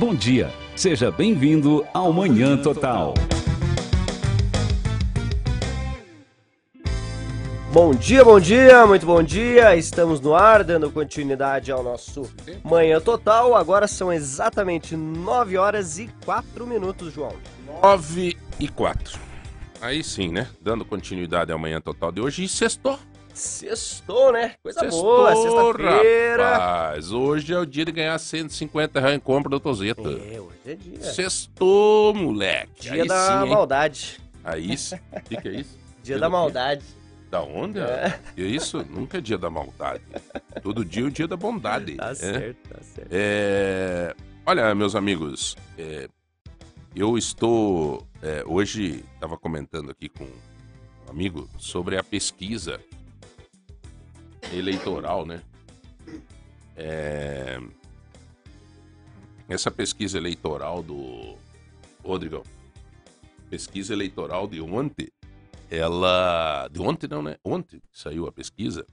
Bom dia, seja bem-vindo ao Manhã Total. Bom dia, bom dia, muito bom dia. Estamos no ar, dando continuidade ao nosso Manhã Total. Agora são exatamente 9 horas e 4 minutos, João. 9 e 4. Aí sim, né? Dando continuidade ao Manhã Total de hoje. E sextou. Sextou, né? Coisa Sextou, boa, sexta-feira. rapaz. Hoje é o dia de ganhar 150 reais em compra do Toseta. É, hoje é dia. Sextou, moleque. Dia Aí da sim, hein? maldade. Aí sim. O que, que é isso? Dia Dia da maldade. Da onde? É. É. Isso nunca é dia da maldade. Todo dia é o dia da bondade. Tá é. certo, tá certo. É, Olha, meus amigos, é, eu estou. é, hoje estava comentando aqui com um amigo sobre a pesquisa eleitoral, né? É, essa pesquisa eleitoral do. Rodrigão, pesquisa eleitoral de ontem, ela. De ontem não, né? Ontem saiu a pesquisa,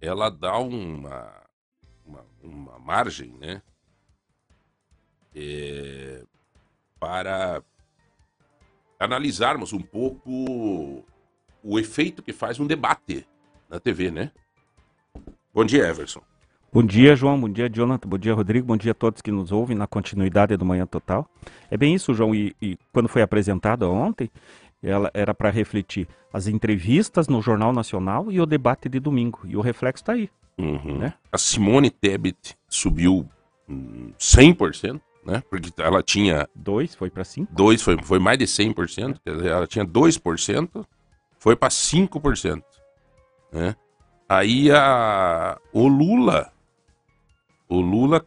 ela dá uma, uma, uma margem, né? É, para analisarmos um pouco o efeito que faz um debate na TV, né? Bom dia, Everson. Bom dia, João. Bom dia, Jonathan. Bom dia, Rodrigo. Bom dia a todos que nos ouvem na continuidade do Manhã Total. É bem isso, João. E, e quando foi apresentada ontem, ela era para refletir as entrevistas no Jornal Nacional e o debate de domingo. E o reflexo está aí. Uhum. Né? A Simone Tebet subiu hum, 100%, né? Porque ela tinha Dois foi para cinco. dois, foi, foi mais de 100%, quer dizer, ela tinha 2%, foi para 5%, né? Aí a, o Lula, o Lula,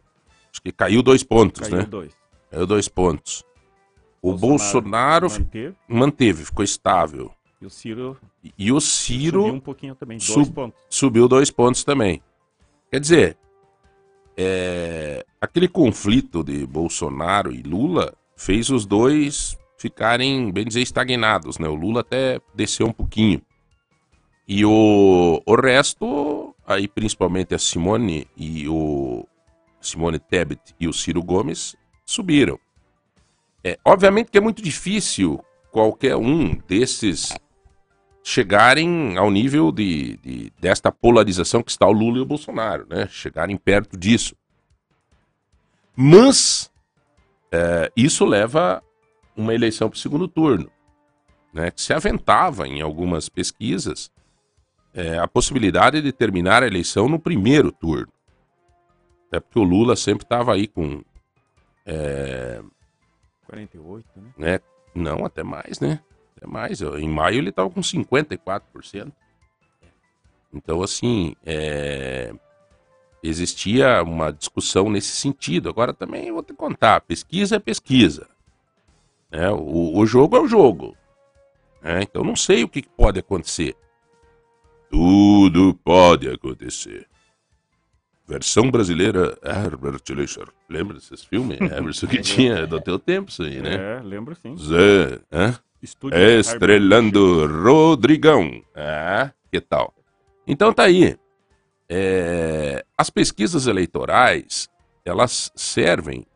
acho que caiu dois pontos, Caiu né? dois. Caiu dois pontos. O Bolsonaro, fi- manteve, manteve, ficou estável. e o Ciro, E, o subiu Ciro um pouquinho também. Dois sub- pontos. subiu dois pontos também. Quer dizer, é, aquele conflito de Bolsonaro e Lula fez os dois ficarem, bem dizer, estagnados, né? O Lula até desceu um pouquinho. E o, o resto, aí principalmente a Simone e o Simone Tebet e o Ciro Gomes subiram. É, obviamente que é muito difícil qualquer um desses chegarem ao nível de, de- desta polarização que está o Lula e o Bolsonaro, né? Chegarem perto disso. Mas é, isso leva uma eleição para o segundo turno, né? Que se aventava em algumas pesquisas é, a possibilidade de terminar a eleição no primeiro turno. É porque o Lula sempre estava aí com, é, 48, né? né? Não, até mais, né? Até mais. Em maio ele estava com 54%. Então, assim, é, existia uma discussão nesse sentido. Agora também vou te contar, pesquisa é pesquisa. né? O, o jogo é o jogo. né? Então não sei o que pode acontecer. Tudo pode acontecer. Versão brasileira Herbert Leischer. Lembra desses filmes? Herbert que tinha do teu tempo isso aí, né? É, lembro sim. Zé, hã? Estúdio Estrelando Rodrigão. Ah, que tal? Então tá aí. É, as pesquisas eleitorais, elas servem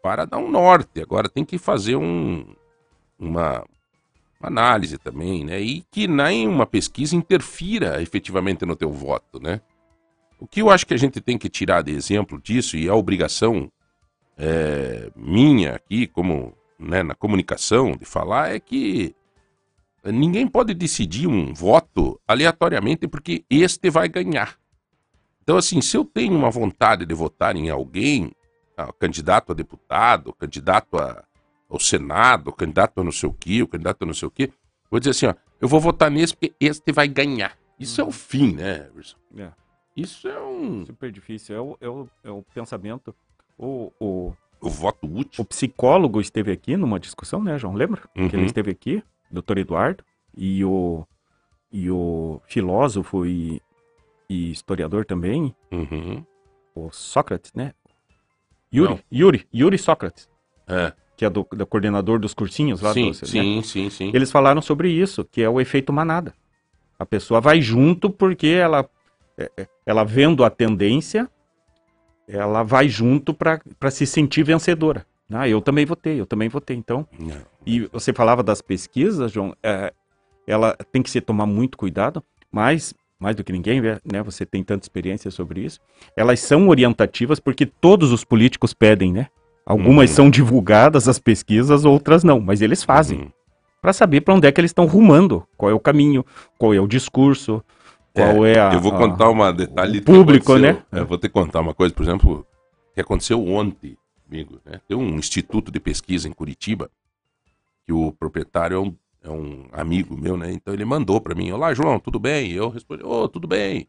para dar um norte. Agora tem que fazer um, uma análise também, né? E que nenhuma pesquisa interfira efetivamente no teu voto, né? O que eu acho que a gente tem que tirar de exemplo disso, e a obrigação é, minha aqui, como né, na comunicação, de falar, é que ninguém pode decidir um voto aleatoriamente porque este vai ganhar. Então, assim, se eu tenho uma vontade de votar em alguém, ah, candidato a deputado, candidato a, ao Senado, candidato a não sei o quê, o candidato a não sei o quê, vou dizer assim, ó, eu vou votar nesse porque este vai ganhar. Isso é o fim, né, Everson? É. Isso é um Super difícil. É o, é o, é o pensamento. O, o, o voto útil. o psicólogo esteve aqui numa discussão, né, João? Lembra? Uhum. Que ele esteve aqui, doutor Eduardo, e o, e o filósofo e, e historiador também, Uhum. o Sócrates, né? Yuri, Não. Yuri, Yuri Sócrates, É. que é do, do coordenador dos cursinhos lá Sim, do, né? sim, sim, sim. Eles falaram sobre isso, que é o efeito manada. A pessoa vai junto porque ela, é, é, ela vendo a tendência, ela vai junto para se sentir vencedora. Ah, eu também votei, eu também votei. Então, Não. e você falava das pesquisas, João, é, ela tem que se tomar muito cuidado, mas mais do que ninguém, né? Você tem tanta experiência sobre isso. Elas são orientativas porque todos os políticos pedem, né? Algumas Uhum. são divulgadas as pesquisas, outras não, mas eles fazem Uhum. para saber para onde é que eles estão rumando, qual é o caminho, qual é o discurso, qual é, a Eu vou contar uma detalhe. público, né? Eu vou ter que contar uma coisa, por exemplo, que aconteceu ontem comigo. Né? Tem um instituto de pesquisa em Curitiba, que o proprietário é um, é um amigo meu, né? Então ele mandou para mim, olá João, tudo bem? Eu respondi, ô, tudo bem.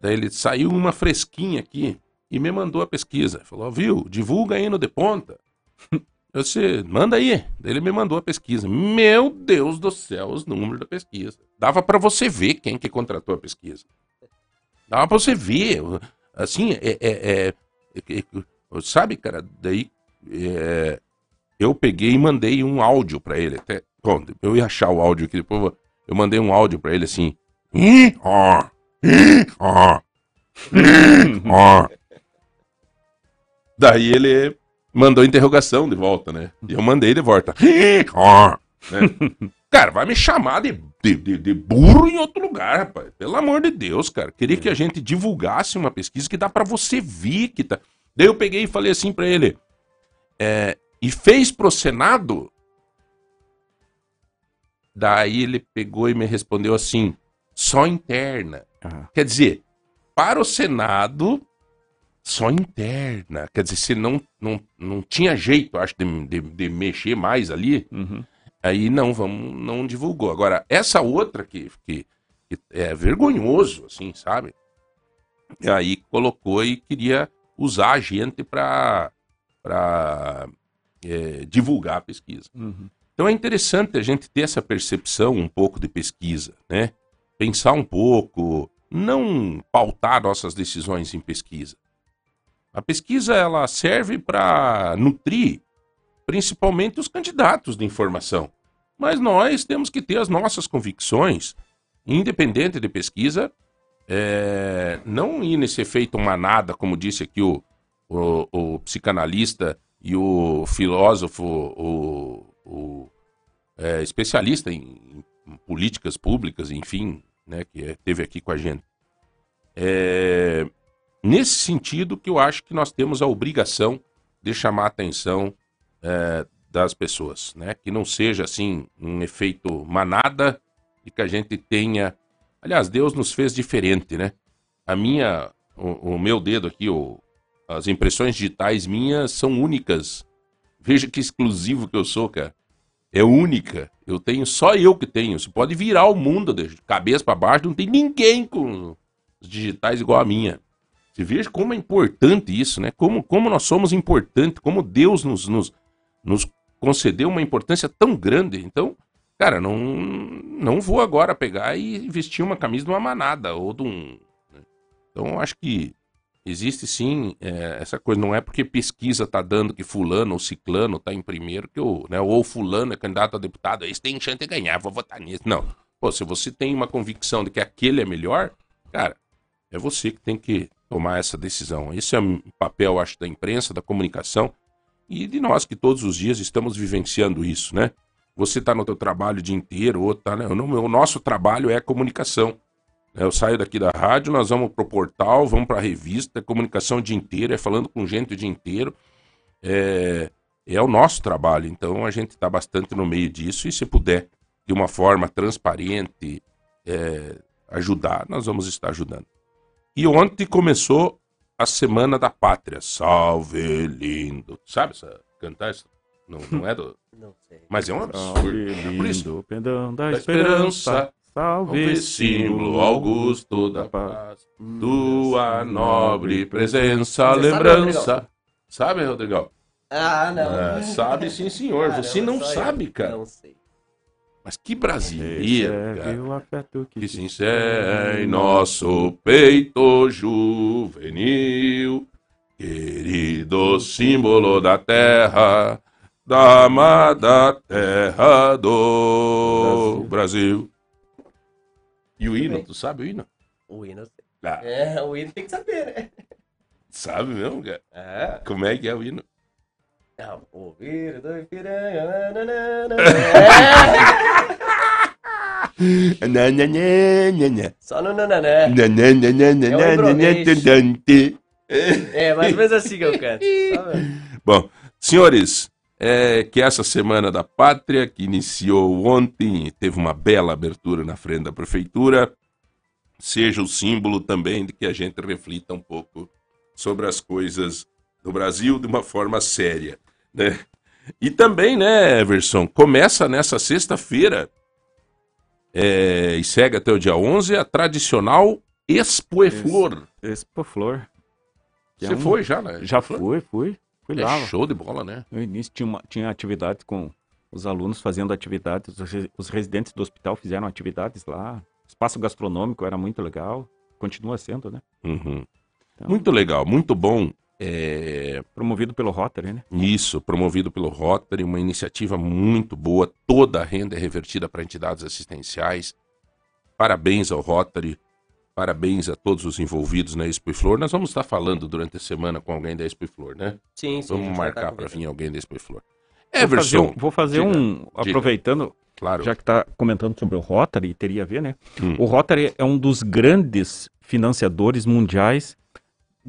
Daí ele saiu uma fresquinha aqui e me mandou a pesquisa. Falou, viu, divulga aí no De Ponta. Eu disse, manda aí. Ele me mandou a pesquisa. Meu Deus do céu, os números da pesquisa. Dava para você ver quem que contratou a pesquisa. Dava pra você ver. Assim, é. é- é- é- é- sabe, cara, daí. é, eu peguei e mandei um áudio pra ele. Até, bom, eu ia achar o áudio aqui depois. eu- mandei um áudio pra ele assim. "Ih, ó, ó, ó." Daí ele mandou interrogação de volta, né? E eu mandei de volta. Né? Cara, vai me chamar de, de, de- de burro em outro lugar, rapaz. Pelo amor de Deus, cara. Queria que a gente divulgasse uma pesquisa que dá pra você ver que tá. Daí eu peguei e falei assim pra ele. é, e fez pro Senado? Daí ele pegou e me respondeu assim: só interna. Ah, Quer dizer, para o Senado, só interna. Quer dizer, se não, não, não tinha jeito, acho, de, de, de mexer mais ali, uhum. aí não, vamos, não divulgou. Agora, essa outra que, que, que é vergonhoso, assim, sabe? E aí colocou e queria usar a gente para divulgar a pesquisa. Uhum. Então é interessante a gente ter essa percepção um pouco de pesquisa, né? Pensar um pouco, não pautar nossas decisões em pesquisa. A pesquisa ela serve para nutrir principalmente os candidatos de informação. Mas nós temos que ter as nossas convicções, independente de pesquisa, é, não ir nesse efeito manada, como disse aqui o, o, o psicanalista e o filósofo, o, o é, especialista em, em políticas públicas, enfim, né, que esteve aqui com a gente. É, nesse sentido que eu acho que nós temos a obrigação de chamar a atenção é, das pessoas, né? Que não seja assim um efeito manada e que a gente tenha. Aliás, Deus nos fez diferente, né? A minha, o, o meu dedo aqui, o, as impressões digitais minhas são únicas. Veja que exclusivo que eu sou, cara. É única. Eu tenho só eu que tenho. Você pode virar o mundo de cabeça para baixo, não tem ninguém com os digitais igual a minha. Você veja como é importante isso, né? Como, como nós somos importantes, como Deus nos, nos, nos concedeu uma importância tão grande. Então, cara, não, não vou agora pegar e vestir uma camisa de uma manada ou de um. né? Então, acho que existe sim é, essa coisa. Não é porque pesquisa tá dando que fulano ou ciclano tá em primeiro que o, né, ou fulano é candidato a deputado, esse tem chance de ganhar, vou votar nisso. Não. Pô, se você tem uma convicção de que aquele é melhor, cara, é você que tem que tomar essa decisão. Esse é o papel, acho, da imprensa, da comunicação e de nós que todos os dias estamos vivenciando isso, né? Você está no teu trabalho o dia inteiro, outro tá, né? O no- o nosso trabalho é comunicação. né? Eu saio daqui da rádio, nós vamos pro portal, vamos pra revista, é comunicação o dia inteiro, é falando com gente o dia inteiro. É, é o nosso trabalho, então a gente está bastante no meio disso e se puder, de uma forma transparente, é, ajudar, nós vamos estar ajudando. E ontem começou a Semana da Pátria. Salve lindo. Sabe essa cantar essa? Não, não é do. Não sei. Mas é um absurdo. Salve, É por isso. lindo pendão da, Da esperança. esperança, Salve, símbolo augusto da paz. Tua nobre presença, Você sabe, lembrança. Sabe, Rodrigão? Ah, não. É, sabe sim, senhor. Caramba, Você não só eu. sabe, cara. Não sei. Mas que brasileiro, Recebe cara. o afeto que, Que sincero em nosso peito juvenil, querido símbolo da terra, da amada terra do Brasil. E o hino, tu sabe o hino? O hino. Ah, É, o hino tem que saber, né? Sabe mesmo, cara? É. Como é que é o hino? Não, ouvir do Ipiranga. nananana. É. Só no nanané. É. É, mais ou menos assim que eu canto. Sabe? Bom, senhores, é que essa semana da pátria, que iniciou ontem e teve uma bela abertura na frente da prefeitura, seja o símbolo também de que a gente reflita um pouco sobre as coisas do Brasil de uma forma séria, né? E também, né, Everson, começa nessa sexta-feira é, e segue até o dia 11 a tradicional Expo e Flor. Expo Flor. que é Você um- foi já, né? Já fui, fui. Fui É lá. show de bola, né? No início tinha, uma- tinha atividades com os alunos fazendo atividades, os residentes do hospital fizeram atividades lá. Espaço gastronômico era muito legal. Continua sendo, né? Uhum. Então- Muito legal, muito bom. É, Promovido pelo Rotary, né? Isso, promovido pelo Rotary, uma iniciativa muito boa. Toda a renda é revertida para entidades assistenciais. Parabéns ao Rotary, parabéns a todos os envolvidos na Expo e Flor. Nós vamos estar falando durante a semana com alguém da Expo e Flor, né? Sim, sim. Vamos marcar para vir alguém da Expo e Flor. Vou fazer, Everson, um- vou fazer diga, um. diga. Aproveitando, claro. já que está comentando sobre o Rotary, teria a ver, né? Hum. O Rotary é um dos grandes financiadores mundiais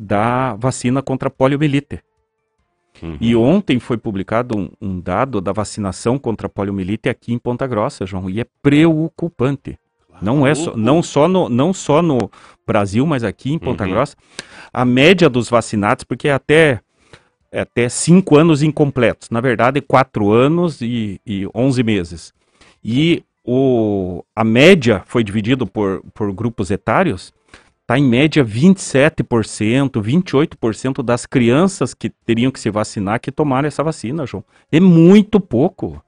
da vacina contra a poliomielite. Uhum. E ontem foi publicado um, um dado da vacinação contra a poliomielite aqui em Ponta Grossa, João, e é preocupante. Não é só, não só no, não só no Brasil, mas aqui em Ponta Uhum. Grossa, a média dos vacinados, porque é até é até cinco anos incompletos, na verdade quatro anos e, e 11 meses. E o, a média foi dividido por, por grupos etários, está em média 27%, 28% das crianças que teriam que se vacinar que tomaram essa vacina, João. É muito pouco.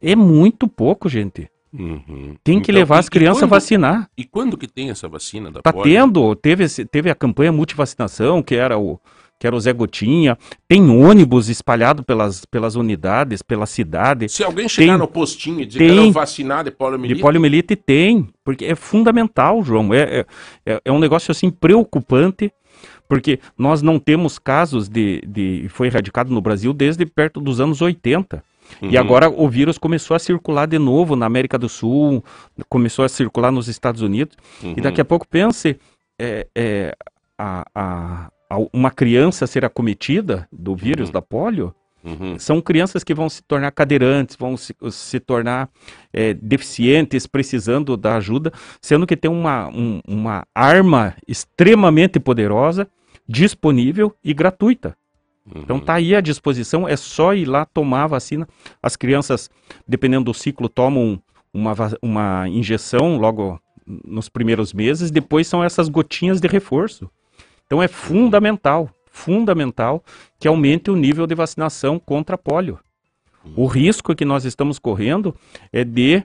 É muito pouco, gente. Uhum. Tem que Então, levar as crianças a vacinar. E quando que tem essa vacina da Tá polio? tendo, teve, teve a campanha multivacinação, que era o que era o Zé Gotinha. Tem ônibus espalhado pelas, pelas unidades, pela cidade. Se alguém chegar Tem- no postinho e dizer tem- que era vacinar de De poliomielite, poliomielite tem, porque é fundamental, João. É, é, é- é um negócio assim preocupante, porque nós não temos casos de, de. Foi erradicado no Brasil desde perto dos anos 80. E Uhum. agora o vírus começou a circular de novo na América do Sul, começou a circular nos Estados Unidos. Uhum. E daqui a pouco pense é, é, a- a- uma criança ser acometida do vírus Uhum. da polio. Uhum. São crianças que vão se tornar cadeirantes, vão se, se tornar é, deficientes, precisando da ajuda, sendo que tem uma, um- uma arma extremamente poderosa, disponível e gratuita. Então Uhum. tá aí à disposição, é só ir lá tomar a vacina. As crianças, dependendo do ciclo, tomam uma, uma injeção logo nos primeiros meses, depois são essas gotinhas de reforço. Então é fundamental, fundamental que aumente o nível de vacinação contra a polio. O risco que nós estamos correndo é de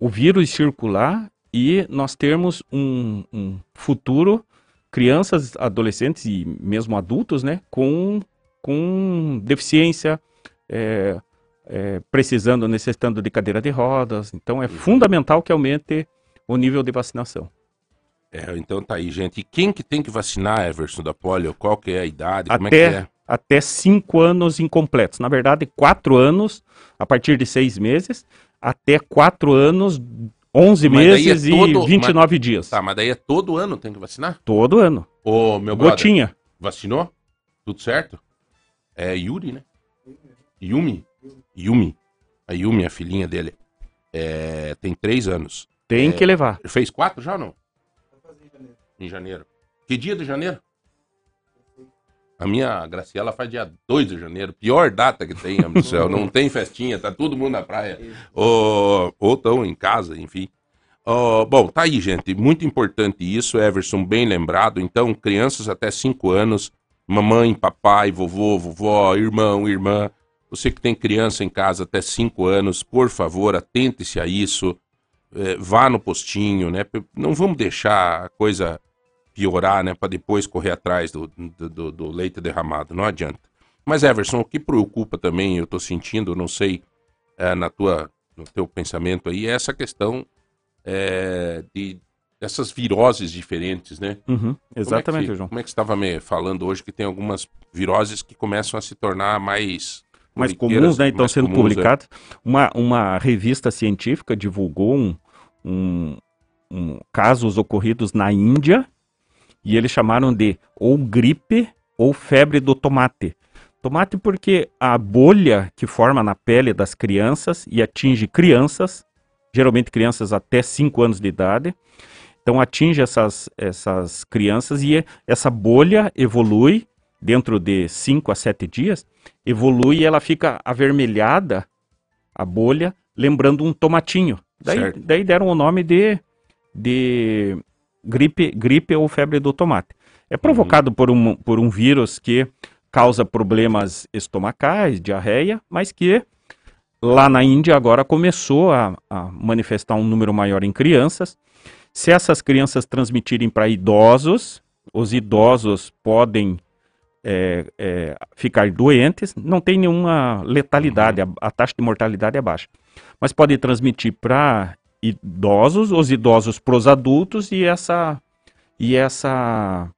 o vírus circular e nós termos um, um futuro, crianças, adolescentes e mesmo adultos, né, com, com deficiência, é, é, precisando, necessitando de cadeira de rodas. Então é fundamental que aumente o nível de vacinação. É, então tá aí, gente. E quem que tem que vacinar, Everson, da polio? Qual que é a idade? Como é que Até, é? até cinco anos incompletos. Na verdade, quatro anos, a partir de seis meses, até quatro anos, 11 Mas é meses todo- e 29 dias. Tá, mas daí é todo ano tem que vacinar? Todo ano. Ô, meu brother, Gotinha. vacinou? Tudo certo? É Yuri, né? Yumi? Yumi. A Yumi, a filhinha dele. É, tem três anos. Tem É. que levar. Fez quatro já ou não? Em janeiro. Que dia de janeiro? A minha Graciela faz dia 2 de janeiro. Pior data que tem, amigo céu. Não tem festinha, tá todo mundo na praia. Ou, ou tão em casa, enfim. Ó, bom, tá aí, gente. Muito importante isso, Everson, bem lembrado. Então, crianças até 5 anos, mamãe, papai, vovô, vovó, irmão, irmã. Você que tem criança em casa até 5 anos, por favor, atente-se a isso. É, vá no postinho, né? Não vamos deixar a coisa piorar, né? Para depois correr atrás do, do, do- leite derramado. Não adianta. Mas, Everson, o que preocupa também, eu tô sentindo, não sei, é, na tua, no teu pensamento aí, é essa questão é, de, essas viroses diferentes, né? Uhum, exatamente, como é que, João. Como é que você estava me falando hoje que tem algumas viroses que começam a se tornar mais mais comuns, né? Então sendo comuns, é. publicados. Uma, uma revista científica divulgou um, um- um- casos ocorridos na Índia e eles chamaram de ou gripe ou febre do tomate. Tomate porque a bolha que forma na pele das crianças e atinge crianças, geralmente crianças até 5 anos de idade. Então atinge essas, essas crianças e essa bolha evolui dentro de 5 a 7 dias, evolui e ela fica avermelhada, a bolha, lembrando um tomatinho. Daí, daí deram o nome de, de gripe, gripe ou febre do tomate. É provocado por, um, por um vírus que causa problemas estomacais, diarreia, mas que lá na Índia agora começou a, a manifestar um número maior em crianças. Se essas crianças transmitirem para idosos, os idosos podem é, é, ficar doentes, não tem nenhuma letalidade, a, a taxa de mortalidade é baixa. Mas pode transmitir para idosos, os idosos para os adultos e essa, e essa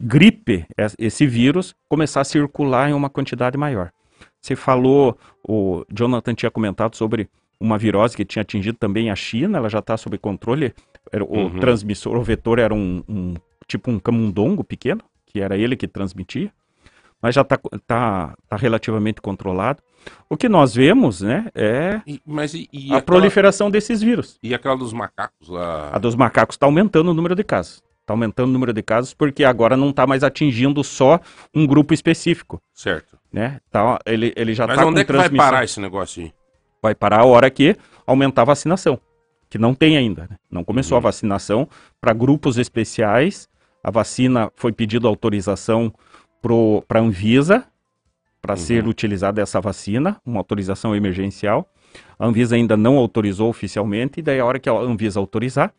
gripe, es- esse vírus, começar a circular em uma quantidade maior. Você falou, o Jonathan tinha comentado sobre uma virose que tinha atingido também a China, ela já está sob controle. O Uhum. transmissor, o vetor era um, um- tipo um camundongo pequeno, que era ele que transmitia, mas já está tá, tá relativamente controlado. O que nós vemos, né, é E- mas e, e a aquela, proliferação desses vírus. e aquela dos macacos lá? A dos macacos está aumentando o número de casos. Está aumentando o número de casos porque agora não está mais atingindo só um grupo específico, Certo. né? Tá, ele, ele já Mas está onde com é que vai transmissão. parar esse negócio aí? Vai parar a hora que aumentar a vacinação, que não tem ainda. né? Não começou Uhum. a vacinação para grupos especiais. A vacina foi pedido autorização para a Anvisa para ser Uhum. utilizada essa vacina, uma autorização emergencial. A Anvisa ainda não autorizou oficialmente, e daí a hora que a Anvisa autorizar,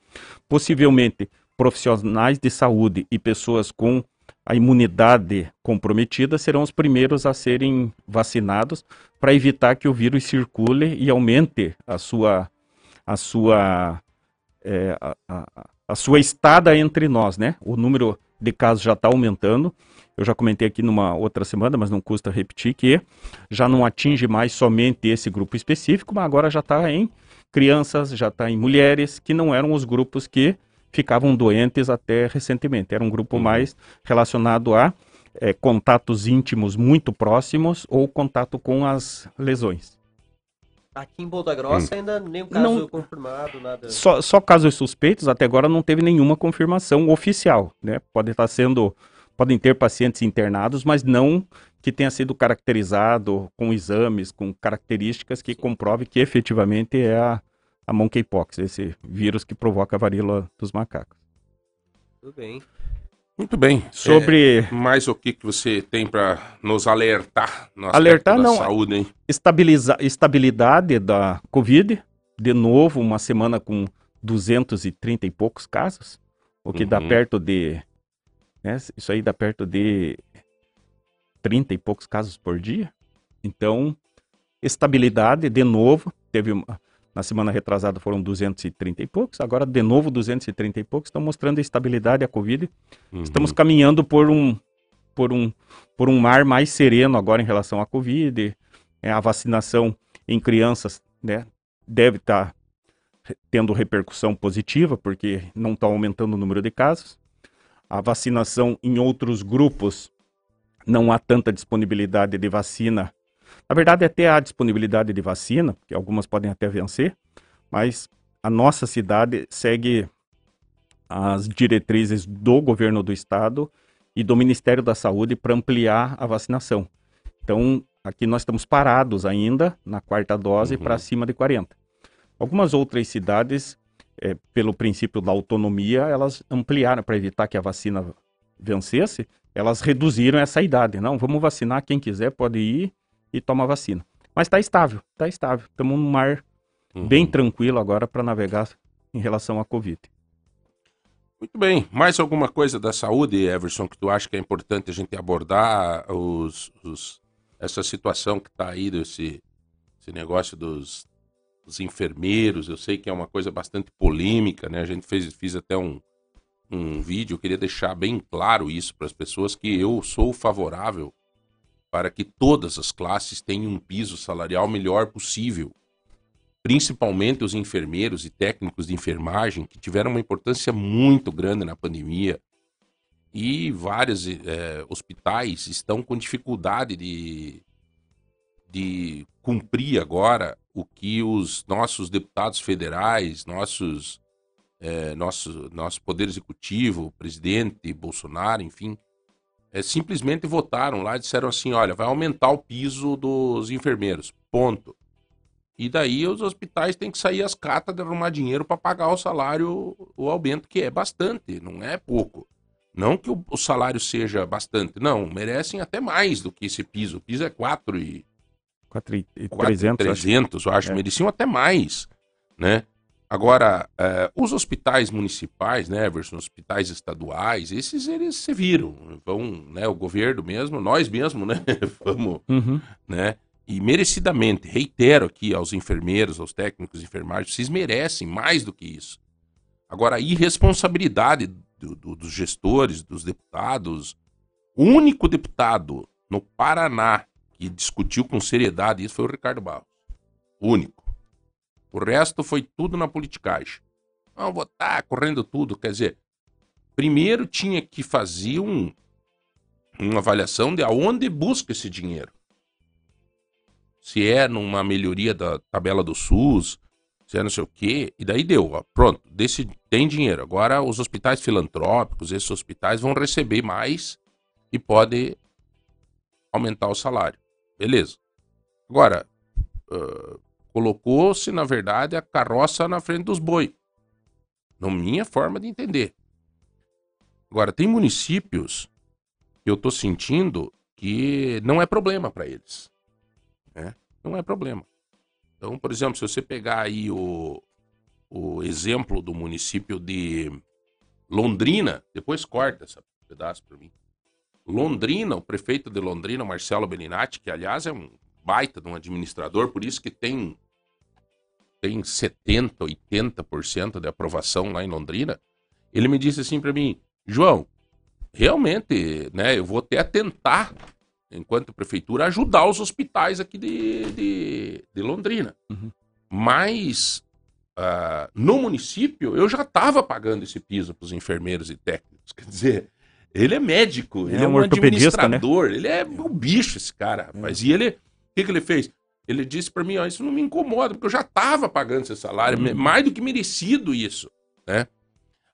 possivelmente profissionais de saúde e pessoas com a imunidade comprometida serão os primeiros a serem vacinados para evitar que o vírus circule e aumente a sua a sua é, a, a- a sua estada entre nós, né? O número de casos já está aumentando. Eu já comentei aqui numa outra semana, mas não custa repetir que já não atinge mais somente esse grupo específico, mas agora já está em crianças, já está em mulheres, que não eram os grupos que ficavam doentes até recentemente. Era um grupo Uhum. mais relacionado a eh, contatos íntimos muito próximos ou contato com as lesões. Aqui em Ponta Grossa ainda nem o caso Não- confirmado, nada. Só, só casos suspeitos, até agora não teve nenhuma confirmação oficial, né? Pode estar sendo, podem ter pacientes internados, mas não que tenha sido caracterizado com exames, com características que comprove que efetivamente é a, a monkeypox, esse vírus que provoca a varíola dos macacos. Tudo bem. Muito bem. Sobre É, mais o que, que você tem para nos alertar no Alertar, não. saúde, hein? estabiliza, estabilidade da Covid, de novo, uma semana com 230 e poucos casos, o que dá Uhum. perto de. Né, isso aí dá perto de 30 e poucos casos por dia. Então, estabilidade, de novo, teve uma- na semana retrasada foram 230 e poucos, agora de novo 230 e poucos, estão mostrando estabilidade a Covid. Uhum. Estamos caminhando por um, por um, por um mar mais sereno agora em relação à Covid. É, a vacinação em crianças né, deve estar tendo repercussão positiva, porque não está aumentando o número de casos. A vacinação em outros grupos não há tanta disponibilidade de vacina. Na verdade, até há disponibilidade de vacina, porque algumas podem até vencer, mas a nossa cidade segue as diretrizes do governo do estado e do Ministério da Saúde para ampliar a vacinação. Então, aqui nós estamos parados ainda na quarta dose Uhum. para acima de 40. Algumas outras cidades, eh, pelo princípio da autonomia, elas ampliaram para evitar que a vacina vencesse, elas reduziram essa idade. Não, vamos vacinar quem quiser, pode ir e toma vacina. Mas está estável, está estável. Estamos num mar Uhum. bem tranquilo agora para navegar em relação à Covid. Muito bem. Mais alguma coisa da saúde, Everson, que tu acha que é importante a gente abordar os, os- essa situação que está aí, desse, esse negócio dos os enfermeiros, eu sei que é uma coisa bastante polêmica, né? A gente fez, fiz até um, um vídeo, eu queria deixar bem claro isso para as pessoas, que eu sou favorável para que todas as classes tenham um piso salarial melhor possível. Principalmente os enfermeiros e técnicos de enfermagem, que tiveram uma importância muito grande na pandemia. E vários é, hospitais estão com dificuldade de, de cumprir agora o que os nossos deputados federais, nossos, é, nosso, nosso poder executivo, presidente Bolsonaro, enfim, é, simplesmente votaram lá e disseram assim: olha, vai aumentar o piso dos enfermeiros. Ponto. E daí os hospitais têm que sair as cartas de arrumar dinheiro para pagar o salário, o aumento, que é bastante, não é pouco. Não que o, o salário seja bastante, não, merecem até mais do que esse piso. O piso é 4 e 4,300, 300, eu acho, é. mereciam até mais, né? Agora, é, os hospitais municipais, né, versus hospitais estaduais, esses eles se viram, vão, né, o governo mesmo, nós mesmo, né, vamos, uhum. né, e merecidamente, reitero aqui aos enfermeiros, aos técnicos de enfermagem, vocês merecem mais do que isso. Agora, a irresponsabilidade do, do, dos gestores, dos deputados, o único deputado no Paraná que discutiu com seriedade isso foi o Ricardo Barros. O único. O resto foi tudo na politicagem. Não, vou estar tá correndo tudo. Quer dizer, primeiro tinha que fazer um, uma avaliação de aonde busca esse dinheiro. Se é numa melhoria da tabela do SUS, se é não sei o quê, e daí deu, ó, pronto, desse, tem dinheiro. Agora os hospitais filantrópicos, esses hospitais vão receber mais e pode aumentar o salário. Beleza. Agora, uh, colocou-se, na verdade, a carroça na frente dos boi. Na minha forma de entender. Agora, tem municípios que eu estou sentindo que não é problema para eles. Né? Não é problema. Então, por exemplo, se você pegar aí o, o exemplo do município de Londrina, depois corta esse pedaço para mim. Londrina, o prefeito de Londrina, Marcelo Beninati, que aliás é um baita de um administrador, por isso que tem tem 70, 80% de aprovação lá em Londrina. Ele me disse assim para mim: "João, realmente, né, eu vou até tentar enquanto prefeitura ajudar os hospitais aqui de, de, de Londrina. Uhum. Mas uh, no município eu já estava pagando esse piso para os enfermeiros e técnicos. Quer dizer, ele é médico, ele é, é um, um né? administrador, né? ele é um bicho esse cara, rapaz. É. E ele, o que, que ele fez? Ele disse para mim, ó, isso não me incomoda, porque eu já estava pagando esse salário, uhum. mais do que merecido isso, né?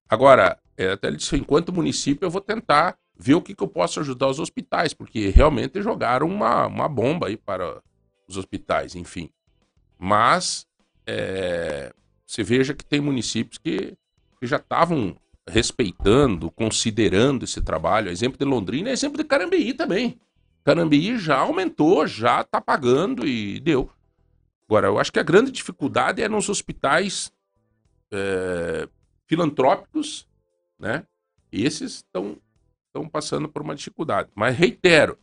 Agora, é, até ele disse, enquanto município eu vou tentar ver o que, que eu posso ajudar os hospitais, porque realmente jogaram uma, uma bomba aí para os hospitais, enfim. Mas é, você veja que tem municípios que, que já estavam respeitando, considerando esse trabalho. Exemplo de Londrina é exemplo de Carambeí também. Carambeí já aumentou, já está pagando e deu. Agora, eu acho que a grande dificuldade é nos hospitais é, filantrópicos, né? Esses estão passando por uma dificuldade. Mas reitero,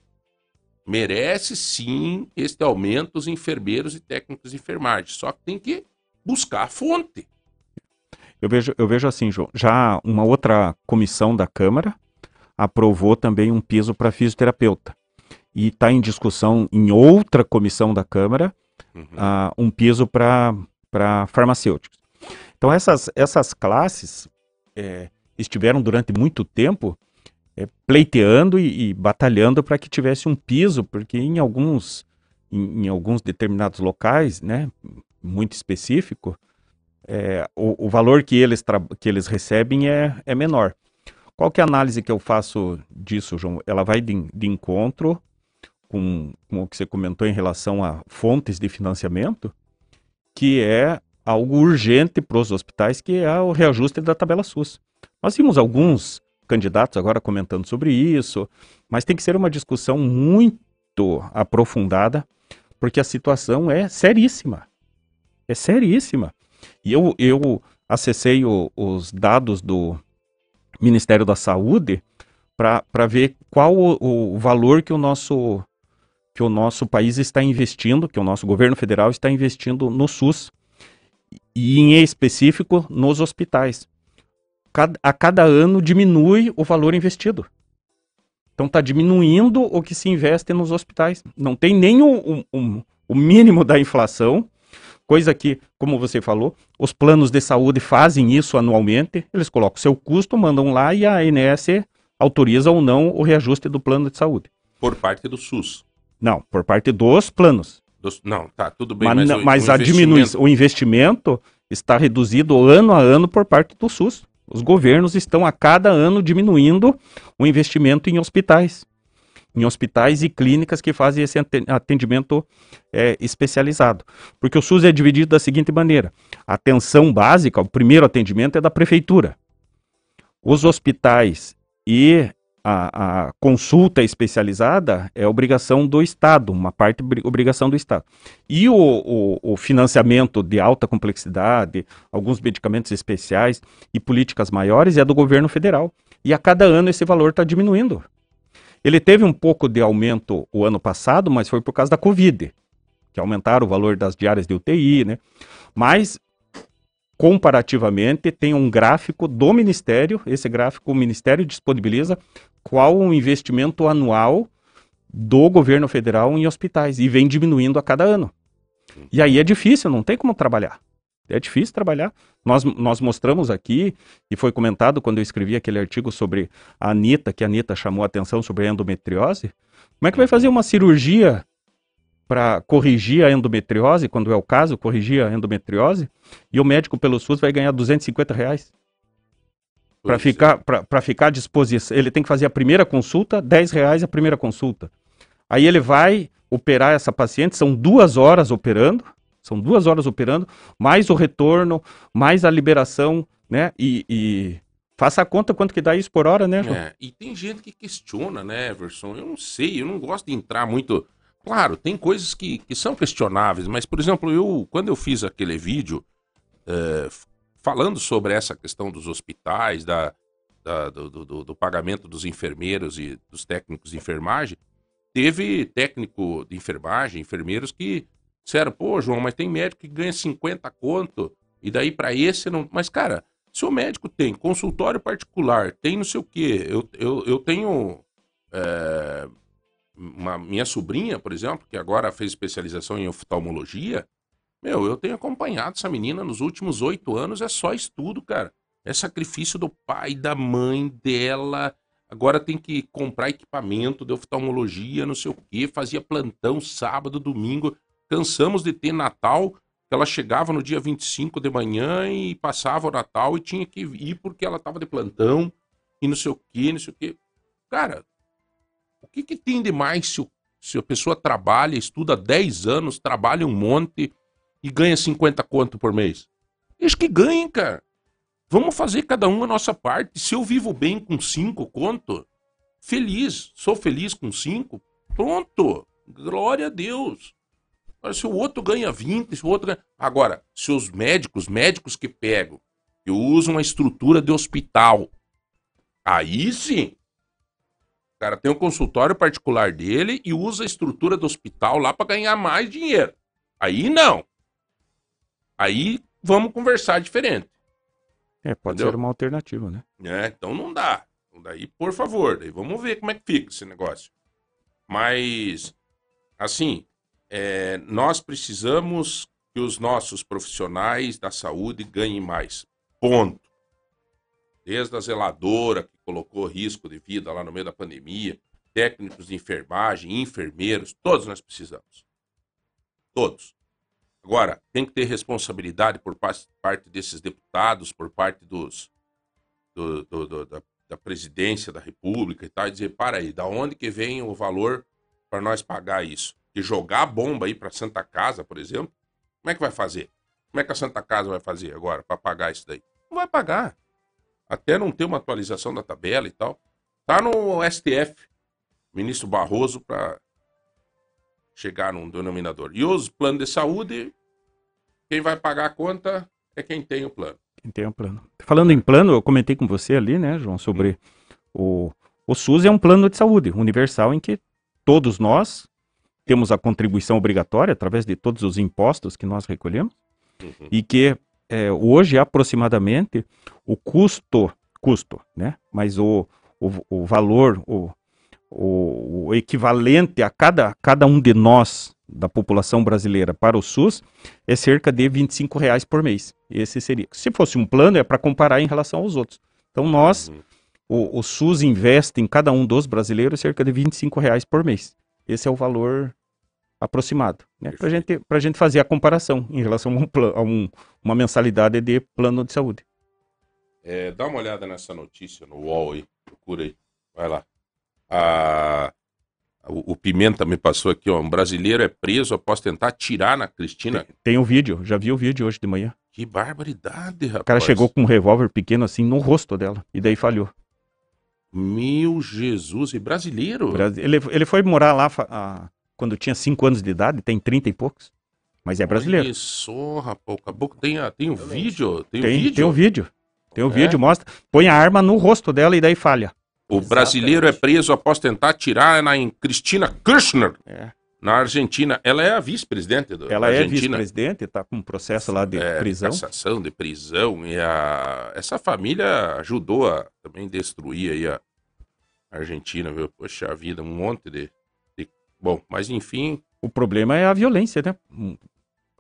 merece sim este aumento dos enfermeiros e técnicos de enfermagem. Só que tem que buscar a fonte. Eu vejo, eu vejo assim, João, já uma outra comissão da Câmara aprovou também um piso para fisioterapeuta. E está em discussão em outra comissão da Câmara uhum. uh, um piso para farmacêuticos. Então, essas, essas classes é, estiveram durante muito tempo é, pleiteando e, e batalhando para que tivesse um piso, porque em alguns, em, em alguns determinados locais, né, muito específico, é, o, o, valor que eles, que eles recebem é, é menor. Qual que é a análise que eu faço disso, João? Ela vai de, de encontro com, com, o que você comentou em relação a fontes de financiamento, que é algo urgente para os hospitais, que é o reajuste da tabela SUS. Nós vimos alguns candidatos agora comentando sobre isso, mas tem que ser uma discussão muito aprofundada, porque a situação é seríssima. É seríssima. E eu, eu acessei o, os dados do Ministério da Saúde para ver qual o, o, valor que o nosso que o nosso país está investindo, que o nosso governo federal está investindo no SUS. e em específico nos hospitais. Cada- a cada ano diminui o valor investido. Então está diminuindo o que se investe nos hospitais. Não tem nem o, o- o- o mínimo da inflação, coisa que, como você falou, os planos de saúde fazem isso anualmente. Eles colocam seu custo, mandam lá e a ANS autoriza ou não o reajuste do plano de saúde. Por parte do SUS. Não, por parte dos planos. Dos- não, tá, tudo bem, Mas, mas, o- mas o a investimento- o investimento está reduzido ano a ano por parte do SUS. Os governos estão a cada ano diminuindo o investimento em hospitais. Em hospitais e clínicas que fazem esse ate- atendimento é, especializado. Porque o SUS é dividido da seguinte maneira: a atenção básica, o primeiro atendimento é da prefeitura. Os hospitais e a, a consulta especializada é obrigação do Estado, uma parte obri- obrigação do Estado. E o, o- o financiamento de alta complexidade, alguns medicamentos especiais e políticas maiores é do governo federal. E a cada ano esse valor está diminuindo. Ele teve um pouco de aumento o ano passado, mas foi por causa da Covid, que aumentaram o valor das diárias de UTI, né? Mas comparativamente tem um gráfico do Ministério, esse gráfico o Ministério disponibiliza qual o investimento anual do governo federal em hospitais e vem diminuindo a cada ano. E aí é difícil, não tem como trabalhar. É difícil trabalhar. Nós, nós mostramos aqui, e foi comentado quando eu escrevi aquele artigo sobre a Anitta, que a Anitta chamou a atenção sobre a endometriose. Como é que vai fazer uma cirurgia para corrigir a endometriose, quando é o caso, corrigir a endometriose, e o médico pelo SUS vai ganhar 250 reais? Para é. ficar, pra- pra ficar à disposição. Ele tem que fazer a primeira consulta, 10 reais a primeira consulta. Aí ele vai operar essa paciente, são duas horas operando, são duas horas operando, mais o retorno, mais a liberação, né? E, e faça a conta quanto que dá isso por hora, né, João? É, e tem gente que questiona, né, Everson? Eu não sei, eu não gosto de entrar muito. Claro, tem coisas que, que são questionáveis, mas, por exemplo, eu, quando eu fiz aquele vídeo é, falando sobre essa questão dos hospitais, da, da- do- do- do pagamento dos enfermeiros e dos técnicos de enfermagem, teve técnico de enfermagem, enfermeiros que disseram, pô, João, mas tem médico que ganha 50 conto, e daí pra esse não. Mas, cara, se o médico tem consultório particular, tem não sei o quê, eu, eu, eu tenho. é, uma, minha sobrinha, por exemplo, que agora fez especialização em oftalmologia, meu, eu tenho acompanhado essa menina nos últimos oito anos, é só estudo, cara. É sacrifício do pai, da mãe dela. Agora tem que comprar equipamento de oftalmologia, não sei o quê, fazia plantão sábado, domingo. Cansamos de ter Natal, que ela chegava no dia 25 de manhã e passava o Natal e tinha que ir porque ela tava de plantão e não sei o quê, não sei o quê. Cara, o que, que tem de mais se, se a pessoa trabalha, estuda 10 anos, trabalha um monte e ganha 50 conto por mês? Deixa que ganhe, cara. Vamos fazer cada um a nossa parte. Se eu vivo bem com 5 conto, feliz. Sou feliz com 5, pronto. Glória a Deus. Agora, se o outro ganha 20, se o outro ganha... Agora, se os médicos, médicos que pegam, que usam a estrutura de hospital, aí sim, o cara tem um consultório particular dele e usa a estrutura do hospital lá para ganhar mais dinheiro. Aí não. Aí vamos conversar diferente. É, pode Entendeu? ser uma alternativa, né? né? Então não dá. Então daí, por favor, daí vamos ver como é que fica esse negócio. Mas, assim, é, nós precisamos que os nossos profissionais da saúde ganhem mais. Ponto. Desde a zeladora, que colocou risco de vida lá no meio da pandemia, técnicos de enfermagem, enfermeiros, todos nós precisamos. Todos. Agora, tem que ter responsabilidade por pa- parte desses deputados, por parte dos, do- do- do- da, da presidência da República e tal, e dizer, para aí, da onde que vem o valor para nós pagar isso? De jogar a bomba aí para Santa Casa, por exemplo, como é que vai fazer? Como é que a Santa Casa vai fazer agora para pagar isso daí? Não vai pagar. Até não ter uma atualização da tabela e tal. Tá no STF, ministro Barroso, para chegar num denominador. E os planos de saúde, quem vai pagar a conta é quem tem o plano. Quem tem um plano. Falando em plano, eu comentei com você ali, né, João, sobre o, o SUS é um plano de saúde universal em que todos nós temos a contribuição obrigatória através de todos os impostos que nós recolhemos Uhum. e que é, hoje, aproximadamente, o custo, custo, né? Mas o, o, o valor, o, o, o equivalente a cada, cada um de nós, da população brasileira, para o SUS, é cerca de 25 reais por mês. Esse seria. Se fosse um plano, é para comparar em relação aos outros. Então, nós, Uhum. o, o SUS investe em cada um dos brasileiros cerca de 25 reais por mês. Esse é o valor aproximado, né? Para gente, a gente fazer a comparação em relação a, um, a um- uma mensalidade de plano de saúde. É, dá uma olhada nessa notícia no UOL aí. Procura aí. Vai lá. A- o, o Pimenta me passou aqui, ó. Um brasileiro é preso após tentar atirar na Cristina. Tem o vídeo, já vi o vídeo hoje de manhã. Que barbaridade, rapaz. O cara chegou com um revólver pequeno assim no rosto dela e daí falhou. Meu Jesus, e brasileiro? Brasi- Ele, ele foi morar lá ah, quando tinha 5 anos de idade, tem 30 e poucos. Mas é brasileiro. Olha só, rapaz. Que tem, a- tem um vídeo. Tem, um Tem, vídeo. tem o vídeo. Tem o É? vídeo, mostra. Põe a arma no rosto dela e daí falha. O brasileiro é preso após tentar atirar na em Cristina Kirchner, É. na Argentina. Ela é a vice-presidente do- Ela é Argentina. vice-presidente, tá com um processo lá de É, prisão. cassação, de prisão. E a... essa família ajudou a também destruir aí a Argentina, viu? Poxa vida, um monte de. Bom, mas enfim. O problema é a violência, né? Hum,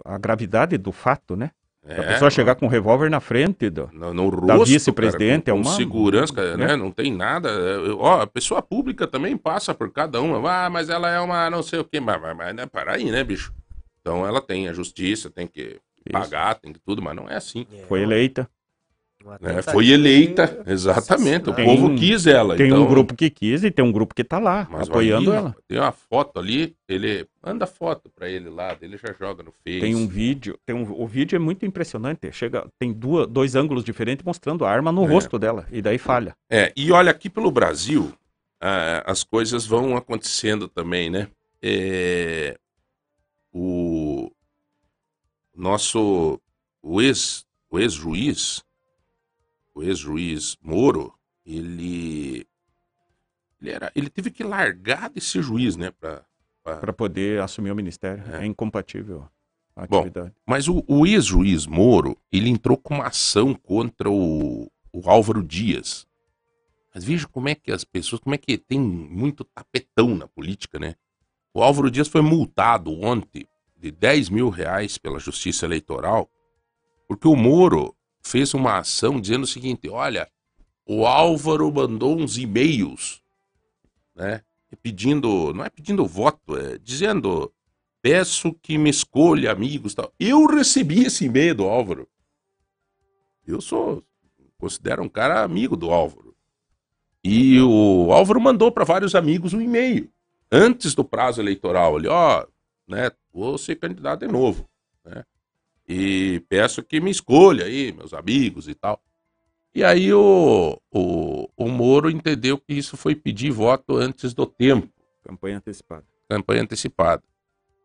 A gravidade do fato, né? É, a pessoa chegar com um revólver na frente do, no, no rosto, da vice-presidente, é uma- segurança, cara, né? né? Não tem nada. É, Ó, a pessoa pública também passa por cada uma. Ah, mas ela é uma não sei o quê. Mas, mas, mas né, para aí, né, bicho? Então ela tem a justiça, tem que pagar, tem que tudo, mas não é assim. foi eleita. Né? Foi eleita, exatamente. O assassinar. povo Tem- quis ela. Tem então... um grupo que quis e tem um grupo que tá lá, Mas apoiando aí, ela. Tem uma foto ali, ele manda foto pra ele lá, ele já joga no Face. Tem um vídeo, tem um, o vídeo é muito impressionante. Chega, tem duas, dois ângulos diferentes mostrando a arma no É. rosto dela e daí falha. É, e olha, aqui pelo Brasil, ah, as coisas vão acontecendo também, né? É, o nosso, o ex, o ex-juiz, o ex-juiz Moro, ele, ele, era, ele teve que largar de ser juiz, né? Pra- para poder assumir o ministério. É. É, incompatível a Bom, atividade. Mas o, o ex-juiz Moro, ele entrou com uma ação contra o, o Álvaro Dias. Mas veja como é que as pessoas, como é que tem muito tapetão na política, né? O Álvaro Dias foi multado ontem de 10 mil reais pela Justiça Eleitoral, porque o Moro fez uma ação dizendo o seguinte: olha, o Álvaro mandou uns e-mails, né? Pedindo, não é pedindo voto, é dizendo peço que me escolha amigos tal. Eu recebi esse e-mail do Álvaro. Eu sou, considero um cara amigo do Álvaro. E o Álvaro mandou para vários amigos um e-mail antes do prazo eleitoral. Ele, ó, né, vou ser candidato de novo, né? E peço que me escolha aí, meus amigos e tal. E aí o, o, o Moro entendeu que isso foi pedir voto antes do tempo Campanha antecipada. campanha antecipada.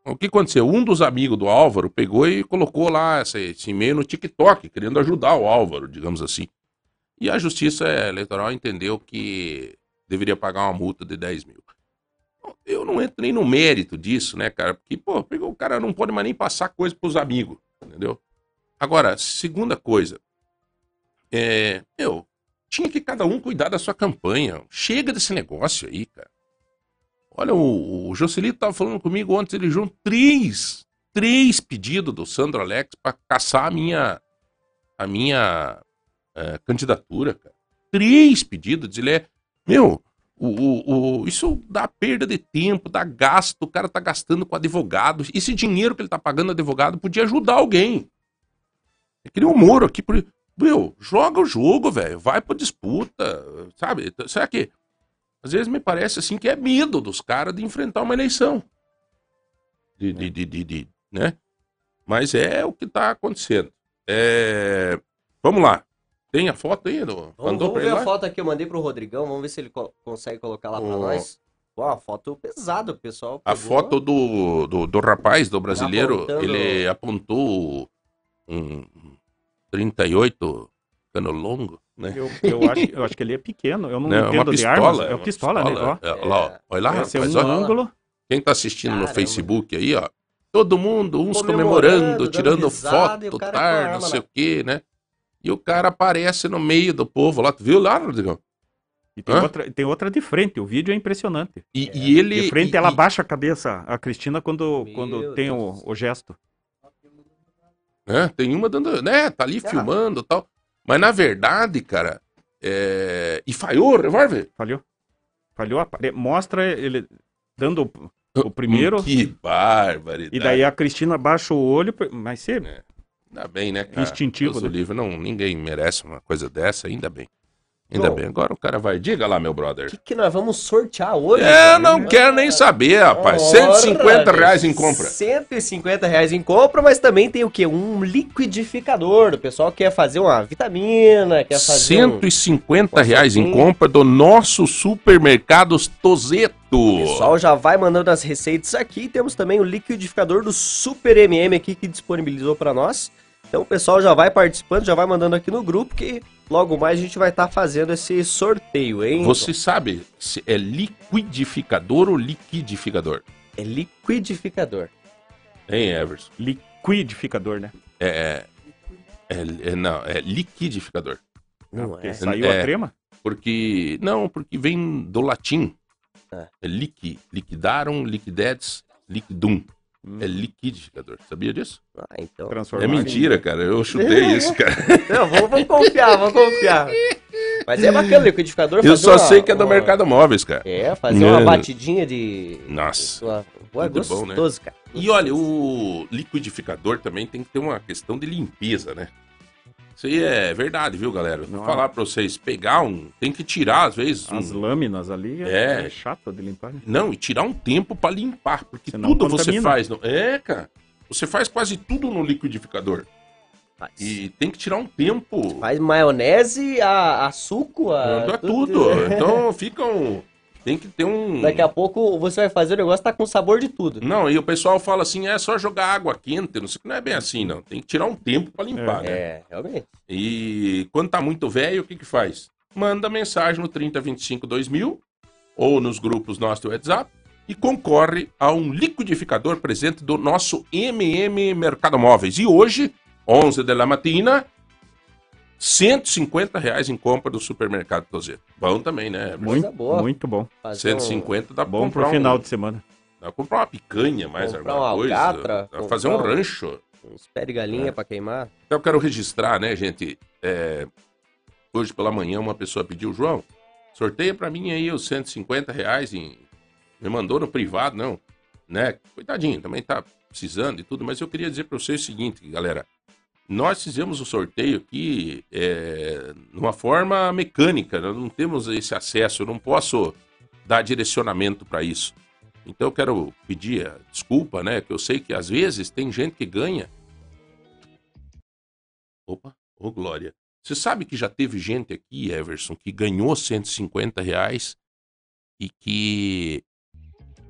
O que aconteceu? Um dos amigos do Álvaro pegou e colocou lá esse, esse e-mail no TikTok, querendo ajudar o Álvaro, digamos assim. E a Justiça Eleitoral entendeu que deveria pagar uma multa de 10 mil. Eu não entro nem no mérito disso, né, cara? Porque, pô, o cara não pode mais nem passar coisa pros amigos, entendeu? Agora, segunda coisa. É, meu, tinha que cada um cuidar da sua campanha. Chega desse negócio aí, cara. Olha, o, o Jocelito tava falando comigo ontem, ele juntou três, três pedidos do Sandro Alex para caçar a minha, a minha eh, candidatura, cara. Três pedidos, ele é, meu, o, o, o- isso dá perda de tempo, dá gasto, o cara tá gastando com advogado. Esse dinheiro que ele tá pagando advogado podia ajudar alguém. É que nem o Moro aqui, por... meu, joga o jogo, velho, vai pra disputa, sabe? Será que às vezes me parece assim que é medo dos caras de enfrentar uma eleição. De, de, de, de- de- né? Mas é o que tá acontecendo. É, Vamos lá. Tem a foto aí? Do... Vamos, Mandou vamos ver ele a lá? foto aqui, eu mandei pro Rodrigão, vamos ver se ele co- consegue colocar lá pra Ó. nós. Ó, a foto pesada, o pessoal. A pegou. foto do, do, do rapaz, do brasileiro, Apontando- ele apontou um 38 cano longo, né? Eu, eu, acho, eu acho que ele é pequeno, eu não Não, é uma entendo de pistola. armas. É uma uma pistola, né? Ó, É, olha lá, ó. olha lá, esse é rapaz, um ó. ângulo. Quem tá assistindo no Caramba. Facebook aí, ó, todo mundo, uns Comemorando, comemorando, tirando risada, o foto, a tar, não sei lá. o quê, né? E o cara aparece no meio do povo lá, tu viu lá, Rodrigão? E tem Hã? outra, tem outra de frente, o vídeo é impressionante. E, e ele. De frente e- ela e- baixa a cabeça, a Cristina, quando, Meu quando tem o, o gesto. né? Tem uma dando. né? Tá ali Ah. filmando e tal. Mas na verdade, cara. É... E falhou o revólver? Falhou. Falhou, apare- mostra ele dando o- primeiro, Que barbaridade. e daí a Cristina baixa o olho, mas você... Ainda bem, né, cara? Instintivo, Deus né? o livre, não, ninguém merece uma coisa dessa, ainda bem. Ainda Bom. bem. Agora o cara vai. Diga lá, meu O brother. que, que nós vamos sortear hoje? É, cara? não quero nem saber, rapaz. Ora, 150 reais em compra. 150 reais em compra, mas também tem o quê? Um liquidificador. O pessoal quer fazer uma vitamina, quer fazer um... 150 Posso reais em compra do nosso supermercados Tozeto. O pessoal já vai mandando as receitas aqui. Temos também o liquidificador do Super MM aqui que disponibilizou para nós. Então o pessoal já vai participando, já vai mandando aqui no grupo que logo mais a gente vai estar fazendo esse sorteio, hein? Você sabe se é liquidificador ou liquidificador? É liquidificador. Hein, Everson? Liquidificador, né? É, é, é- não, é liquidificador. Não é? saiu É. a trema? Porque, não, porque vem do latim. Ah. É liqui, liquidaram, liquidedes, liquidum. Hum. É liquidificador. Sabia disso? Ah, então. É mentira, cara. Eu chutei isso, cara. Não, vamos, vamos confiar, vamos confiar. Mas é bacana o liquidificador. Eu só uma- sei que é do uma- Mercado Móveis, cara. É, fazer uma É. batidinha de. Nossa. Uma... Ué, Muito bom, né? gostoso, cara. E olha, o liquidificador também tem que ter uma questão de limpeza, né? Isso aí é verdade, viu, galera? Vou Não. falar pra vocês, pegar um. Tem que tirar, às vezes. um- As lâminas ali É. é, chato de limpar. né? Não, e tirar um tempo pra limpar, porque Senão tudo você contamina. faz. No... É, cara. Você faz quase tudo no liquidificador. Faz. E tem que tirar um tempo. Faz maionese, a, a suco, a. É tudo. Então fica um. Tem que ter um. Daqui a pouco você vai fazer o negócio, tá com sabor de tudo. Não, e o pessoal fala assim: é só jogar água quente. Não sei não é bem assim, não. Tem que tirar um tempo pra limpar, né? É, realmente. E quando tá muito velho, o que que faz? Manda mensagem no 3025 2000 ou nos grupos nossos do WhatsApp e concorre a um liquidificador presente do nosso MM Mercado Móveis. E hoje, 11 da matina, 150 reais em compra do supermercado Tozeto. Bom também, né? Muito, boa. muito bom. Fazer um- 150 dá Bom comprar pro final um, de semana. Dá pra comprar uma picanha mais Comprar alguma uma coisa. alcatra, dá fazer um rancho. Uns pé de galinha É. pra queimar. Então eu quero registrar, né, gente? É, hoje pela manhã uma pessoa pediu, João, sorteia pra mim aí os 150 reais em... Me mandou no privado, não. Né? Coitadinho, também tá precisando e tudo, mas eu queria dizer pra vocês o seguinte, galera. Nós fizemos o sorteio aqui é, numa forma mecânica, nós não temos esse acesso, eu não posso dar direcionamento para isso. Então eu quero pedir desculpa, né? Que eu sei que às vezes tem gente que ganha Opa, ô Glória. Você sabe que já teve gente aqui, Everson, que ganhou 150 reais e que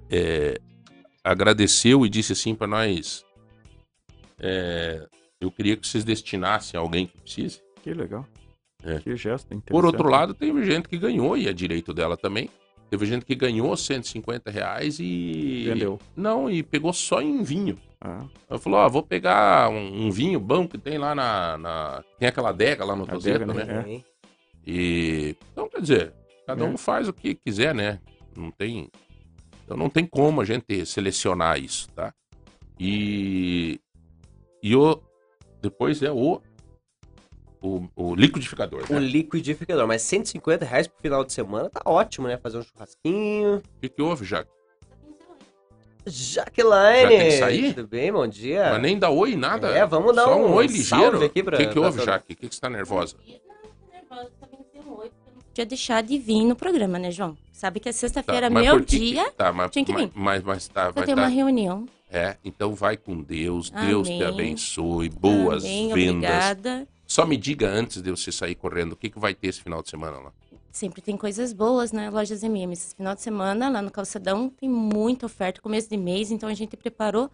é, agradeceu e disse assim pra nós: é, eu queria que vocês destinassem a alguém que precise. Que legal. É. Que gesto interessante. Por outro lado, teve gente que ganhou, e é direito dela também. Teve gente que ganhou 150 reais e. Vendeu. Não, e pegou só em vinho. Ah, Ela falou, ó, vou pegar um, um vinho bom que tem lá na, na- Tem aquela adega lá no Tozeto, né? né? É. E... Então, quer dizer, cada É. um faz o que quiser, né? Não tem... Então não tem como a gente selecionar isso, tá? E... E o... Depois é o... O, o liquidificador, O né? liquidificador. Mas 150 reais pro final de semana tá ótimo, né? Fazer um churrasquinho. O que, que houve, Jaque? Jaqueline! Já tem que sair? Tudo bem, bom dia. Mas nem dá oi, nada. É, vamos dar Só um um oi salve ligeiro. aqui pra- O que, que houve, Jaque? O que, que você tá nervosa? podia deixar de vir no programa, né, João? Sabe que é Tá, sexta-feira, mas meu dia, Tá, mas, tinha que vir. mas, mas, mas tá, eu vai tenho tá- uma reunião. É, então vai com Deus, Deus te Amém. abençoe, boas Amém, vendas. obrigada. Só me diga antes de você sair correndo, o que, que vai ter esse final de semana lá? Sempre tem coisas boas, né? Lojas MM. Esse final de semana, lá no Calçadão, tem muita oferta, começo de mês, então a gente preparou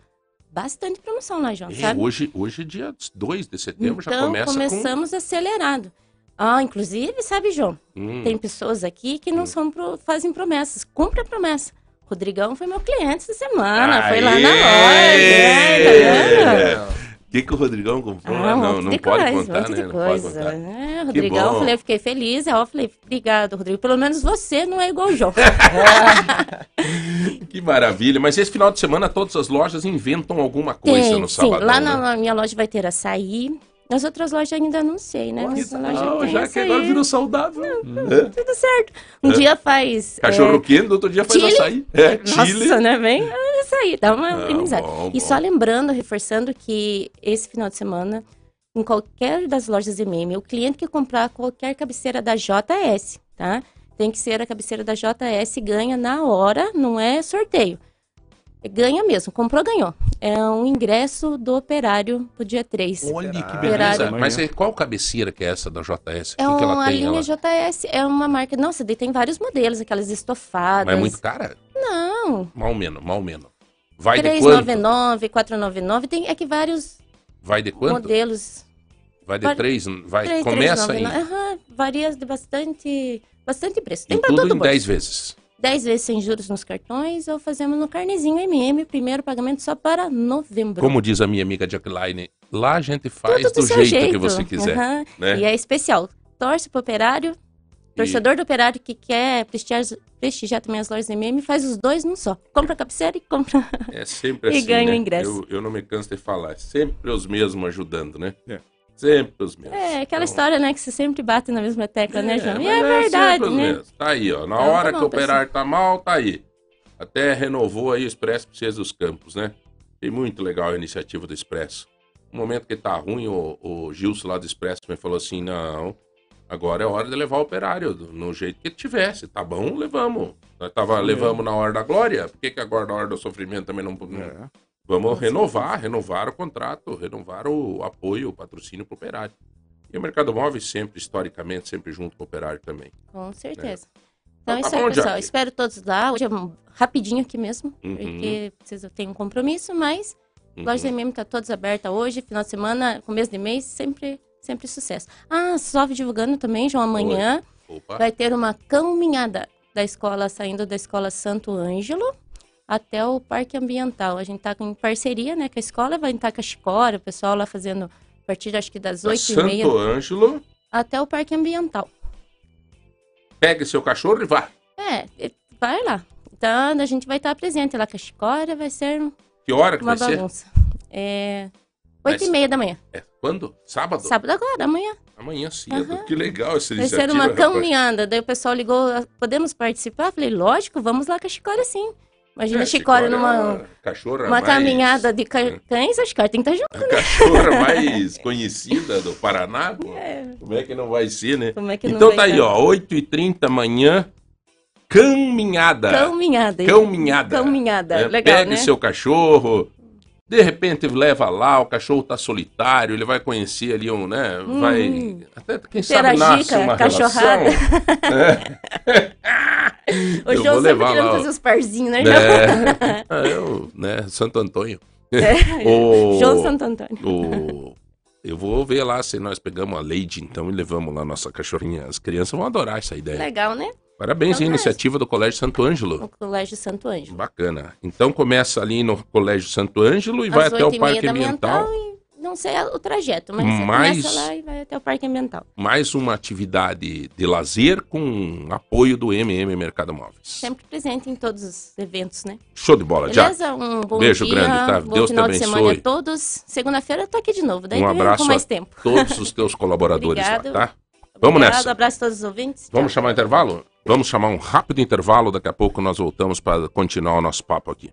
bastante promoção lá, João, É, sabe? hoje, hoje é dia 2 de setembro, já então, começa começamos acelerado. Ah, inclusive, sabe, João? com... Hum, Tem pessoas aqui que não são pro- fazem promessas. Cumpre a promessa. Rodrigão foi meu cliente essa semana, foi Aê! lá na loja, né? Tá vendo? O que, que o Rodrigão comprou? Ah, não, monte não de pode coisa, contar, né? Não pode contar. É, Rodrigão, eu falei, eu fiquei feliz. Aí eu falei, obrigado, Rodrigo. Pelo menos você não é igual o João. Que maravilha. Mas esse final de semana todas as lojas inventam alguma coisa Tem, no sim. sábado. Lá na, na minha loja vai ter açaí. Nas outras lojas ainda não sei, né? Mas na loja Não, tem já que agora virou saudável. Tudo certo. Um dia faz... Cachorro é, quente, outro dia faz Chile. açaí. É, Chile. Nossa, né? Vem ah, açaí, dá uma Ah, organizada. bom, E bom. só lembrando, reforçando que esse final de semana, em qualquer das lojas MM, o cliente que comprar qualquer cabeceira da JS, tá? Tem que ser a cabeceira da JS, ganha na hora, não é sorteio. Ganha mesmo, comprou, ganhou. É um ingresso do operário pro dia 3. Olha que Operário. beleza. Mas é, qual cabeceira que é essa da JS? É que, que ela uma tem? linha Ela... JS, é uma marca. Nossa, daí tem vários modelos, aquelas estofadas. Mas é muito cara? Não, Mal menos, mal menos. Vai de quanto? 399, 499, tem é que vários Vai de quanto? modelos. Vai de Vai- três? Vai, 3, começa em, Aham, varia de bastante, bastante preço. Tem em para tudo todo em mundo. 10 vezes. 10 vezes sem juros nos cartões ou fazemos no carnezinho MM, primeiro pagamento só para novembro. Como diz a minha amiga Jacqueline, lá a gente faz Tudo do seu jeito, que você quiser. Aham. né? E é especial. Torce pro operário, torcedor do operário que quer prestigiar, prestigiar também as lojas MM, faz os dois num só. Compra a cabeceira e compra. É sempre E assim, ganha o né? ingresso. Eu, eu não me canso de falar. É sempre os mesmos ajudando, né? É. Sempre os mesmos. É, aquela Então, história, né, que você sempre bate na mesma tecla, né, João? E é sempre verdade, os né? mesmos. Tá aí, ó. Na Então, hora tá que bom, o operário tá mal, tá aí. Até renovou aí o Expresso Princesa dos Campos, né? E muito legal a iniciativa do Expresso. No momento que tá ruim, o, o Gilson lá do Expresso me falou assim: não, agora é hora de levar o operário no jeito que tivesse. Tá bom, levamos. Nós tava, levamos na hora da glória, por que, que agora na hora do sofrimento também não. não- É. Vamos renovar, renovar o contrato, renovar o apoio, o patrocínio para o operário. E o Mercado Móvel sempre, historicamente, sempre junto com o operário também. Com certeza. Então Então é tá isso aí, pessoal. Espero todos lá. Hoje é rapidinho aqui mesmo, Uhum. porque preciso ter um compromisso, mas Uhum. loja MM tá todas abertas hoje, final de semana, começo de mês, sempre, sempre sucesso. Ah, só divulgando também, João, amanhã vai ter uma caminhada da escola, saindo da escola Santo Ângelo até o Parque Ambiental. A gente tá com parceria, né, com a escola, vai estar com a Chicora, o pessoal lá fazendo a partir, acho que das da oito e meia Santo Ângelo, até o Parque Ambiental. pegue seu cachorro e vá. É, vai lá. Então, a gente vai estar presente lá com a Chicória, vai ser Que hora que uma vai ser? bagunça. É, oito e meia da manhã. É, quando? Sábado? Sábado agora, amanhã. Amanhã cedo. Aham. Que legal essa Vai ser uma rapaz. caminhada. Daí o pessoal ligou, "Ah, podemos participar? Falei, lógico, vamos lá com a Chicória sim. Imagina É, Chicória é numa uma cachorra uma mais- caminhada de ca- cães, a Chicória tem que estar junto. A cachorra mais conhecida do Paraná. É, Como é que não vai ser, né? é que Então tá aí, dar? ó, 8h30 amanhã, caminhada. Caminhada. hein? Caminhada. Caminhada. É, Legal, pegue né? seu cachorro, de repente leva lá, o cachorro tá solitário, ele vai conhecer ali um, né? Vai. Hum. Até quem sabe nasce uma cachorrada. relação. O Eu João vou sempre querendo lá, fazer os parzinhos, né? João? É, Ah, eu, né? Santo Antônio. O- João Santo Antônio. o- Eu vou ver lá se nós pegamos a Lady, então, e levamos lá nossa cachorrinha. As crianças vão adorar essa ideia. Legal, né? Parabéns, Então hein, iniciativa do Colégio Santo Ângelo. No Colégio Santo Ângelo. Bacana. Então começa ali no Colégio Santo Ângelo e vai Às até o Parque Ambiental. não sei o trajeto, mas Mais- começa lá e vai até o Parque Ambiental. Mais uma atividade de lazer com apoio do MM Mercado Móveis. Sempre presente em todos os eventos, né? Show de bola, já. Beleza? Um bom Beijo dia, grande, tá? bom Deus te final de semana abençoe. a todos. Segunda-feira eu tô aqui de novo, daí Um abraço com mais a tempo. Todos os teus colaboradores lá, tá? Vamos Obrigado, nessa. abraço a todos os ouvintes. Vamos Tchau. chamar intervalo? Vamos chamar um rápido intervalo, daqui a pouco nós voltamos para continuar o nosso papo aqui.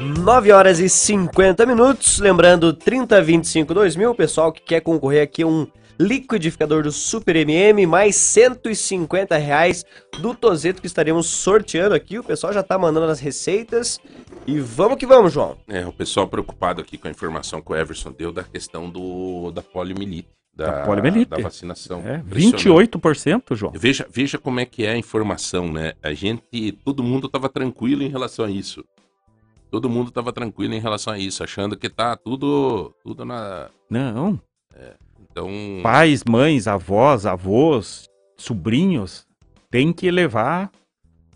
9 horas e 50 minutos. Lembrando, 3025 2000. Pessoal que quer concorrer aqui um liquidificador do Super MM, mais 150 reais do Tozeto que estaremos sorteando aqui. O pessoal já tá mandando as receitas. E vamos que vamos, João. É, o pessoal preocupado aqui com a informação que o Everson deu da questão do, da poliomielite. Da, Da poliomielite. da vacinação. É, Impressionante. 28%, João. Veja, veja como é que é a informação, né? A gente, todo mundo estava tranquilo em relação a isso. Todo mundo estava tranquilo em relação a isso, achando que tá tudo, tudo na. Não. Então, Pais, mães, avós, avós, sobrinhos, tem que levar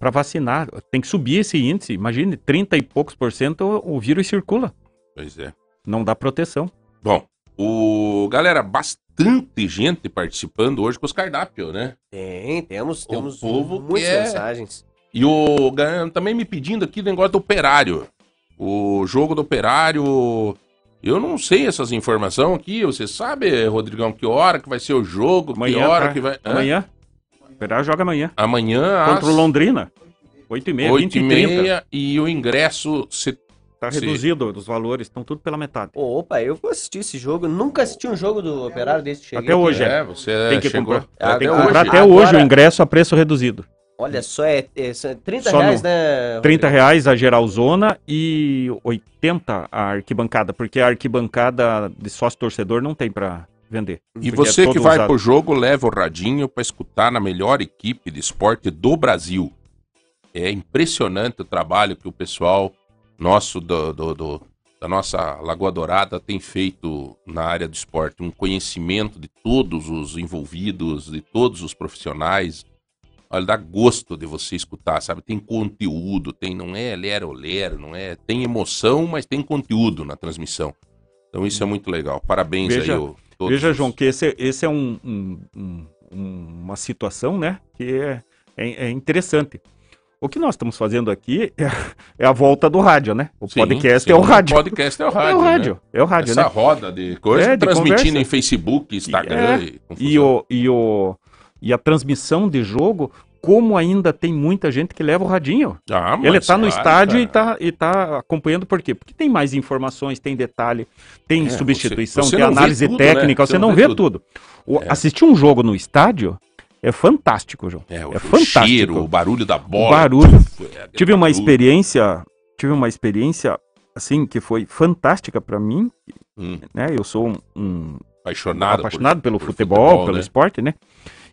para vacinar. Tem que subir esse índice. Imagine, 30 e poucos por cento o vírus circula. Pois é. Não dá proteção. Bom, o galera, bastante gente participando hoje com os cardápios, né? Tem, temos, O temos povo muitas quer- mensagens. E o também me pedindo aqui o negócio do operário. O jogo do operário. Eu não sei essas informações aqui. Você sabe, Rodrigão, que hora que vai ser o jogo? que Amanhã, hora tá? que vai. Hã? Amanhã. O Operário joga amanhã. Amanhã Contra o Londrina. 8 e meia, 8 20 e e 30. meia e o ingresso se- Tá Sim. reduzido os valores, estão tudo pela metade. Opa, eu vou assistir esse jogo. Nunca assisti um jogo do Operário desde que cheguei. Até hoje, É, você Tem que chegou. comprar. É, Tem que até comprar hoje. até Agora- hoje o ingresso a preço reduzido. Olha só, é, é, são 30 Só reais, no- né? 30 Rodrigo? reais a geralzona e 80 a arquibancada, porque a arquibancada de sócio torcedor não tem pra vender. E é você que todo vai usado. pro jogo, leva o radinho pra escutar na melhor equipe de esporte do Brasil. É impressionante o trabalho que o pessoal nosso do, do- do- da nossa Lagoa Dourada tem feito na área do esporte. Um conhecimento de todos os envolvidos, de todos os profissionais. Olha, dá gosto de você escutar, sabe? Tem conteúdo, tem, não é lero-lero, não é. Tem emoção, mas tem conteúdo na transmissão. Então isso é muito legal. Parabéns Veja- aí, ô, todos Veja, João, que esse, esse é um- um- um- uma situação, né, que é, é- é interessante. O que nós estamos fazendo aqui é, é a volta do rádio, né? O Sim, podcast sim, é o rádio. O podcast é o rádio. é o né? rádio, é o rádio, Essa né? roda de coisa, É, de transmitindo conversa. em Facebook, Instagram É, e. E, o, e, o, e a transmissão de jogo, como ainda tem muita gente que leva o radinho. Ah, Ele tá no claro, estádio e cara. tá, e tá acompanhando por quê? Porque tem mais informações, tem detalhe, tem É, substituição, você- você tem análise tudo, né? técnica, Você você não vê vê tudo. tudo. O- É. Assistir um jogo no estádio é fantástico, João. É, o, é o fantástico. cheiro, o barulho da bola. O barulho. Aquele Tive uma barulho. experiência, tive uma experiência assim que foi fantástica pra mim, Hum, né? Eu sou um, um apaixonado, por- apaixonado pelo por futebol, pelo né? esporte, né?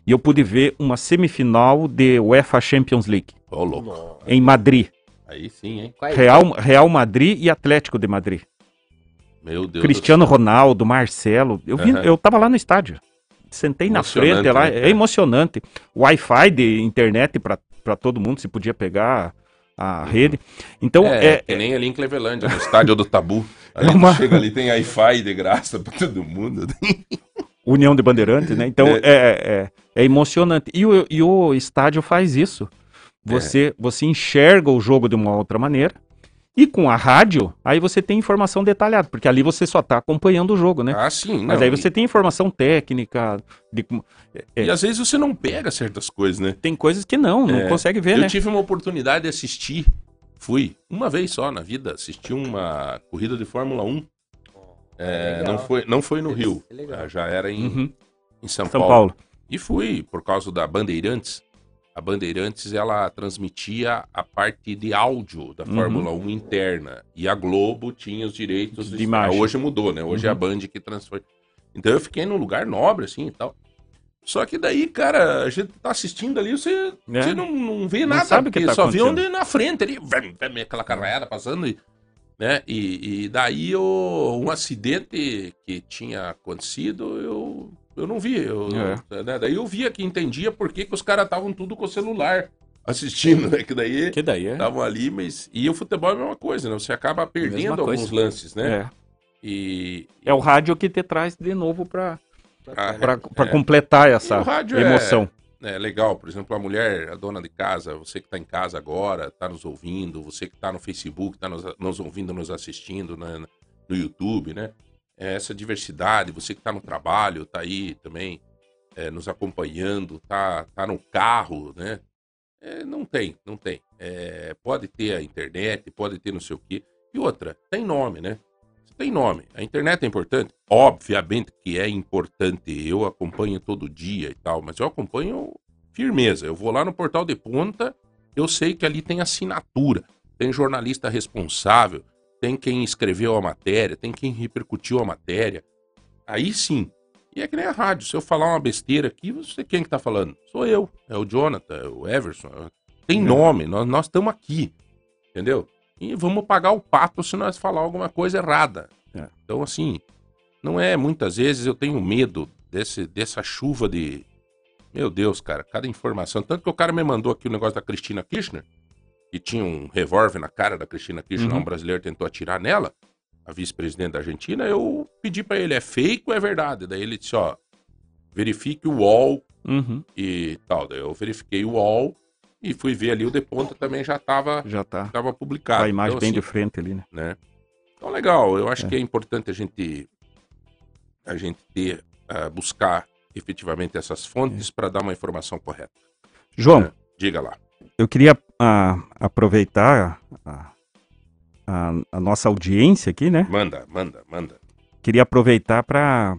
E eu pude ver uma semifinal de UEFA Champions League Ô, louco. Em Madrid, Aí sim, hein? É? Real, Real Madrid e Atlético de Madrid. Meu Deus. Cristiano do céu. Ronaldo, Marcelo. Eu, vi, Aham. eu tava lá no estádio. Sentei na frente lá. né, É emocionante. Wi-Fi de internet para todo mundo, se podia pegar a rede. Então, é, é, que nem ali em Clevelândia, no estádio do Tabu. Ali É uma- chega ali, tem Wi-Fi de graça pra todo mundo. União de Bandeirantes, né? Então, É. é, é, é emocionante. E o, e o estádio faz isso. É. Você, você enxerga o jogo de uma outra maneira. E com a rádio, aí você tem informação detalhada, porque ali você só tá acompanhando o jogo, né? Ah, sim. Mas não, aí você tem informação técnica, de como- E, e às vezes você não pega certas coisas, né? tem coisas que não, não É, consegue ver, eu né? tive uma oportunidade de assistir, fui uma vez só na vida, assisti uma corrida de Fórmula 1. É, legal. não, foi, não foi no Rio, É legal. Ah, já era em, Uhum. em São, São Paulo. Paulo. E fui por causa da Bandeirantes. A Bandeirantes ela transmitia a parte de áudio da Uhum. Fórmula 1 interna e a Globo tinha os direitos De de imagem. Hoje mudou, né? Hoje é a Uhum. Band que transfere. Então eu fiquei num lugar nobre assim e tal. Só que daí, cara, a gente tá assistindo ali, você, É. você não, não vê Não nada, sabe que tá só vê onde na frente ali, aquela carreada passando e, né? E, e daí o, um acidente que tinha acontecido, eu, eu não vi. Eu, É. né, Daí eu via que entendia por que, que os caras estavam tudo com o celular assistindo, né? Que daí Que daí é. estavam ali, mas. E o futebol é a mesma coisa, né? Você acaba perdendo Mesma alguns coisa. lances, né? É. E. É o rádio que te traz de novo pra, ah, pra, pra é. completar essa o rádio emoção. É legal, por exemplo, a mulher, a dona de casa, você que está em casa agora, está nos ouvindo, você que está no Facebook, está nos, nos ouvindo, nos assistindo né, no YouTube, né? É essa diversidade, você que está no trabalho, está aí também é, nos acompanhando, tá, tá no carro, né? É, não tem, não tem. É, pode ter a internet, pode ter não sei o quê. E outra, tem nome, né? Tem nome. A internet é importante? Obviamente que é importante. Eu acompanho todo dia e tal, mas eu acompanho firmeza. Eu vou lá no portal de ponta, eu sei que ali tem assinatura, tem jornalista responsável, tem quem escreveu a matéria, tem quem repercutiu a matéria. Aí sim. E é que nem a rádio. Se eu falar uma besteira aqui, você quem que tá falando? Sou eu. É o Jonathan, é o Everson. Tem nome, nós nós estamos aqui. Entendeu? E vamos pagar o pato se nós falar alguma coisa errada. É. Então, assim, não é muitas vezes eu tenho medo desse, dessa chuva de, Meu Deus, cara, cada informação. Tanto que o cara me mandou aqui o negócio da Cristina Kirchner, que tinha um revólver na cara da Cristina Kirchner, Uhum. um brasileiro tentou atirar nela, a vice-presidente da Argentina. Eu pedi pra ele, é fake ou é verdade? Daí ele disse, ó, verifique o UOL Uhum, e tal. Daí eu verifiquei o UOL e fui ver ali, o De Ponta também já tava, já tá. tava publicado. a imagem Então, bem assim, de frente ali, né? né? Então legal, eu acho É. que é importante a gente a gente ter ah, buscar efetivamente essas fontes para dar uma informação correta. João, É. Diga lá. eu queria ah, aproveitar a, a- a nossa audiência aqui, né? Manda, manda, manda. Queria aproveitar para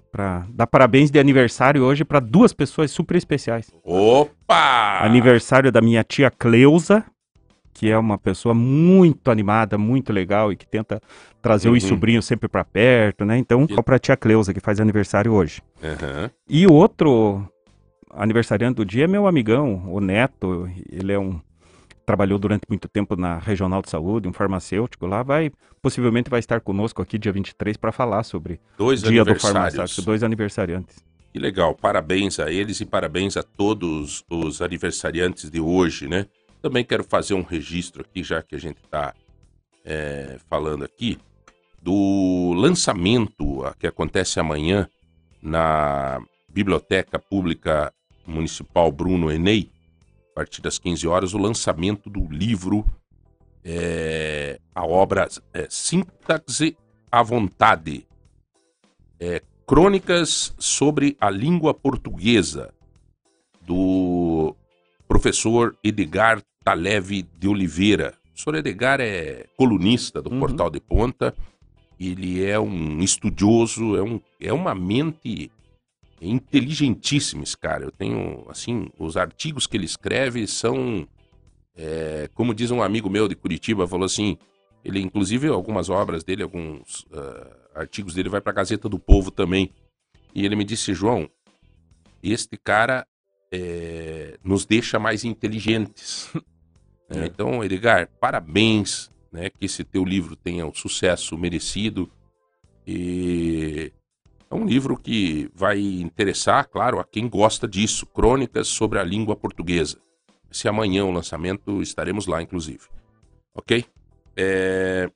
dar parabéns de aniversário hoje para duas pessoas super especiais. Opa! Aniversário da minha tia Cleusa, que é uma pessoa muito animada, muito legal e que tenta trazer os Uhum. sobrinhos sempre para perto, né? Então, só para tia Cleusa que faz aniversário hoje. Aham. E o outro aniversariante do dia é meu amigão, o Neto. Ele é um trabalhou durante muito tempo na Regional de Saúde, um farmacêutico lá, vai possivelmente vai estar conosco aqui dia 23 para falar sobre Dois dia do farmacêutico, dois aniversariantes. Que legal, parabéns a eles e parabéns a todos os aniversariantes de hoje, né? Também quero fazer um registro aqui, já que a gente está falando aqui, do lançamento que acontece amanhã na Biblioteca Pública Municipal Bruno Enei, a partir das 15 horas, o lançamento do livro, é, a obra é, Sintaxe à Vontade, é, Crônicas sobre a Língua Portuguesa, do professor Edgar Taleve de Oliveira. O professor Edgar é colunista do Uhum. Portal de Ponta, ele é um estudioso, é, um, é uma mente inteligentíssima esse cara. Eu tenho, assim, os artigos que ele escreve são, é, como diz um amigo meu de Curitiba, falou assim, ele, inclusive, algumas obras dele, alguns ah, artigos dele vai para a Gazeta do Povo também. E ele me disse, João, este cara é, nos deixa mais inteligentes. né? Então, Edgar, parabéns, né, que esse teu livro tenha o sucesso merecido. E é um livro que vai interessar, claro, a quem gosta disso. Crônicas sobre a língua portuguesa. Se amanhã o lançamento, estaremos lá, inclusive. Ok? É...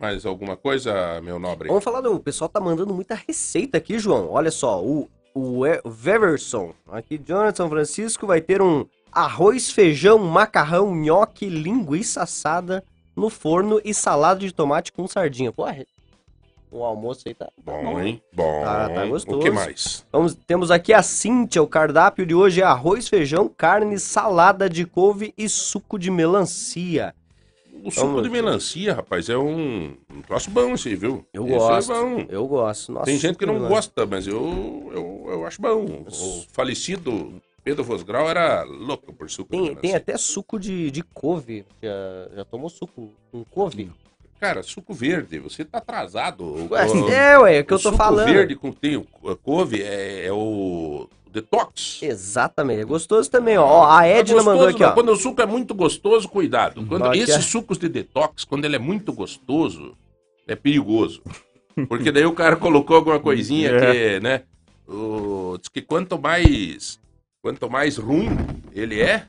Mais alguma coisa, meu nobre? Vamos falar do. O pessoal tá mandando muita receita aqui, João. Olha só, o, o Weverson, aqui, Jonathan Francisco, vai ter um arroz, feijão, macarrão, nhoque, linguiça assada no forno e salada de tomate com sardinha. Pô, o almoço aí tá. tá Bom, hein? Bom. Tá- tá gostoso. O que mais? Vamos, temos aqui a Cíntia, o cardápio de hoje é arroz, feijão, carne, salada de couve e suco de melancia. O suco Vamos de ver. melancia, rapaz, é um, um troço bom esse, viu? Eu Esse gosto. É bom. Eu gosto. Nossa, Tem gente que de não melancia. gosta, mas eu, eu, eu acho bom. O falecido Pedro Vosgrau era louco por suco de Tem, melancia. tem até suco de, de couve. Já, já tomou suco com couve? Cara, suco verde, você tá atrasado. Ué, o- é, ué, é o que o eu tô suco falando. verde com tem couve é, é o detox. Exatamente, é gostoso também, ó. A É Edna gostoso, mandou aqui, não. ó. Quando o suco é muito gostoso, cuidado. Quando esses é- sucos de detox, quando ele é muito gostoso, é perigoso. Porque daí o cara colocou alguma coisinha É. que, né? O, diz que quanto mais quanto mais ruim ele é,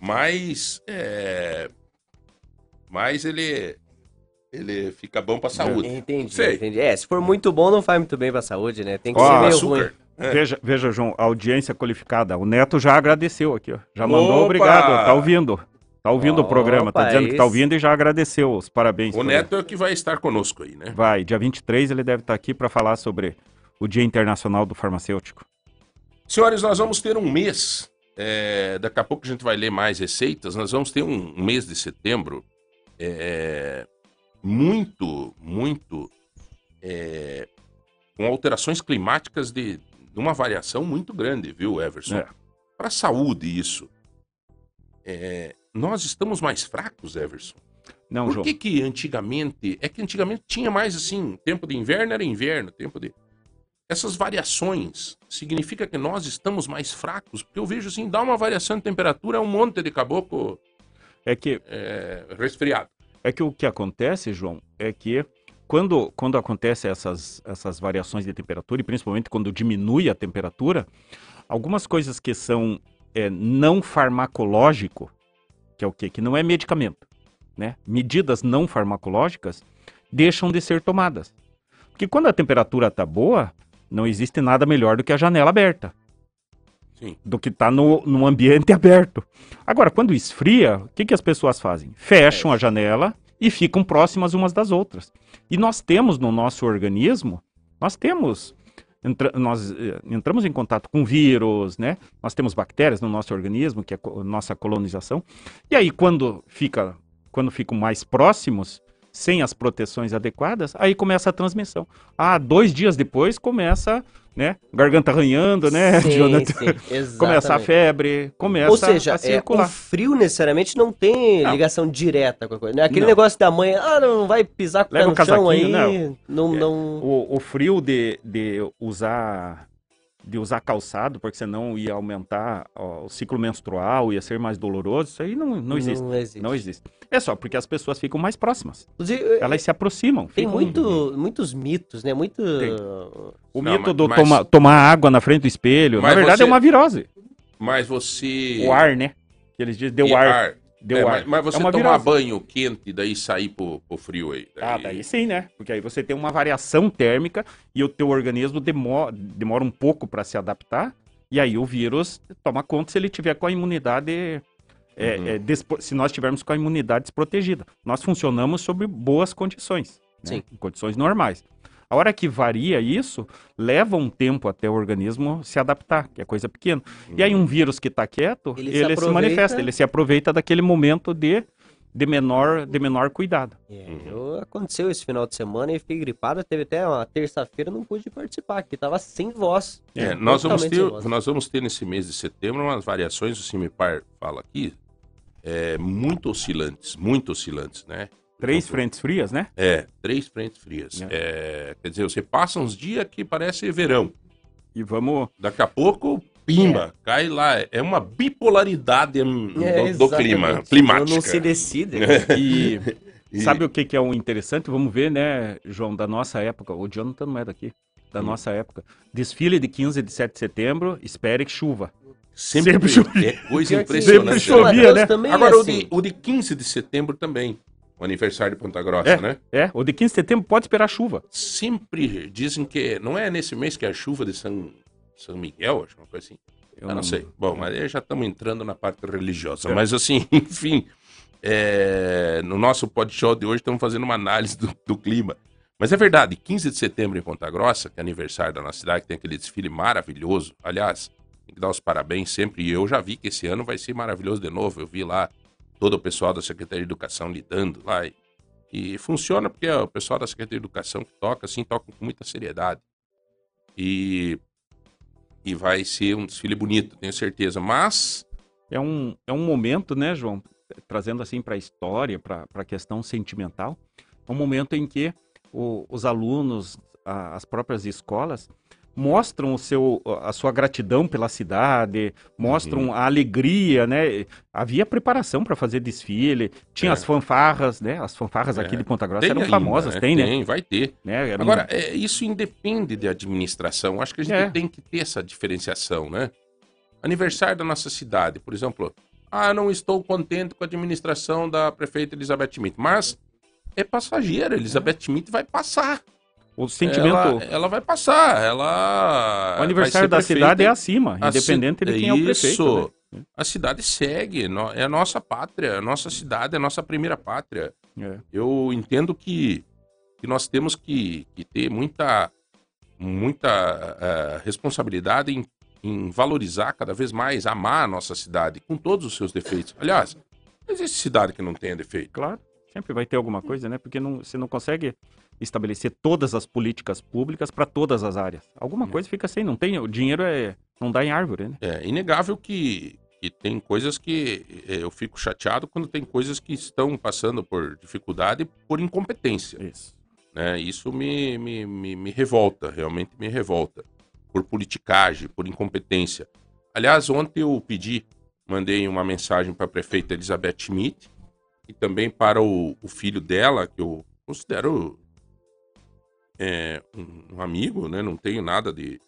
mais é, mais ele ele fica bom pra saúde. Entendi, Sei. entendi. É, se for muito bom, não faz muito bem pra saúde, né? Tem que Ó, ser meio açúcar. ruim. É. Veja, veja, João, audiência qualificada. O Neto já agradeceu aqui, ó. Já mandou Opa! obrigado, tá ouvindo. Tá ouvindo o programa, tá Opa, dizendo que tá ouvindo e já agradeceu os parabéns. O Neto é o que vai estar conosco aí, né? Vai, dia 23 ele deve estar aqui para falar sobre o Dia Internacional do Farmacêutico. Senhores, nós vamos ter um mês. é, daqui a pouco a gente vai ler mais receitas. Nós vamos ter um, um mês de setembro é, muito, muito é, com alterações climáticas de, de uma variação muito grande, viu, Everson? É. Para a saúde, isso. É, nós estamos mais fracos, Everson. Não, Por João. que que antigamente... É que antigamente tinha mais assim, tempo de inverno era inverno, tempo de... Essas variações significa que nós estamos mais fracos? Porque eu vejo assim, dá uma variação de temperatura, é um monte de caboclo É que é, resfriado. É que o que acontece, João, é que quando, quando acontecem essas, essas variações de temperatura, e principalmente quando diminui a temperatura, algumas coisas que são é, não farmacológico, que é o quê? Que não é medicamento, né? Medidas não farmacológicas deixam de ser tomadas. Porque quando a temperatura está boa, não existe nada melhor do que a janela aberta. Sim. Do que estar tá no, no ambiente aberto. Agora, quando esfria, o que, que as pessoas fazem? Fecham a janela e ficam próximas umas das outras. E nós temos no nosso organismo, nós temos entra, nós eh, entramos em contato com vírus, né? Nós temos bactérias no nosso organismo, que é a nossa colonização. E aí, quando fica, quando ficam mais próximos, sem as proteções adequadas, aí começa a transmissão. Ah, dois dias depois começa, né? Garganta arranhando, né, Sim, Jonathan? sim, começa a febre, começa Ou seja, a é, o circular. frio necessariamente não tem Não. ligação direta com a coisa. Né? Aquele Não. negócio da mãe, ah, não, não vai pisar com o Leva um aí. Não, É, não... O, o frio de, de usar de usar calçado, porque senão ia aumentar ó, o ciclo menstrual, ia ser mais doloroso, isso aí não, não existe. Não existe. Não existe. É só porque as pessoas ficam mais próximas. Inclusive, Elas se aproximam. tem muito, muitos mitos, né? Muito. Tem. O Não, mito mas- do mas- toma- tomar água na frente do espelho, na Mas verdade você- é uma virose. Mas você. O ar, né? Que eles dizem, deu E ar. Deu É, ar. mas, mas você é uma tomar banho quente e daí sair pro, pro frio aí. Ah, daí sim, né? Porque aí você tem uma variação térmica e o teu organismo demora, demora um pouco para se adaptar. E aí o vírus toma conta se ele tiver com a imunidade. é, Uhum. é, despo- se nós tivermos com a imunidade desprotegida. Nós funcionamos sob boas condições. né? Sim. Em condições normais. A hora que varia isso, leva um tempo até o organismo se adaptar, que é coisa pequena. E aí um vírus que está quieto, Ele ele, se se, manifesta, ele se aproveita daquele momento de, de, menor, de menor cuidado. É, eu- aconteceu esse final de semana e fiquei gripado. Teve até uma terça-feira, não pude participar, que tava sem voz. É, nós, vamos ter, sem voz. nós vamos ter nesse mês de setembro umas variações, o Cimipar fala aqui, é, muito oscilantes, muito oscilantes, né? Três Então, frentes frias, né? É, três frentes frias. É. É, quer dizer, você passa uns dias que parece verão. E vamos. Daqui a pouco, pimba, cai lá. É uma bipolaridade hum, É, do, do clima, climática. Não se decide. né? E, E- sabe o que, que é o interessante? Vamos ver, né, João, da nossa época. O Jonathan não é daqui. Da Hum. nossa época. Desfile de 15 e 17 de setembro, espere que chuva. Sempre, Sempre chovia. é coisa impressionante. Sempre né? chovia, né? é Agora, o, assim. de, o de 15 de setembro também. O aniversário de Ponta Grossa, É. né? É, o de 15 de setembro pode esperar chuva. Sempre dizem que não é nesse mês que é a chuva de São, São Miguel, acho uma coisa assim. Eu Eu não sei. Bom, mas aí já estamos entrando na parte religiosa. Mas assim, enfim, é, no nosso podcast de hoje estamos fazendo uma análise do, do clima. Mas é verdade, 15 de setembro em Ponta Grossa, que é aniversário da nossa cidade, que tem aquele desfile maravilhoso. Aliás, tem que dar os parabéns sempre. E eu já vi que esse ano vai ser maravilhoso de novo. Eu vi lá todo o pessoal da Secretaria de Educação lidando lá. E, e funciona porque o pessoal da Secretaria de Educação que toca, assim, toca com muita seriedade. E, e vai ser um desfile bonito, tenho certeza. Mas É um, é um momento, né, João? Trazendo assim para a história, para a questão sentimental. É um momento em que o- os alunos, a- as próprias escolas, mostram o seu, a sua gratidão pela cidade, mostram Uhum. a alegria, né? Havia preparação para fazer desfile, tinha É. as fanfarras, né? As fanfarras É. aqui de Ponta Grossa tem eram ainda, famosas, né? tem, né? Tem, vai ter. né? Era Agora, é, isso independe de administração. Acho que a gente É. tem que ter essa diferenciação, né? Aniversário da nossa cidade, por exemplo. Ah, não estou contente com a administração da prefeita Elizabeth Schmidt. Mas é passageira. Elizabeth Schmidt vai passar. O sentimento, Ela, ela vai passar. Ela. o aniversário da cidade é acima, A ci- independente de quem é o prefeito. Isso. né? A cidade segue. É a nossa pátria. A nossa cidade é a nossa primeira pátria. É. Eu entendo que, que nós temos que, que ter muita, muita eh, responsabilidade em, em valorizar cada vez mais, amar a nossa cidade, com todos os seus defeitos. Aliás, não existe cidade que não tenha defeito. Claro, sempre vai ter alguma coisa, né? Porque não, você não consegue estabelecer todas as políticas públicas para todas as áreas. Alguma coisa fica sem, não tem, o dinheiro é não dá em árvore, né? É inegável que, que tem coisas que eh, eu fico chateado quando tem coisas que estão passando por dificuldade por incompetência. Isso. né? Isso me, me, me, me revolta, realmente me revolta. Por politicagem, por incompetência. Aliás, ontem eu pedi, mandei uma mensagem para a prefeita Elizabeth Schmidt e também para o, o filho dela, que eu considero é, um, um amigo, né? Não tenho nada de.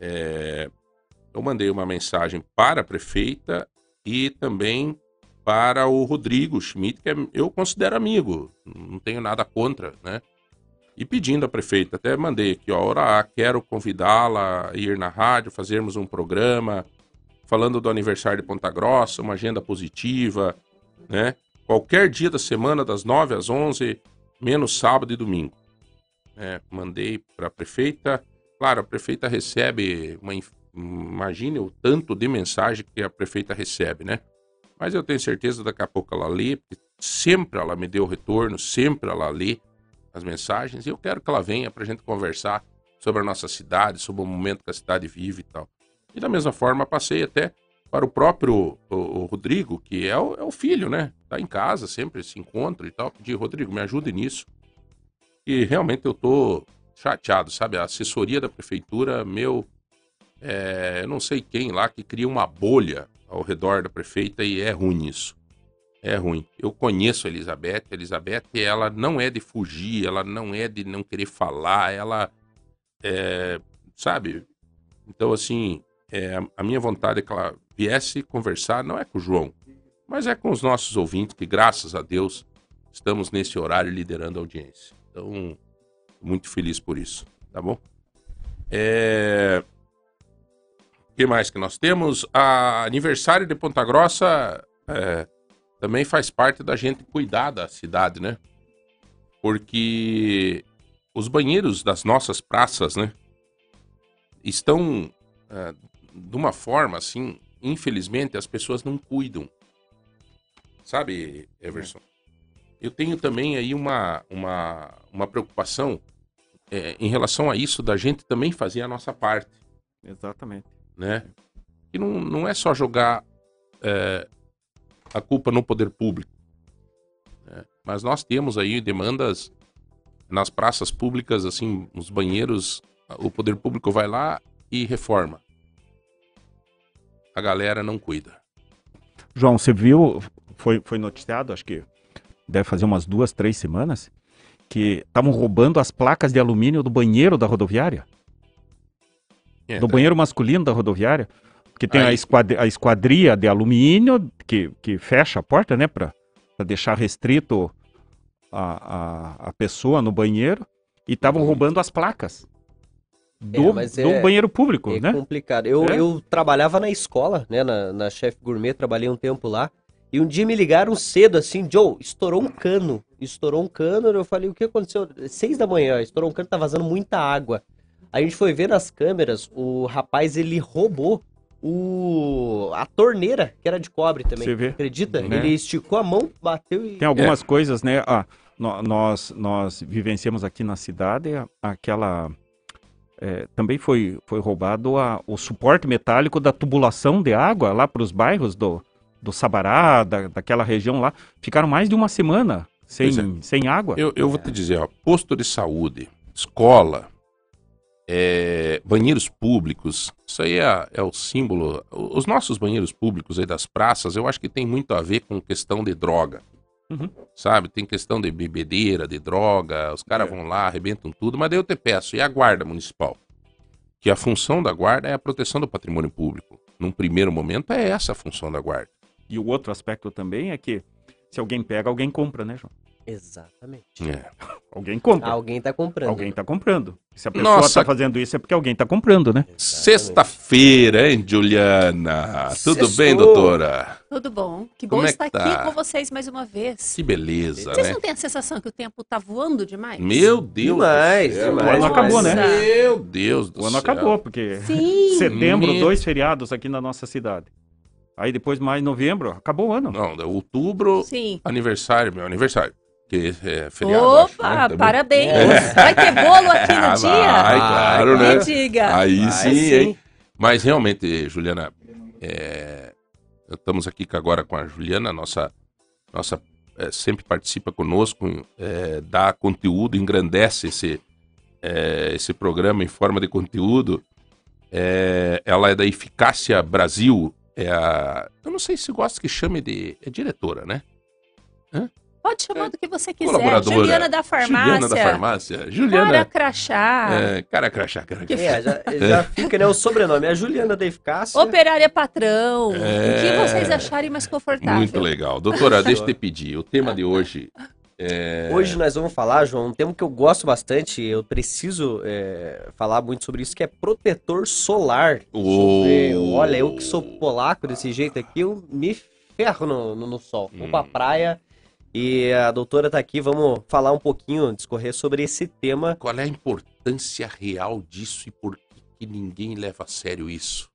é, eu mandei uma mensagem para a prefeita e também para o Rodrigo Schmidt, que é- eu considero amigo, não tenho nada contra, né? E pedindo à prefeita, até mandei aqui, ó, hora A, quero convidá-la a ir na rádio, fazermos um programa falando do aniversário de Ponta Grossa, uma agenda positiva, né? Qualquer dia da semana, das 9 às 11, menos sábado e domingo. É, mandei para a prefeita. Claro, a prefeita recebe uma. Imagine o tanto de mensagem que a prefeita recebe, né? Mas eu tenho certeza daqui a pouco ela lê, sempre ela me deu retorno, sempre ela lê as mensagens. E eu quero que ela venha para a gente conversar sobre a nossa cidade, sobre o momento que a cidade vive e tal. E da mesma forma, passei até para o próprio o, o Rodrigo, que é o, é o filho, né? Tá em casa, sempre se encontra e tal. Pedi, Rodrigo, me ajude nisso. E realmente eu tô chateado, sabe? A assessoria da prefeitura, meu, é, não sei quem lá que cria uma bolha ao redor da prefeita e é ruim isso. É ruim. Eu conheço a Elizabeth. A Elizabeth, ela não é de fugir, ela não é de não querer falar, ela é, sabe? Então, assim, é, a minha vontade é que ela viesse conversar, não é com o João, mas é com os nossos ouvintes, que graças a Deus estamos nesse horário liderando a audiência. Então, muito feliz por isso, tá bom? É... O que mais que nós temos? A aniversário de Ponta Grossa é, também faz parte da gente cuidar da cidade, né? Porque os banheiros das nossas praças, né? Estão é, de uma forma assim, infelizmente, as pessoas não cuidam. Sabe, Everson? Eu tenho também aí uma, uma, uma preocupação é, em relação a isso, da gente também fazer a nossa parte, Exatamente. né? E não, não é só jogar é, a culpa no poder público. né? Mas nós temos aí demandas nas praças públicas, assim, nos banheiros, o poder público vai lá e reforma. A galera não cuida. João, você viu, foi, foi noticiado, acho que deve fazer umas duas, três semanas, que estavam roubando as placas de alumínio do banheiro da rodoviária, É, do tá- banheiro masculino da rodoviária, que tem a, esquadri, a esquadria de alumínio que, que fecha a porta, né, para deixar restrito a, a, a pessoa no banheiro, e estavam Uhum. roubando as placas do, É, mas do é- banheiro público, É né? complicado. Eu, É? eu trabalhava na escola, né, na, na Chef Gourmet, trabalhei um tempo lá. E um dia me ligaram cedo assim, Joe, estourou um cano. Estourou um cano, eu falei, o que aconteceu? Seis da manhã, estourou um cano, tá vazando muita água. A gente foi ver nas câmeras, o rapaz, ele roubou o a torneira, que era de cobre também. Você vê? Acredita? Né? Ele esticou a mão, bateu e... Tem algumas coisas, né? Ah, nó- nós, nós vivenciamos aqui na cidade aquela. é, também foi, foi roubado a- o suporte metálico da tubulação de água lá para os bairros do, do Sabará, da, daquela região lá. Ficaram mais de uma semana sem, Pois sem água. Eu, eu vou te dizer, ó, posto de saúde, escola, é, banheiros públicos, isso aí é, é o símbolo. Os nossos banheiros públicos aí das praças, eu acho que tem muito a ver com questão de droga. Uhum. Sabe? Tem questão de bebedeira, de droga, os caras É. vão lá, arrebentam tudo, mas daí eu te peço, e a guarda municipal? Que a função da guarda é a proteção do patrimônio público. Num primeiro momento, é essa a função da guarda. E o outro aspecto também é que se alguém pega, alguém compra, né, João? Exatamente. É. Alguém compra. Alguém tá comprando. Alguém está comprando. Se a pessoa Nossa. está fazendo isso é porque alguém está comprando, né? Sexta-feira, hein, Juliana? Tudo bem, Sextou. doutora? Tudo bom? Que Como bom é que estar tá? aqui com vocês mais uma vez. Que beleza, Vocês né? não têm a sensação que o tempo tá voando demais? Meu Deus Demais, do céu. demais, O ano acabou, né? Meu Deus do O ano céu. acabou, porque Sim. setembro, Meu- dois feriados aqui na nossa cidade. Aí depois mais novembro, acabou o ano. Não, outubro, Sim. aniversário, meu aniversário. Que é feriado, acho, né, Opa, parabéns. É. Vai ter bolo aqui no Ah, dia? vai, claro, né? Me diga. Aí Vai sim, sim. hein? Mas realmente, Juliana, é, estamos aqui agora com a Juliana, nossa, nossa é, sempre participa conosco, é, dá conteúdo, engrandece esse, é, esse programa em forma de conteúdo. É, ela é da Eficácia Brasil, é a, eu não sei se gosta que chame de, é diretora, né? Hã? Pode chamar do que você quiser. Juliana da farmácia. Juliana da farmácia. Cara Juliana. crachá. É, cara crachá, cara crachá. É, já, já fica, né? O sobrenome é a Juliana da Eficácia. Operária patrão. É. O que vocês acharem mais confortável. Muito legal. Doutora, deixa eu te pedir. O tema de hoje é. Hoje nós vamos falar, João, um tema que eu gosto bastante, eu preciso é, falar muito sobre isso, que é protetor solar. Sobre- olha, eu que sou polaco desse jeito aqui, eu me ferro no, no, no sol. Vou pra Hum. praia e a doutora tá aqui, vamos falar um pouquinho, discorrer sobre esse tema. Qual é a importância real disso e por que, que ninguém leva a sério isso?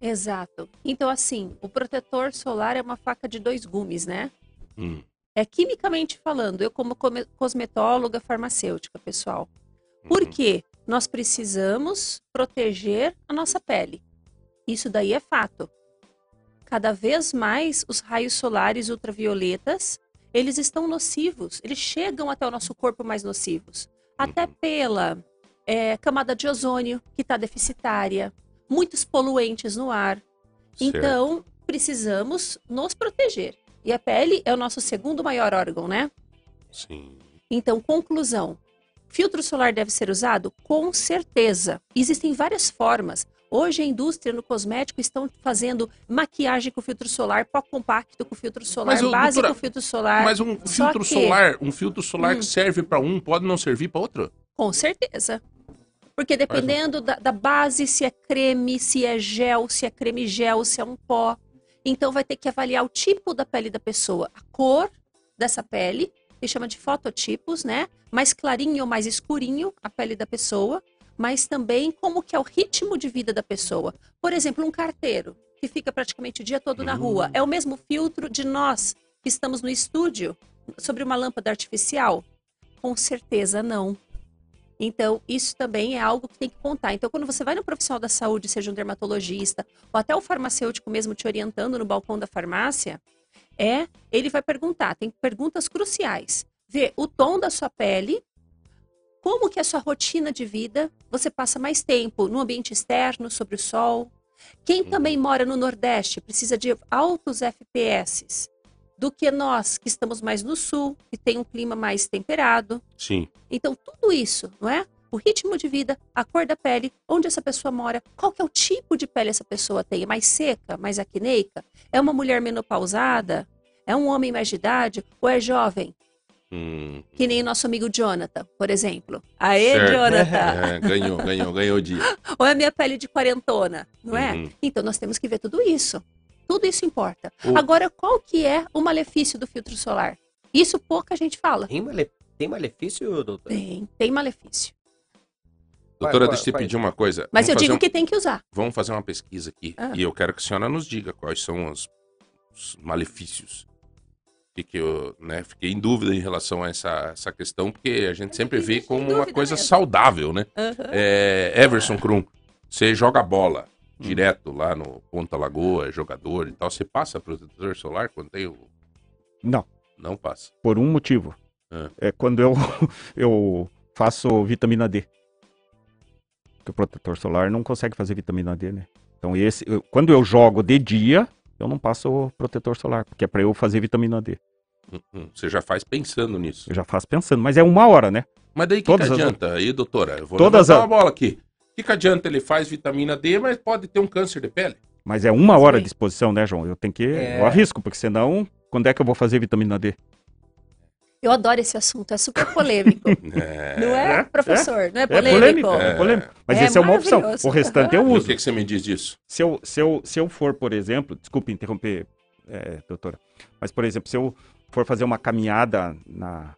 Exato. Então, assim, o protetor solar é uma faca de dois gumes, né? Hum, É quimicamente falando, eu como cosmetóloga farmacêutica, pessoal. Por uhum. quê? Nós precisamos proteger a nossa pele. Isso daí é fato. Cada vez mais os raios solares ultravioletas, eles estão nocivos, eles chegam até o nosso corpo mais nocivos. Até Uhum. pela é, camada de ozônio, que está deficitária, muitos poluentes no ar. Certo. Então, precisamos nos proteger. E a pele é o nosso segundo maior órgão, né? Sim. Então, conclusão. Filtro solar deve ser usado? Com certeza. Existem várias formas. Hoje a indústria no cosmético estão fazendo maquiagem com filtro solar, pó compacto com filtro solar, Mas, base doutora, com filtro solar. Mas um filtro que- solar, um filtro solar Hum. que serve para um pode não servir para outro? Com certeza. Porque dependendo da, da base, se é creme, se é gel, se é creme gel, se é um pó. Então vai ter que avaliar o tipo da pele da pessoa, a cor dessa pele, que chama de fototipos, né? Mais clarinho ou mais escurinho a pele da pessoa, mas também como que é o ritmo de vida da pessoa. Por exemplo, um carteiro que fica praticamente o dia todo na Hum. rua, é o mesmo filtro de nós que estamos no estúdio sobre uma lâmpada artificial? Com certeza não. Então, isso também é algo que tem que contar. Então, quando você vai no profissional da saúde, seja um dermatologista, ou até o farmacêutico mesmo te orientando no balcão da farmácia, é, ele vai perguntar, tem perguntas cruciais. Ver o tom da sua pele, como que é a sua rotina de vida, você passa mais tempo no ambiente externo, sobre o sol. Quem também mora no Nordeste precisa de altos FPS do que nós, que estamos mais no sul, que tem um clima mais temperado. Sim. Então, tudo isso, não é? O ritmo de vida, a cor da pele, onde essa pessoa mora, qual que é o tipo de pele essa pessoa tem? É mais seca, mais acneica? É uma mulher menopausada? É um homem mais de idade? Ou é jovem? Hum, Que nem nosso amigo Jonathan, por exemplo. Aê, Certo. Jonathan! é, ganhou, ganhou, ganhou o dia. Ou é a minha pele de quarentona, não é? Uhum. Então, nós temos que ver tudo isso. Tudo isso importa. O- Agora, qual que é o malefício do filtro solar? Isso pouca gente fala. Tem, male... tem malefício, doutor? Tem, tem malefício. Doutora, Qual- deixa eu te pedir uma coisa. Mas Vamos eu digo um- que tem que usar. Vamos fazer uma pesquisa aqui. Ah. E eu quero que a senhora nos diga quais são os, os malefícios. Que, que eu né, fiquei em dúvida em relação a essa, essa questão, porque a gente sempre vê como uma coisa mesmo. saudável, né? Aham. É, Everson Krum, você joga bola direto lá no Ponta Lagoa, é jogador e tal. Você passa protetor solar quando tem o. Não, Não passa. por um motivo. Ah. É quando eu, eu faço vitamina D. Porque o protetor solar não consegue fazer vitamina D, né? Então, esse, eu- quando eu jogo de dia, eu não passo o protetor solar, porque é para eu fazer vitamina D. Hum, hum, Você já faz pensando nisso. Eu já faço pensando, mas é uma hora, né? Mas daí o que, que Todas as- adianta? Aí, doutora, eu vou Todas levantar as- uma bola aqui. O que, que adianta? Ele faz vitamina D, mas pode ter um câncer de pele. Mas é uma hora Sim. de exposição, né, João? Eu tenho que. É. Eu arrisco, porque senão, quando é que eu vou fazer vitamina D? Eu adoro esse assunto, é super polêmico. É. Não é, professor? Não é É polêmico? polêmico, é polêmico. Mas É essa é uma opção. O restante eu E o uso. que, que você me diz disso? se eu, se eu, se eu for, por exemplo, desculpe interromper, é, doutora, mas, por exemplo, se eu for fazer uma caminhada na,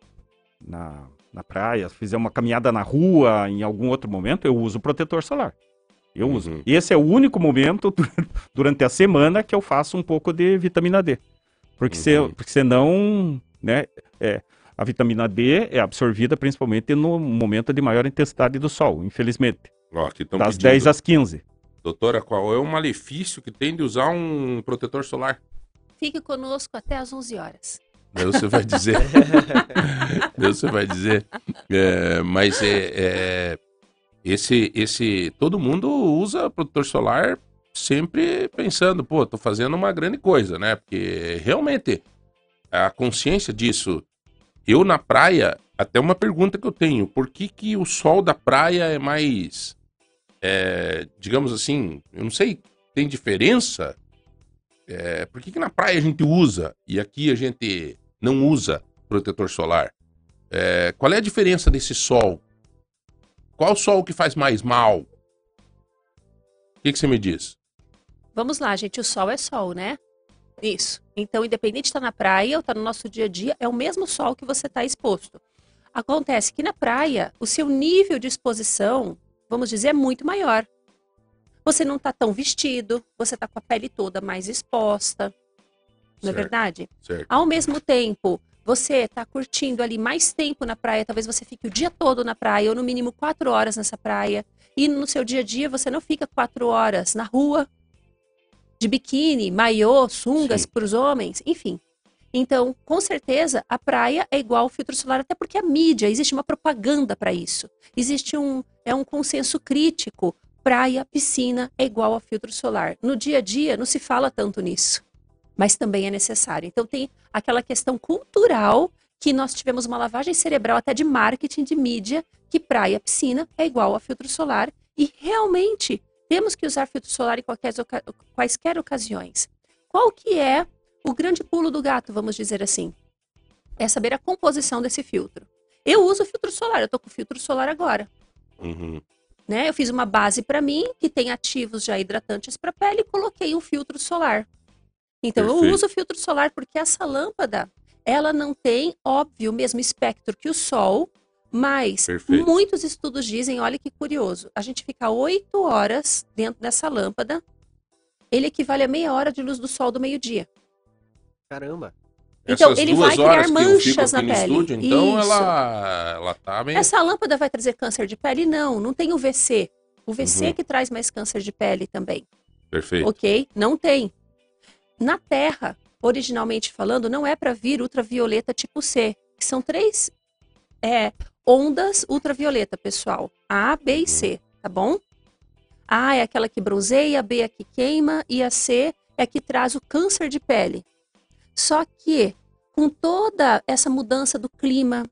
na, na praia, fizer uma caminhada na rua, em algum outro momento, eu uso protetor solar. Eu Uhum. uso. E esse é o único momento du- durante a semana que eu faço um pouco de vitamina D. Porque, se, Uhum. porque senão, né, é, a vitamina D é absorvida principalmente no momento de maior intensidade do sol, infelizmente. Ó, das pedindo. 10 às 15. Doutora, qual é o malefício que tem de usar um protetor solar? Fique conosco até às 11 horas. Daí você vai dizer. Daí você vai dizer. É, mas é, é, esse, esse. Todo mundo usa protetor solar sempre pensando, pô, tô fazendo uma grande coisa, né? Porque realmente a consciência disso. Eu na praia, até uma pergunta que eu tenho, por que, que o sol da praia é mais, é, digamos assim, eu não sei, tem diferença? É, por que, que na praia a gente usa e aqui a gente não usa protetor solar? É, qual é a diferença desse sol? Qual sol que faz mais mal? O que, que você me diz? Vamos lá, gente. O sol é sol, né? Isso. Então, independente de estar na praia ou estar no nosso dia a dia, é o mesmo sol que você está exposto. Acontece que na praia, o seu nível de exposição, vamos dizer, é muito maior. Você não está tão vestido, você está com a pele toda mais exposta. Não é Certo. verdade? Certo. Ao mesmo tempo, você está curtindo ali mais tempo na praia, talvez você fique o dia todo na praia, ou no mínimo quatro horas nessa praia. E no seu dia a dia, você não fica quatro horas na rua, de biquíni, maiô, sungas para os homens, enfim. Então, com certeza, a praia é igual ao filtro solar, até porque a mídia, existe uma propaganda para isso. Existe um, é um consenso crítico. Praia, piscina é igual ao filtro solar. No dia a dia, não se fala tanto nisso mas também é necessário. Então tem aquela questão cultural que nós tivemos uma lavagem cerebral até de marketing de mídia que praia, piscina é igual a filtro solar e realmente temos que usar filtro solar em qualquer, quaisquer ocasiões. Qual que é o grande pulo do gato, vamos dizer assim? É saber a composição desse filtro. Eu uso filtro solar, eu tô com filtro solar agora Uhum. né? Eu fiz uma base para mim que tem ativos já hidratantes para pele e coloquei um filtro solar. Então eu Perfeito. uso o filtro solar porque essa lâmpada, ela não tem, óbvio, o mesmo espectro que o sol, mas Perfeito. muitos estudos dizem, olha que curioso, a gente fica oito horas dentro dessa lâmpada, ele equivale a meia hora de luz do sol do meio-dia. Caramba. Então, Essas ele duas vai criar manchas na pele. Estúdio, então Isso. ela, ela tá meio. Essa lâmpada vai trazer câncer de pele? Não, não tem UVC. O VC Uhum. que traz mais câncer de pele também. Perfeito. Ok? Não tem. Na Terra, originalmente falando, não é para vir ultravioleta tipo C, que são três é, ondas ultravioleta, pessoal. A, B e C, tá bom? A é aquela que bronzeia, B é a que queima e a C é a que traz o câncer de pele. Só que, com toda essa mudança do clima,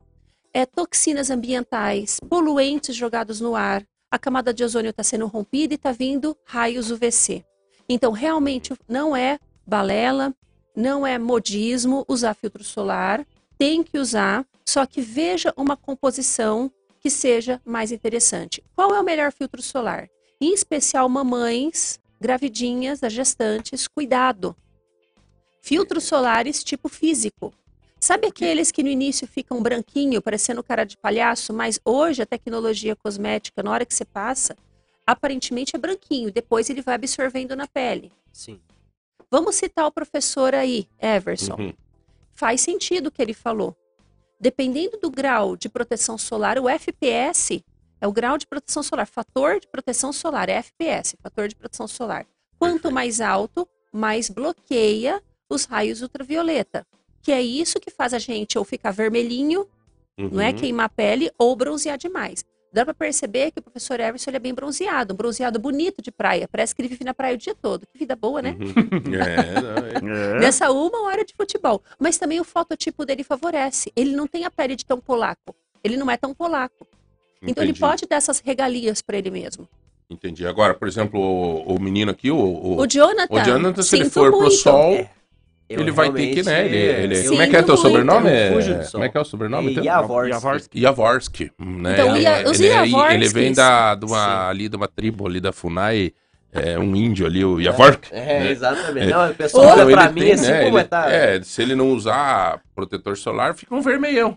é, toxinas ambientais, poluentes jogados no ar, a camada de ozônio está sendo rompida e está vindo raios UVC. Então, realmente, não é balela, não é modismo usar filtro solar, tem que usar, só que veja uma composição que seja mais interessante. Qual é o melhor filtro solar? Em especial, mamães, gravidinhas, as gestantes, cuidado. Filtros solares tipo físico. Sabe aqueles que no início ficam branquinho, parecendo cara de palhaço, mas hoje a tecnologia cosmética, na hora que você passa, aparentemente é branquinho, depois ele vai absorvendo na pele. Sim. Vamos citar o professor aí, Everson. Uhum. Faz sentido o que ele falou. Dependendo do grau de proteção solar, o FPS é o grau de proteção solar, fator de proteção solar, é FPS, fator de proteção solar. Quanto mais alto, mais bloqueia os raios ultravioleta. Que é isso que faz a gente ou ficar vermelhinho, não é Uhum. queimar a pele, ou bronzear demais. Dá pra perceber que o professor Everson ele é bem bronzeado, um bronzeado bonito de praia. Parece que ele vive na praia o dia todo. Que vida boa, né? Uhum. É, é. Nessa uma hora de futebol. Mas também o fototipo dele favorece. Ele não tem a pele de tão polaco. Ele não é tão polaco. Então ele Entendi, pode dar essas regalias para ele mesmo. Entendi. Agora, por exemplo, o, o menino aqui, o, o, O Jonathan. o Jonathan, se ele for pro muito. sol, É. Eu ele vai ter que, né? Ele, ele, como é que é teu sobrenome? É, como é que é o sobrenome? Teu? Yavorsky. Yavorsky. Né? Então, ele, Ia- os ele, é- ele Yavorskys- vem da, de uma, Sim. ali, de uma tribo ali da Funai, é, um índio ali, o Yavorsky. É, né? exatamente. É. Não, o pessoal Ou- olha Então, pra ele mim tem, assim, né, como ele- é, tá? é, se ele não usar protetor solar, fica um vermelhão.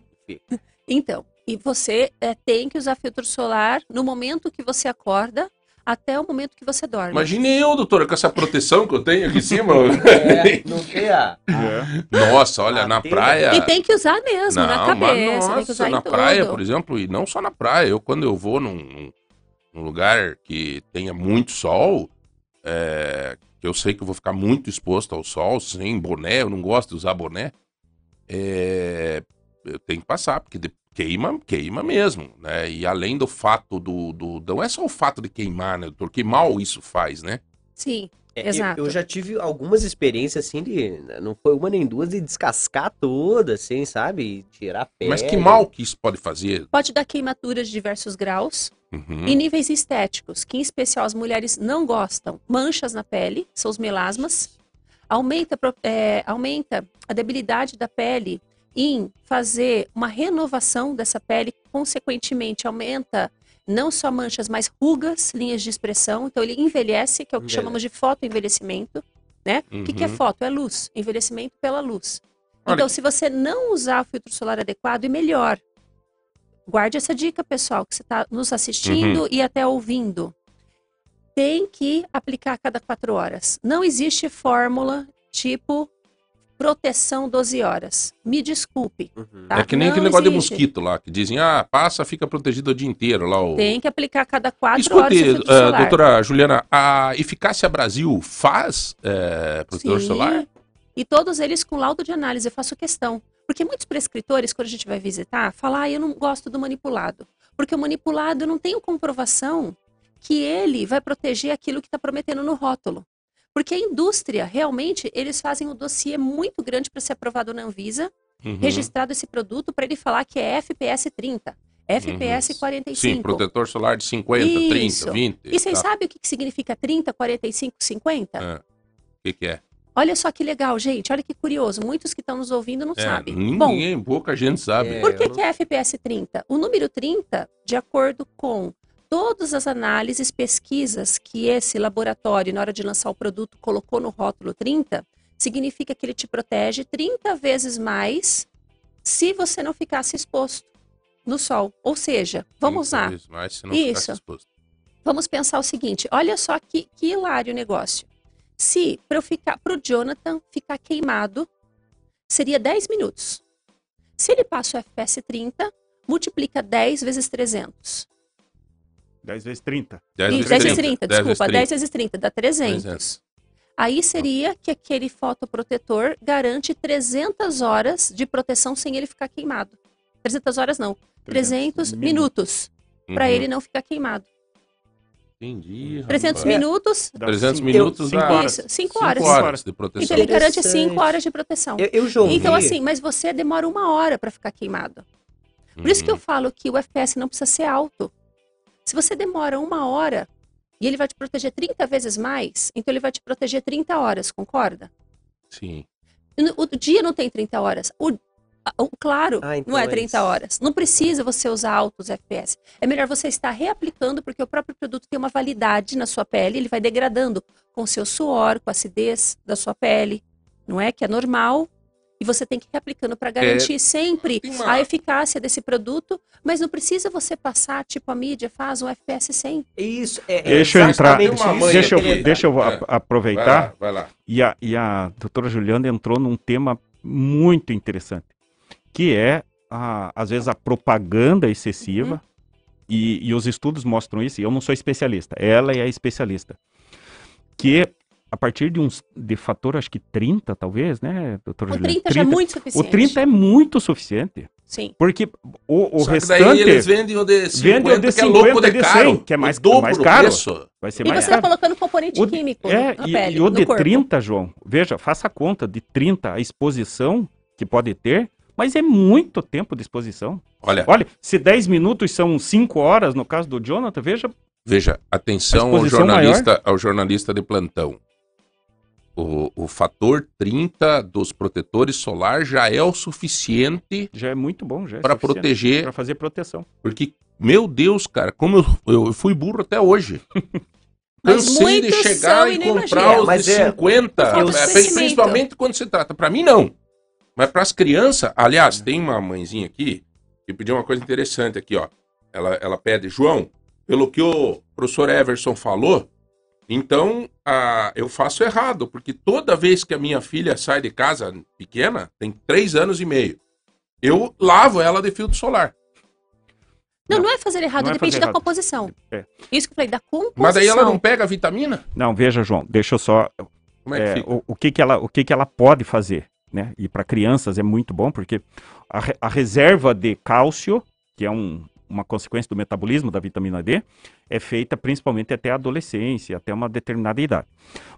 Então, e você é, tem que usar filtro solar no momento que você acorda até o momento que você dorme. Imagine eu, doutora, com essa proteção que eu tenho aqui em cima. É, não tem a... É. Nossa, olha, Ah, na praia. E tem que usar mesmo, na Não, cabeça, mas tem que usar nossa, em na praia, tudo. por exemplo, e não só na praia. Eu, quando eu vou num, num- num lugar que tenha muito sol, é, que eu sei que eu vou ficar muito exposto ao sol, sem boné, eu não gosto de usar boné, é, eu tenho que passar, porque de- queima, queima mesmo, né? E além do fato do, do. Não é só o fato de queimar, né, doutor? Que mal isso faz, né? Sim. É, eu- Exato. Eu, já tive algumas experiências assim de. Não foi uma nem duas, de descascar toda, assim, sabe? E tirar a pele. Mas que mal que isso pode fazer? Pode dar queimaduras de diversos graus Uhum. e níveis estéticos, que em especial as mulheres não gostam. Manchas na pele, são os melasmas. Aumenta, é, aumenta a debilidade da pele em fazer uma renovação dessa pele, consequentemente aumenta não só manchas, mas rugas, linhas de expressão. Então ele envelhece, que é o que chamamos de fotoenvelhecimento. Né? O que, que é Uhum. foto? É luz, envelhecimento pela luz. Olha- Então, se você não usar o filtro solar adequado, e melhor, guarde essa dica, pessoal, que você está nos assistindo e até ouvindo. Tem que aplicar a cada quatro horas. Não existe fórmula tipo proteção 12 horas. Me desculpe. Uhum. Tá? É que nem Não aquele negócio de existe. mosquito lá, que dizem, ah, passa, fica protegido o dia inteiro lá. O... Tem que aplicar a cada quatro horas Escute, filtro eh, solar. doutora Juliana, a Eficácia Brasil faz eh, protetor Sim, solar? E todos eles com laudo de análise, eu faço questão. Porque muitos prescritores, quando a gente vai visitar, falam, ah, eu não gosto do manipulado. Porque o manipulado eu não tenho comprovação que ele vai proteger aquilo que está prometendo no rótulo. Porque a indústria, realmente, eles fazem um dossiê muito grande para ser aprovado na Anvisa, Uhum. registrado esse produto para ele falar que é FPS 30, FPS Uhum. 45. Sim, protetor solar de 50, Isso. 30, 20. E vocês tá. sabem o que que significa 30, 45, 50? É. O que, que é? Olha só que legal, gente. Olha que curioso. Muitos que estão nos ouvindo não É, sabem. Bom, Ninguém, pouca gente sabe. É, por que, não- que é FPS 30? O número 30, de acordo com todas as análises, pesquisas que esse laboratório, na hora de lançar o produto, colocou no rótulo 30, significa que ele te protege 30 vezes mais se você não ficasse exposto no sol. Ou seja, vamos lá. Talvez Mais, se não Isso. Vamos pensar o seguinte: olha só que, que hilário o negócio. Se para ficar pro Jonathan ficar queimado, seria 10 minutos. Se ele passa o FPS 30, multiplica 10 vezes 300. 10 vezes 30. 10 Ih, vezes 10 vezes 30, 30, desculpa, 30. 10 vezes 30, dá 300. 300. Aí seria que aquele fotoprotetor garante 300 horas de proteção sem ele ficar queimado. 300 horas não, 300 minutos para Uhum. ele não ficar queimado. Entendi. 300 rapaz. minutos, Dá 300 cinco- minutos cinco dá horas. isso, 5 cinco horas. horas de proteção. Então ele garante Interessante. 5 horas de proteção. Eu, eu já ouvi. Então, assim, mas você demora uma hora para ficar queimado. Por isso que eu Uhum. falo que o FPS não precisa ser alto. Se você demora uma hora e ele vai te proteger 30 vezes mais, então ele vai te proteger 30 horas, concorda? Sim. O, o dia não tem 30 horas. O, o claro Ah, então não é é 30 isso. horas. Não precisa você usar altos FPS. É melhor você estar reaplicando, porque o próprio produto tem uma validade na sua pele, ele vai degradando com o seu suor, com a acidez da sua pele, não é? Que é normal. E você tem que ir reaplicando para garantir sempre tem uma- a eficácia desse produto, mas não precisa você passar, tipo a mídia faz um FPS 100. Isso, é, é Deixa eu entrar. Deixa eu, deixa eu É. a- Vai aproveitar. lá, vai lá. E a, e a doutora Juliana entrou num tema muito interessante, que é, a, às vezes, a propaganda excessiva, Uhum. e, e os estudos mostram isso, e eu não sou especialista, ela é a especialista, que a partir de uns, de fator, acho que 30, talvez, né, doutora O Juliana? 30, já é muito O suficiente. 30 é muito suficiente, Sim. porque o, o Só que restante daí eles vendem o de 50, Vendem o de que é louco 50, de de caro. 100, que é mais- o dobro mais caro. preço. vai ser E mais você caro. está colocando componente O de- químico É, na e, pele, e o no de corpo. 30, João, veja, faça a conta de 30, a exposição que pode ter, mas é muito tempo de exposição. Olha, Olha, se 10 minutos são 5 horas, no caso do Jonathan, veja, veja, atenção ao jornalista, ao jornalista de plantão. O, o fator 30 dos protetores solar já é o suficiente já é muito bom, já é para proteger, para fazer proteção. porque, meu Deus, cara, como eu, eu fui burro até hoje. Cansei de chegar e comprar os Mas de é- 50, Por falta de é, conhecimento. principalmente quando se trata. Para mim, não. Mas para as crianças, aliás, tem uma mãezinha aqui que pediu uma coisa interessante aqui, ó. Ela, ela pede, João, pelo que o professor Everson falou, então ah, eu faço errado, porque toda vez que a minha filha sai de casa pequena, tem três anos e meio, eu lavo ela de filtro solar. Não, Não. não é fazer errado, Não é depende fazer da errado. composição. É. Isso que eu falei, da composição. Mas daí ela não pega a vitamina? Não, veja, João, deixa eu só Como é que é, fica? o, o que que ela, o que que ela pode fazer, né? E para crianças é muito bom porque a, a reserva de cálcio, que é um, uma consequência do metabolismo da vitamina D, é feita principalmente até a adolescência, até uma determinada idade.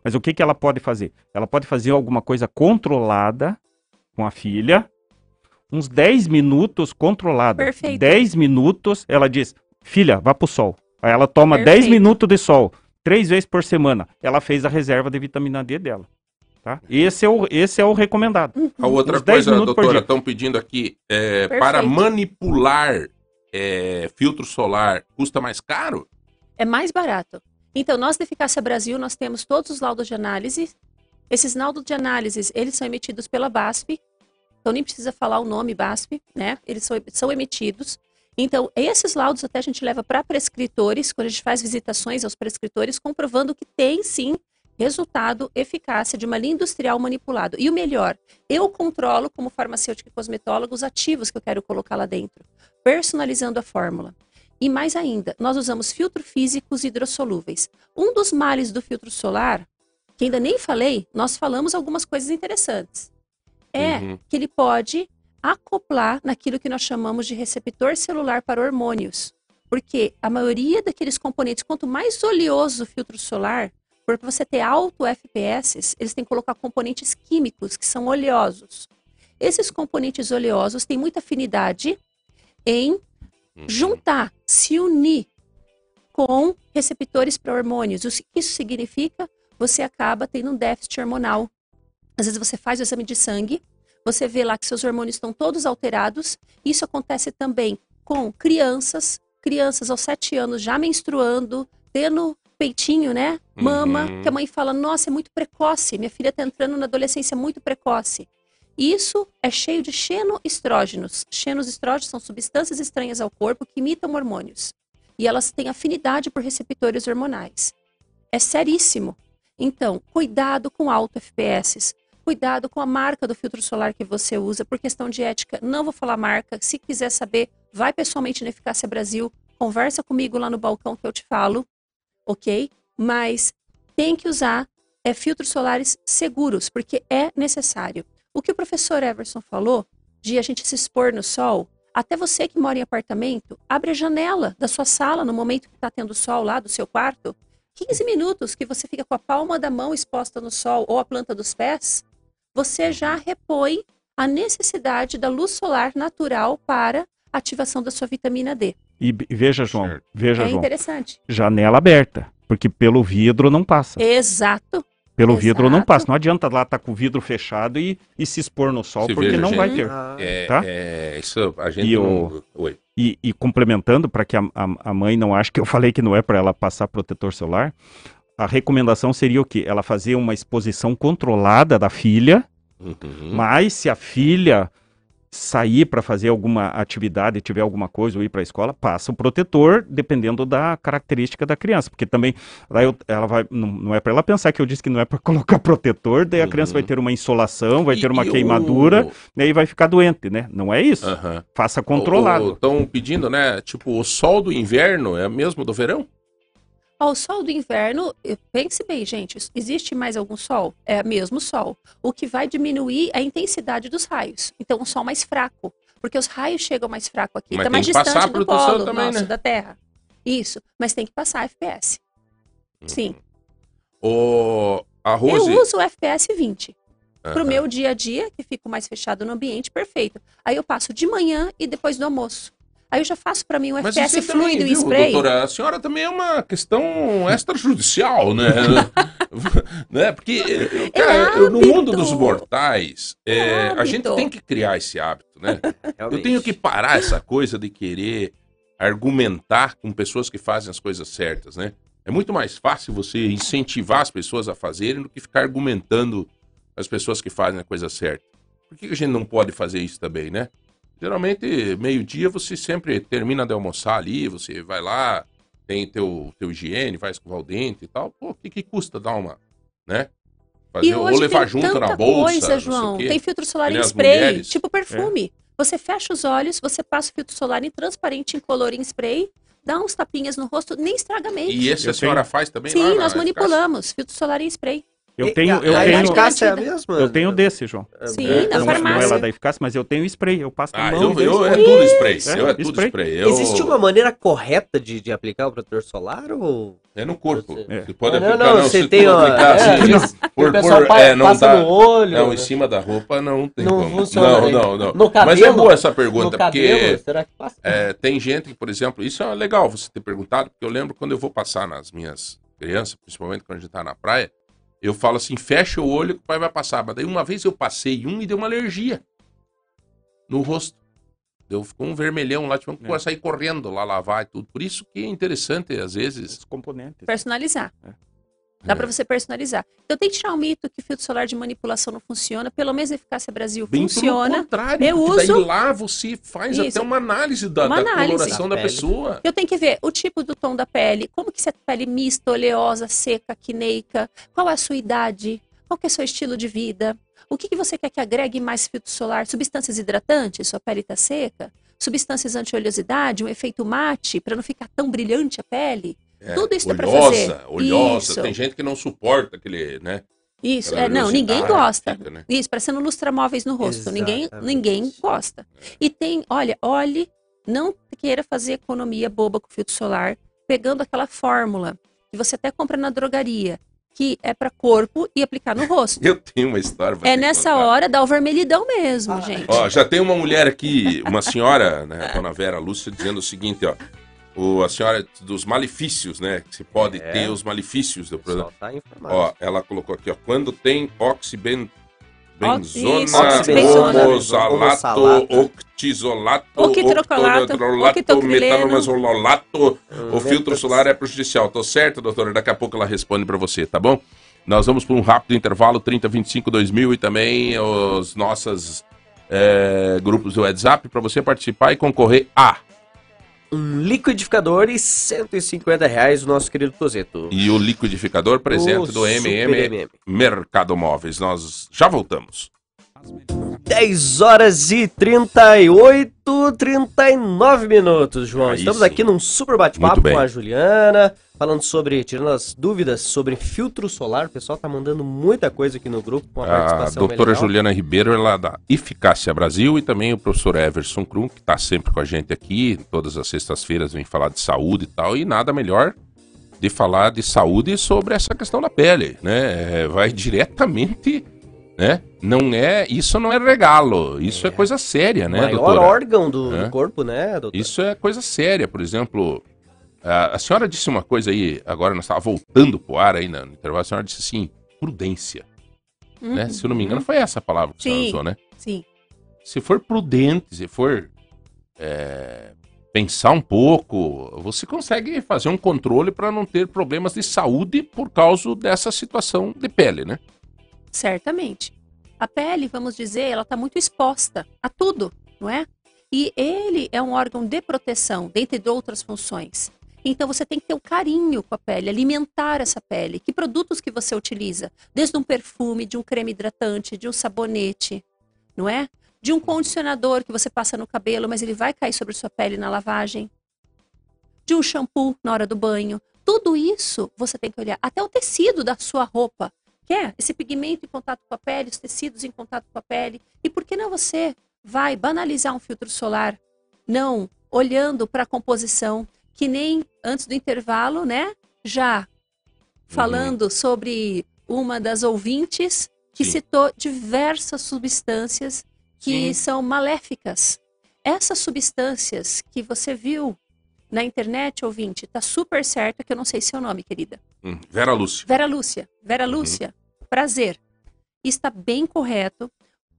Mas o que, que ela pode fazer? Ela pode fazer alguma coisa controlada com a filha, uns 10 minutos controlada. Perfeito. 10 minutos, ela diz, filha, vá pro sol. Aí ela toma 10 Perfeito. minutos de sol, três vezes por semana. Ela fez a reserva de vitamina D dela. Tá? Esse, é o, esse é o recomendado. A outra Uns 10 coisa, doutora, estão pedindo aqui, é, para manipular é, filtro solar, custa mais caro? é mais barato. Então, nós da Eficácia Brasil, nós temos todos os laudos de análise. Esses laudos de análise, eles são emitidos pela BASF. Então, nem precisa falar o nome BASF, né? Eles são, são emitidos. Então, esses laudos até a gente leva para prescritores, quando a gente faz visitações aos prescritores, comprovando que tem, sim, resultado, eficácia de uma linha industrial manipulado. E o melhor, eu controlo, como farmacêutica e cosmetóloga, os ativos que eu quero colocar lá dentro, personalizando a fórmula. E mais ainda, nós usamos filtros físicos hidrossolúveis. Um dos males do filtro solar, que ainda nem falei, nós falamos algumas coisas interessantes. É Uhum. que ele pode acoplar naquilo que nós chamamos de receptor celular para hormônios. Porque a maioria daqueles componentes, quanto mais oleoso o filtro solar, por você ter alto FPS, eles têm que colocar componentes químicos que são oleosos. Esses componentes oleosos têm muita afinidade em Uhum. juntar, se unir com receptores para hormônios. O que isso significa? Você acaba tendo um déficit hormonal. Às vezes você faz o exame de sangue, você vê lá que seus hormônios estão todos alterados. Isso acontece também com crianças, crianças aos 7 anos já menstruando, tendo peitinho, né? Mama, Uhum. que a mãe fala: "Nossa, é muito precoce, minha filha está entrando na adolescência muito precoce". Isso é cheio de xenoestrógenos. Xenoestrógenos são substâncias estranhas ao corpo que imitam hormônios. E elas têm afinidade por receptores hormonais. É seríssimo. Então, cuidado com alto FPS. Cuidado com a marca do filtro solar que você usa, por questão de ética. Não vou falar marca. Se quiser saber, vai pessoalmente na Eficácia Brasil, conversa comigo lá no balcão que eu te falo, ok? Mas tem que usar é, filtros solares seguros, porque é necessário. O que o professor Everson falou de a gente se expor no sol, até você que mora em apartamento, abre a janela da sua sala no momento que está tendo sol lá do seu quarto. 15 minutos que você fica com a palma da mão exposta no sol ou a planta dos pés, você já repõe a necessidade da luz solar natural para a ativação da sua vitamina D. E veja, João, veja, é João, interessante. janela aberta, porque pelo vidro não passa. Exato. Pelo vidro não exato. passa. Não adianta lá estar com o vidro fechado e, e se expor no sol, Se porque veja, não gente. vai ter. Ah, É, Tá? é, isso a gente E não... Oi. E, e complementando, para que a, a- a mãe não ache que eu falei que não é para ela passar protetor solar, a recomendação seria o quê? Ela fazer uma exposição controlada da filha, Uhum. mas se a filha sair para fazer alguma atividade, tiver alguma coisa ou ir para a escola, passa o protetor, dependendo da característica da criança, porque também lá eu- ela vai, não, não é para ela pensar que eu disse que não é para colocar protetor, daí a criança Uhum. vai ter uma insolação, vai E- ter uma e o- queimadura, e aí vai ficar doente, né? Não é isso. Aham. Faça controlado. Estão pedindo, né? Tipo, o sol do inverno é mesmo do verão? Ao sol do inverno, pense bem, gente, existe mais algum sol? É mesmo sol. O que vai diminuir a intensidade dos raios. Então, um sol mais fraco. Porque os raios chegam mais fraco aqui. Mas Está tem mais distante do polo também, nosso, né? da Terra. Isso. Mas tem que passar FPS. Sim. O, a Rose... Eu uso o FPS 20. Pro Aham. meu dia a dia, que fico mais fechado no ambiente, perfeito. Aí eu passo de manhã e depois do almoço. Aí eu já faço para mim um Mas FPS também, fluido em spray. doutora, a senhora também é uma questão extrajudicial, né? né? Porque, cara, eu- no mundo dos mortais, é, É a gente tem que criar esse hábito, né? Eu realmente. tenho que parar essa coisa de querer argumentar com pessoas que fazem as coisas certas, né? É muito mais fácil você incentivar as pessoas a fazerem do que ficar argumentando as pessoas que fazem a coisa certa. Por que a gente não pode fazer isso também, né? Geralmente, meio-dia você sempre termina de almoçar ali, você vai lá, tem teu, teu higiene, vai escovar o dente e tal. Pô, o que, que custa dar uma, né? Fazer, E ou hoje levar tem junto tanta na bolsa, coisa, João. Tem filtro solar em spray, mulheres. tipo perfume. Você fecha os olhos, você passa o filtro solar em transparente, incolor em spray, dá uns tapinhas no rosto, nem estraga a mente. E esse Eu a senhora faz também Sim, nós manipulamos filtro solar em spray. Eu E tenho, eu a tenho, eficácia é a mesma? eu tenho desse, João. Sim, É, na não, não é farmácia. lá da eficácia, mas eu tenho spray. Eu passo na Ah, mão. eu, eu, é tudo spray. É, eu é tudo spray. spray. Eu, Existe uma maneira correta de, de aplicar o protetor solar ou... É no corpo. É. Você pode não, aplicar, não, você se tem, ó, aplicar é, assim, diz- por, o pessoal por- é, não passa dá, no olho. Não, em cima da roupa não tem Não como. funciona, não, né? não, não. No Mas é cabelo? boa essa no pergunta, cabelo, porque será que passa? é, tem gente que, por exemplo, isso é legal você ter perguntado, porque eu lembro quando eu vou passar nas minhas crianças, principalmente quando a gente tá na praia, eu falo assim, fecha o olho que o pai vai passar. Mas daí uma vez eu passei um e deu uma alergia no rosto. Deu, ficou um vermelhão lá, tivemos que É. sair correndo lá lavar e tudo. Por isso que é interessante, às vezes, Os componentes. Personalizar. É. Dá É. pra você personalizar. Então tem que tirar o mito que filtro solar de manipulação não funciona. Pelo menos a Eficácia Brasil Bem funciona. pelo contrário, Eu porque daí uso- lá você faz Isso. até uma análise da, Uma da análise. coloração Da da, pessoa. Eu tenho que ver o tipo do tom da pele, como que se é pele mista, oleosa, seca, quineica, qual é a sua idade, qual que é o seu estilo de vida, o que, que você quer que agregue mais filtro solar, substâncias hidratantes, sua pele está seca, substâncias anti-oleosidade, um efeito mate, para não ficar tão brilhante a pele. É, Tudo isso dá pra olhosa, fazer. olhosa. Isso. Tem gente que não suporta aquele, né? Isso, é, não, ninguém gosta. fica, né? Isso, parecendo lustramóveis no rosto. Ninguém, Exatamente. ninguém gosta. E tem, olha, olhe, não queira fazer economia boba com filtro solar, pegando aquela fórmula que você até compra na drogaria, que é para corpo e aplicar no rosto. Eu tenho uma história. pra É nessa contar. hora dá o vermelhidão mesmo, Ah, gente. Ó, já tem uma mulher aqui, uma senhora, né, a dona Vera Lúcia, dizendo o seguinte, ó. O, a senhora dos malefícios, né? Que se pode É. ter os malefícios do O pessoal tá informado. Ó, ela colocou aqui, ó. Quando tem oxiben... Ox- Benzona, octisolato, octodrolato, oquitocrileno. metanolazololato, Hum, o filtro solar é prejudicial. Tô certo, doutora? Daqui a pouco ela responde pra você, tá bom? Nós vamos para um rápido intervalo, 3025 2000 e também os nossos é, grupos do WhatsApp para você participar e concorrer a. Um liquidificador e 150 reais o nosso querido Tozeto. E o liquidificador presente O do MM MM. Mercado Móveis. Nós já voltamos. 10 horas e 38, 39 minutos, João. Estamos aqui num super bate-papo com a Juliana, falando sobre, tirando as dúvidas sobre filtro solar. O pessoal tá mandando muita coisa aqui no grupo, com a A participação doutora. Juliana Ribeiro, ela é da Eficácia Brasil e também o professor Everson Krum, que está sempre com a gente aqui, todas as sextas-feiras vem falar de saúde e tal, e nada melhor de falar de saúde sobre essa questão da pele, né? É, Vai diretamente, né? Não é, isso não é regalo, isso é, coisa séria, né, maior doutora? órgão do, É. do corpo, né, doutor? Isso é coisa séria, por exemplo, a, a senhora disse uma coisa aí, agora nós estávamos voltando pro ar aí no intervalo, a senhora disse assim, prudência, né? Se eu não me engano, foi essa a palavra que a senhora Sim. usou, né? Sim. se for prudente, se for é, pensar um pouco, você consegue fazer um controle para não ter problemas de saúde por causa dessa situação de pele, né? Certamente. A pele, vamos dizer, ela está muito exposta a tudo, não é? E ele é um órgão de proteção, dentre de outras funções. Então você tem que ter um carinho com a pele, alimentar essa pele. Que produtos que você utiliza? Desde um perfume, de um creme hidratante, de um sabonete, não é? De um condicionador que você passa no cabelo, mas ele vai cair sobre sua pele na lavagem. De um shampoo na hora do banho. Tudo isso você tem que olhar. Até o tecido da sua roupa quer esse pigmento em contato com a pele, os tecidos em contato com a pele. E por que não você vai banalizar um filtro solar? Não olhando para a composição, que nem antes do intervalo, né? Já falando sobre uma das ouvintes que Sim. citou diversas substâncias que Sim. são maléficas. Essas substâncias que você viu na internet, ouvinte, tá super certo que eu não sei seu nome, querida. Hum, Vera Lúcia. Vera Lúcia. Vera Uhum. Prazer. Está bem correto.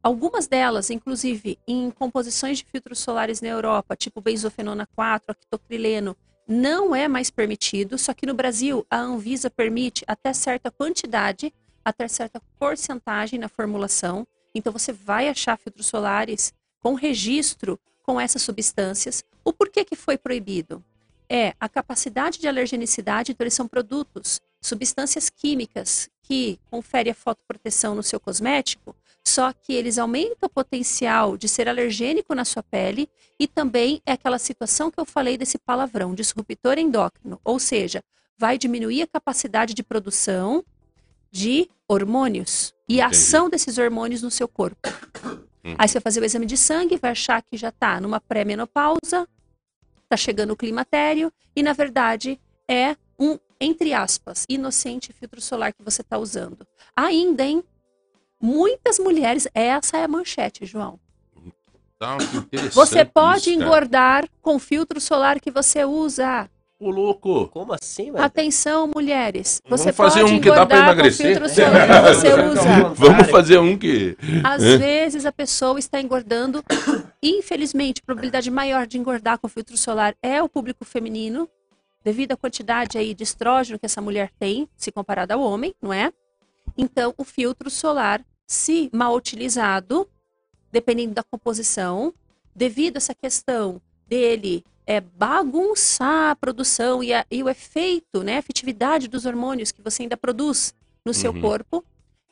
Algumas delas, inclusive, em composições de filtros solares na Europa, tipo benzofenona 4, actocrileno, não é mais permitido, só que no Brasil a Anvisa permite até certa quantidade, até certa porcentagem na formulação. Então você vai achar filtros solares com registro com essas substâncias. O porquê que foi proibido? É a capacidade de alergenicidade, então eles são produtos, substâncias químicas que conferem a fotoproteção no seu cosmético, só que eles aumentam o potencial de ser alergênico na sua pele e também é aquela situação que eu falei desse palavrão, disruptor endócrino, ou seja, vai diminuir a capacidade de produção de hormônios e a Entendi. ação desses hormônios no seu corpo. Hum. Aí você vai fazer o exame de sangue, vai achar que já está numa pré-menopausa, está chegando o climatério, e na verdade é um, entre aspas, inocente filtro solar que você está usando. Ainda, hein? Muitas mulheres, essa é a manchete, João. Tá, que interessante Você pode isso, engordar com o filtro solar que você usa. Ô, louco. Como assim, velho? Atenção, mulheres. Vamos Você fazer pode um que dá pra engordar com o emagrecer? filtro solar que você usa. Vamos fazer um que. Às vezes a pessoa está engordando. Infelizmente, a probabilidade maior de engordar com filtro solar é o público feminino, devido à quantidade aí de estrógeno que essa mulher tem, se comparada ao homem, não é? Então, o filtro solar, se mal utilizado, dependendo da composição, devido a essa questão dele é, bagunçar a produção e, a- e o efeito, né, a efetividade dos hormônios que você ainda produz no seu Uhum. corpo,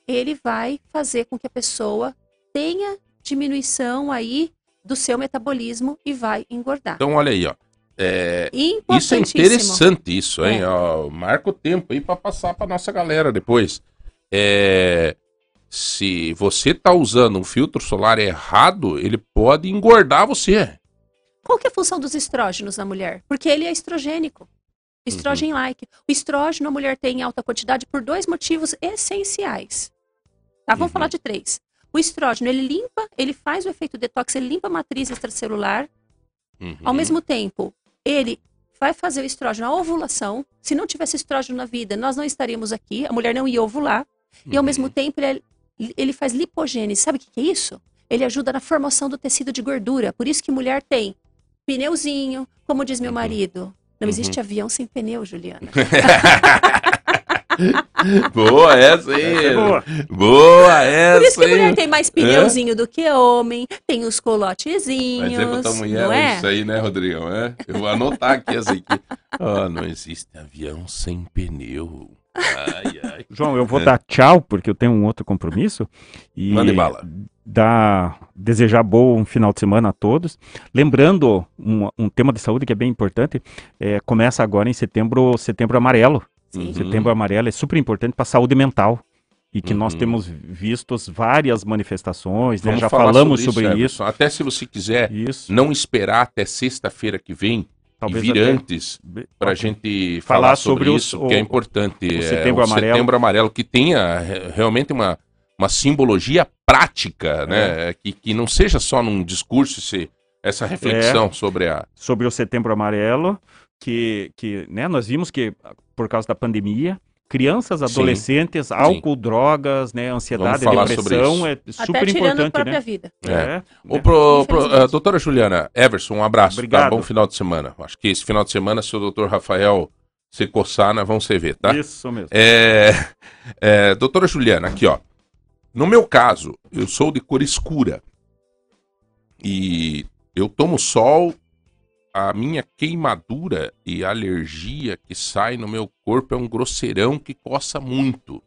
ele vai fazer com que a pessoa tenha diminuição aí do seu metabolismo e vai engordar. Então, olha aí, ó. É, isso é interessante, isso, hein? É. Ó, marca o tempo aí pra passar pra nossa galera depois. É, se você tá usando um filtro solar errado, ele pode engordar você. Qual que é a função dos estrógenos na mulher? Porque ele é estrogênico. Estrogen-like. O estrógeno a mulher tem em alta quantidade por dois motivos essenciais. Tá? Vamos Uhum. falar de três. O estrógeno, ele limpa, ele faz o efeito detox, ele limpa a matriz extracelular. Uhum. Ao mesmo tempo, ele vai fazer o estrógeno, a ovulação. Se não tivesse estrógeno na vida, nós não estaríamos aqui, a mulher não ia ovular. E ao Uhum. mesmo tempo, ele, é- ele faz lipogênese. Sabe o que que é isso? Ele ajuda na formação do tecido de gordura. Por isso que mulher tem pneuzinho, como diz meu Uhum. marido. Não Uhum. existe avião sem pneu, Juliana. Boa essa aí. Essa é boa. Boa Por isso essa que mulher aí. tem mais pneuzinho do que homem, tem os colotezinhos, Mas é pra tua mulher não é? isso aí, né, Rodrigão? É? Eu vou anotar aqui essa aqui. Ah, não existe avião sem pneu. Ai, ai. João, eu vou dar tchau, porque eu tenho um outro compromisso. E Mande bala. dar, desejar bom final de semana a todos. Lembrando um, um tema de saúde que é bem importante, é, começa agora em setembro, setembro amarelo. Sim. Uhum. Setembro amarelo é super importante para a saúde mental. E que nós Uhum. temos vistos várias manifestações, né? Já falamos sobre, isso. Everson. Até se você quiser Isso. não esperar até sexta-feira que vem Talvez e vir até- antes para a gente falar, Falar sobre, sobre isso, o- que é importante. o é, Setembro o Amarelo. Setembro Amarelo, que tenha re- realmente uma, uma simbologia prática, né? Que, que não seja só num discurso esse- essa reflexão sobre a. sobre o Setembro Amarelo, que, que né, nós vimos que, por causa da pandemia, crianças, Sim. adolescentes, álcool, drogas, né, ansiedade, depressão, é Até super tirando a importante, própria né? vida. É. Ô, né? pro, pro- ah, doutora Juliana, Everson, um abraço. Tá? Obrigado. Bom final de semana. Acho que esse final de semana, se o doutor Rafael se coçar, nós vamos se ver, tá? Isso mesmo. É, é, doutora Juliana, aqui ó. No meu caso, eu sou de cor escura. E eu tomo sol, a minha queimadura e alergia que sai no meu corpo é um grosseirão que coça muito.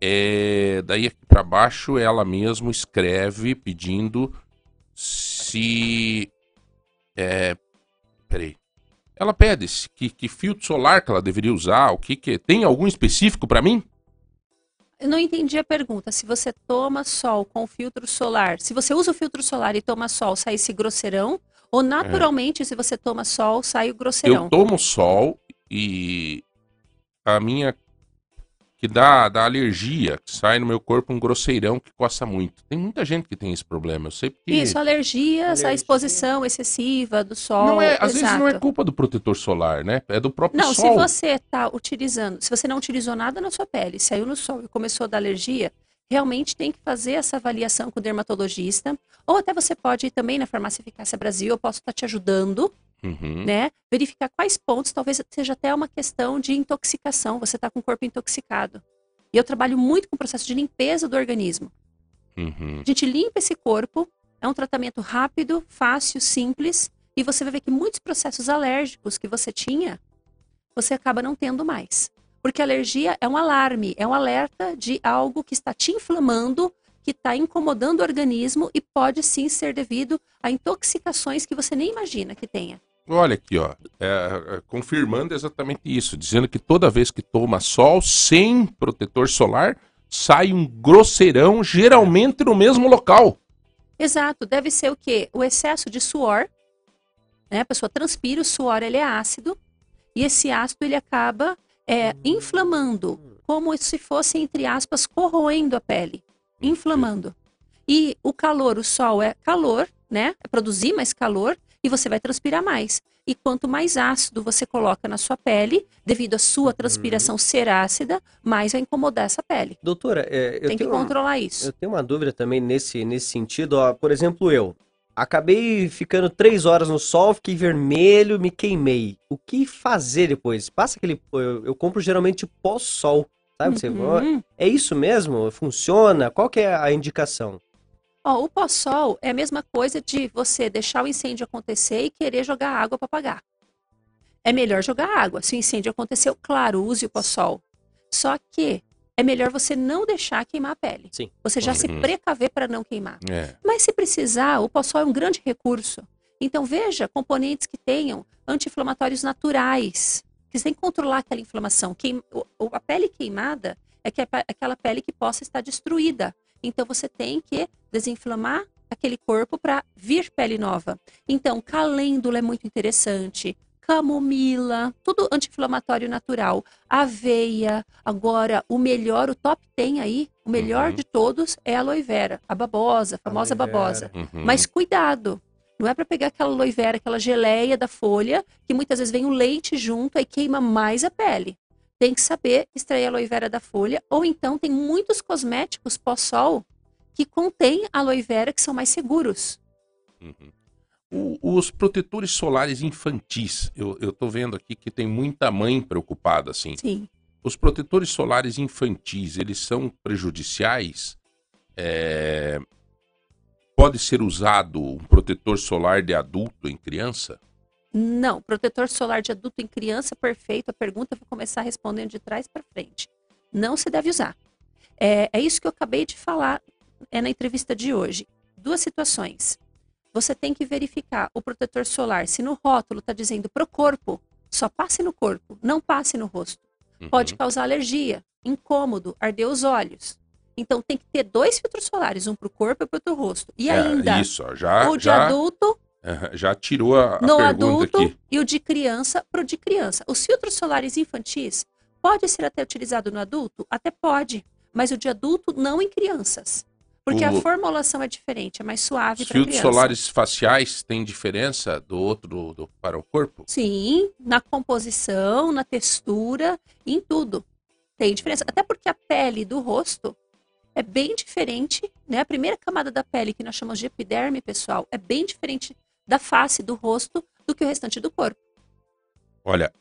É, daí aqui pra baixo ela mesmo escreve pedindo se. É, peraí. Ela pede se- que, que filtro solar que ela deveria usar, o que que tem algum específico pra mim? Eu não entendi a pergunta. Se você toma sol com filtro solar, se você usa o filtro solar e toma sol, sai esse grosseirão? Ou naturalmente, se você toma sol, sai o grosseirão? Eu tomo sol e a minha que dá, dá alergia, que sai no meu corpo um grosseirão que coça muito. Tem muita gente que tem esse problema, eu sei porque Isso, alergias, a Alergia. exposição excessiva do sol. não é, às vezes não é exato. culpa do protetor solar, né? É do próprio Não, se sol. você está utilizando, se você não utilizou nada na sua pele, saiu no sol e começou a dar alergia, realmente tem que fazer essa avaliação com o dermatologista. Ou até você pode ir também na Farmácia Eficácia Brasil, eu posso estar te ajudando, Uhum. né? Verificar quais pontos, talvez seja até uma questão de intoxicação, você está com o corpo intoxicado. E eu trabalho muito com o processo de limpeza do organismo. Uhum. A gente limpa esse corpo, é um tratamento rápido, fácil, simples, e você vai ver que muitos processos alérgicos que você tinha, você acaba não tendo mais. Porque a alergia é um alarme, é um alerta de algo que está te inflamando, que está incomodando o organismo e pode sim ser devido a intoxicações que você nem imagina que tenha. Olha aqui, ó, é, é, confirmando exatamente isso, dizendo que toda vez que toma sol sem protetor solar, sai um grosseirão, geralmente no mesmo local. Exato, deve ser o quê? O excesso de suor, né? A pessoa transpira, o suor ele é ácido, e esse ácido ele acaba é, inflamando, como se fosse, entre aspas, corroendo a pele, inflamando. E o calor, o sol é calor, né? É produzir mais calor e você vai transpirar mais. E quanto mais ácido você coloca na sua pele, devido à sua transpiração ser ácida, mais vai incomodar essa pele. Doutora, é, eu Tem que controlar isso. eu tenho uma dúvida também nesse, nesse sentido. Ó, por exemplo, eu acabei ficando três horas no sol, fiquei vermelho, me queimei. O que fazer depois? Passa aquele. Eu, eu compro geralmente pós-sol. Sabe? Você, Uhum. é isso mesmo? Funciona? Qual que é a indicação? Ó, o pós-sol é a mesma coisa de você deixar o incêndio acontecer e querer jogar água para apagar. É melhor jogar água. Se o incêndio aconteceu, claro, use o pós-sol. Só que é melhor você não deixar queimar a pele. Sim. Você já se Uhum. precaver para não queimar. É. Mas se precisar, o pós-sol é um grande recurso. Então veja componentes que tenham anti-inflamatórios naturais. Que você tem que controlar aquela inflamação. Queim- A pele queimada é que é aquela pele que possa estar destruída. Então você tem que desinflamar aquele corpo para vir pele nova. Então calêndula é muito interessante. Camomila, tudo anti-inflamatório natural. Aveia, agora o melhor, o top 10 aí, o melhor Uhum. de todos é a aloe vera, a babosa, a famosa babosa. Uhum. Mas cuidado, não é para pegar aquela aloe vera, aquela geleia da folha, que muitas vezes vem o leite junto e queima mais a pele. Tem que saber extrair a aloe vera da folha, ou então tem muitos cosméticos pós-sol que contêm aloe vera que são mais seguros. Uhum. O- os protetores solares infantis, eu, eu tô vendo aqui que tem muita mãe preocupada, assim. Sim. Os protetores solares infantis, eles são prejudiciais? É, Pode ser usado um protetor solar de adulto em criança? Não, protetor solar de adulto em criança, perfeito. A pergunta eu vou começar respondendo de trás para frente. Não se deve usar. É, é isso que eu acabei de falar é na entrevista de hoje. Duas situações. Você tem que verificar o protetor solar. Se no rótulo está dizendo para o corpo, só passe no corpo, não passe no rosto. Pode Uhum. causar alergia, incômodo, arder os olhos. Então tem que ter dois filtros solares, um para o corpo e para o rosto. E É, ainda, isso, já, o de já, adulto já tirou a, a no adulto aqui. e o de criança para o de criança. Os filtros solares infantis pode ser até utilizado no adulto? Até pode, mas o de adulto não em crianças. Porque O- a formulação é diferente, é mais suave Os para filtros criança. solares faciais têm diferença do outro do- do- para o corpo? Sim, na composição, na textura, em tudo. Tem diferença. Até porque a pele do rosto é bem diferente, né? A primeira camada da pele, que nós chamamos de epiderme, pessoal, é bem diferente da face do rosto do que o restante do corpo. Olha,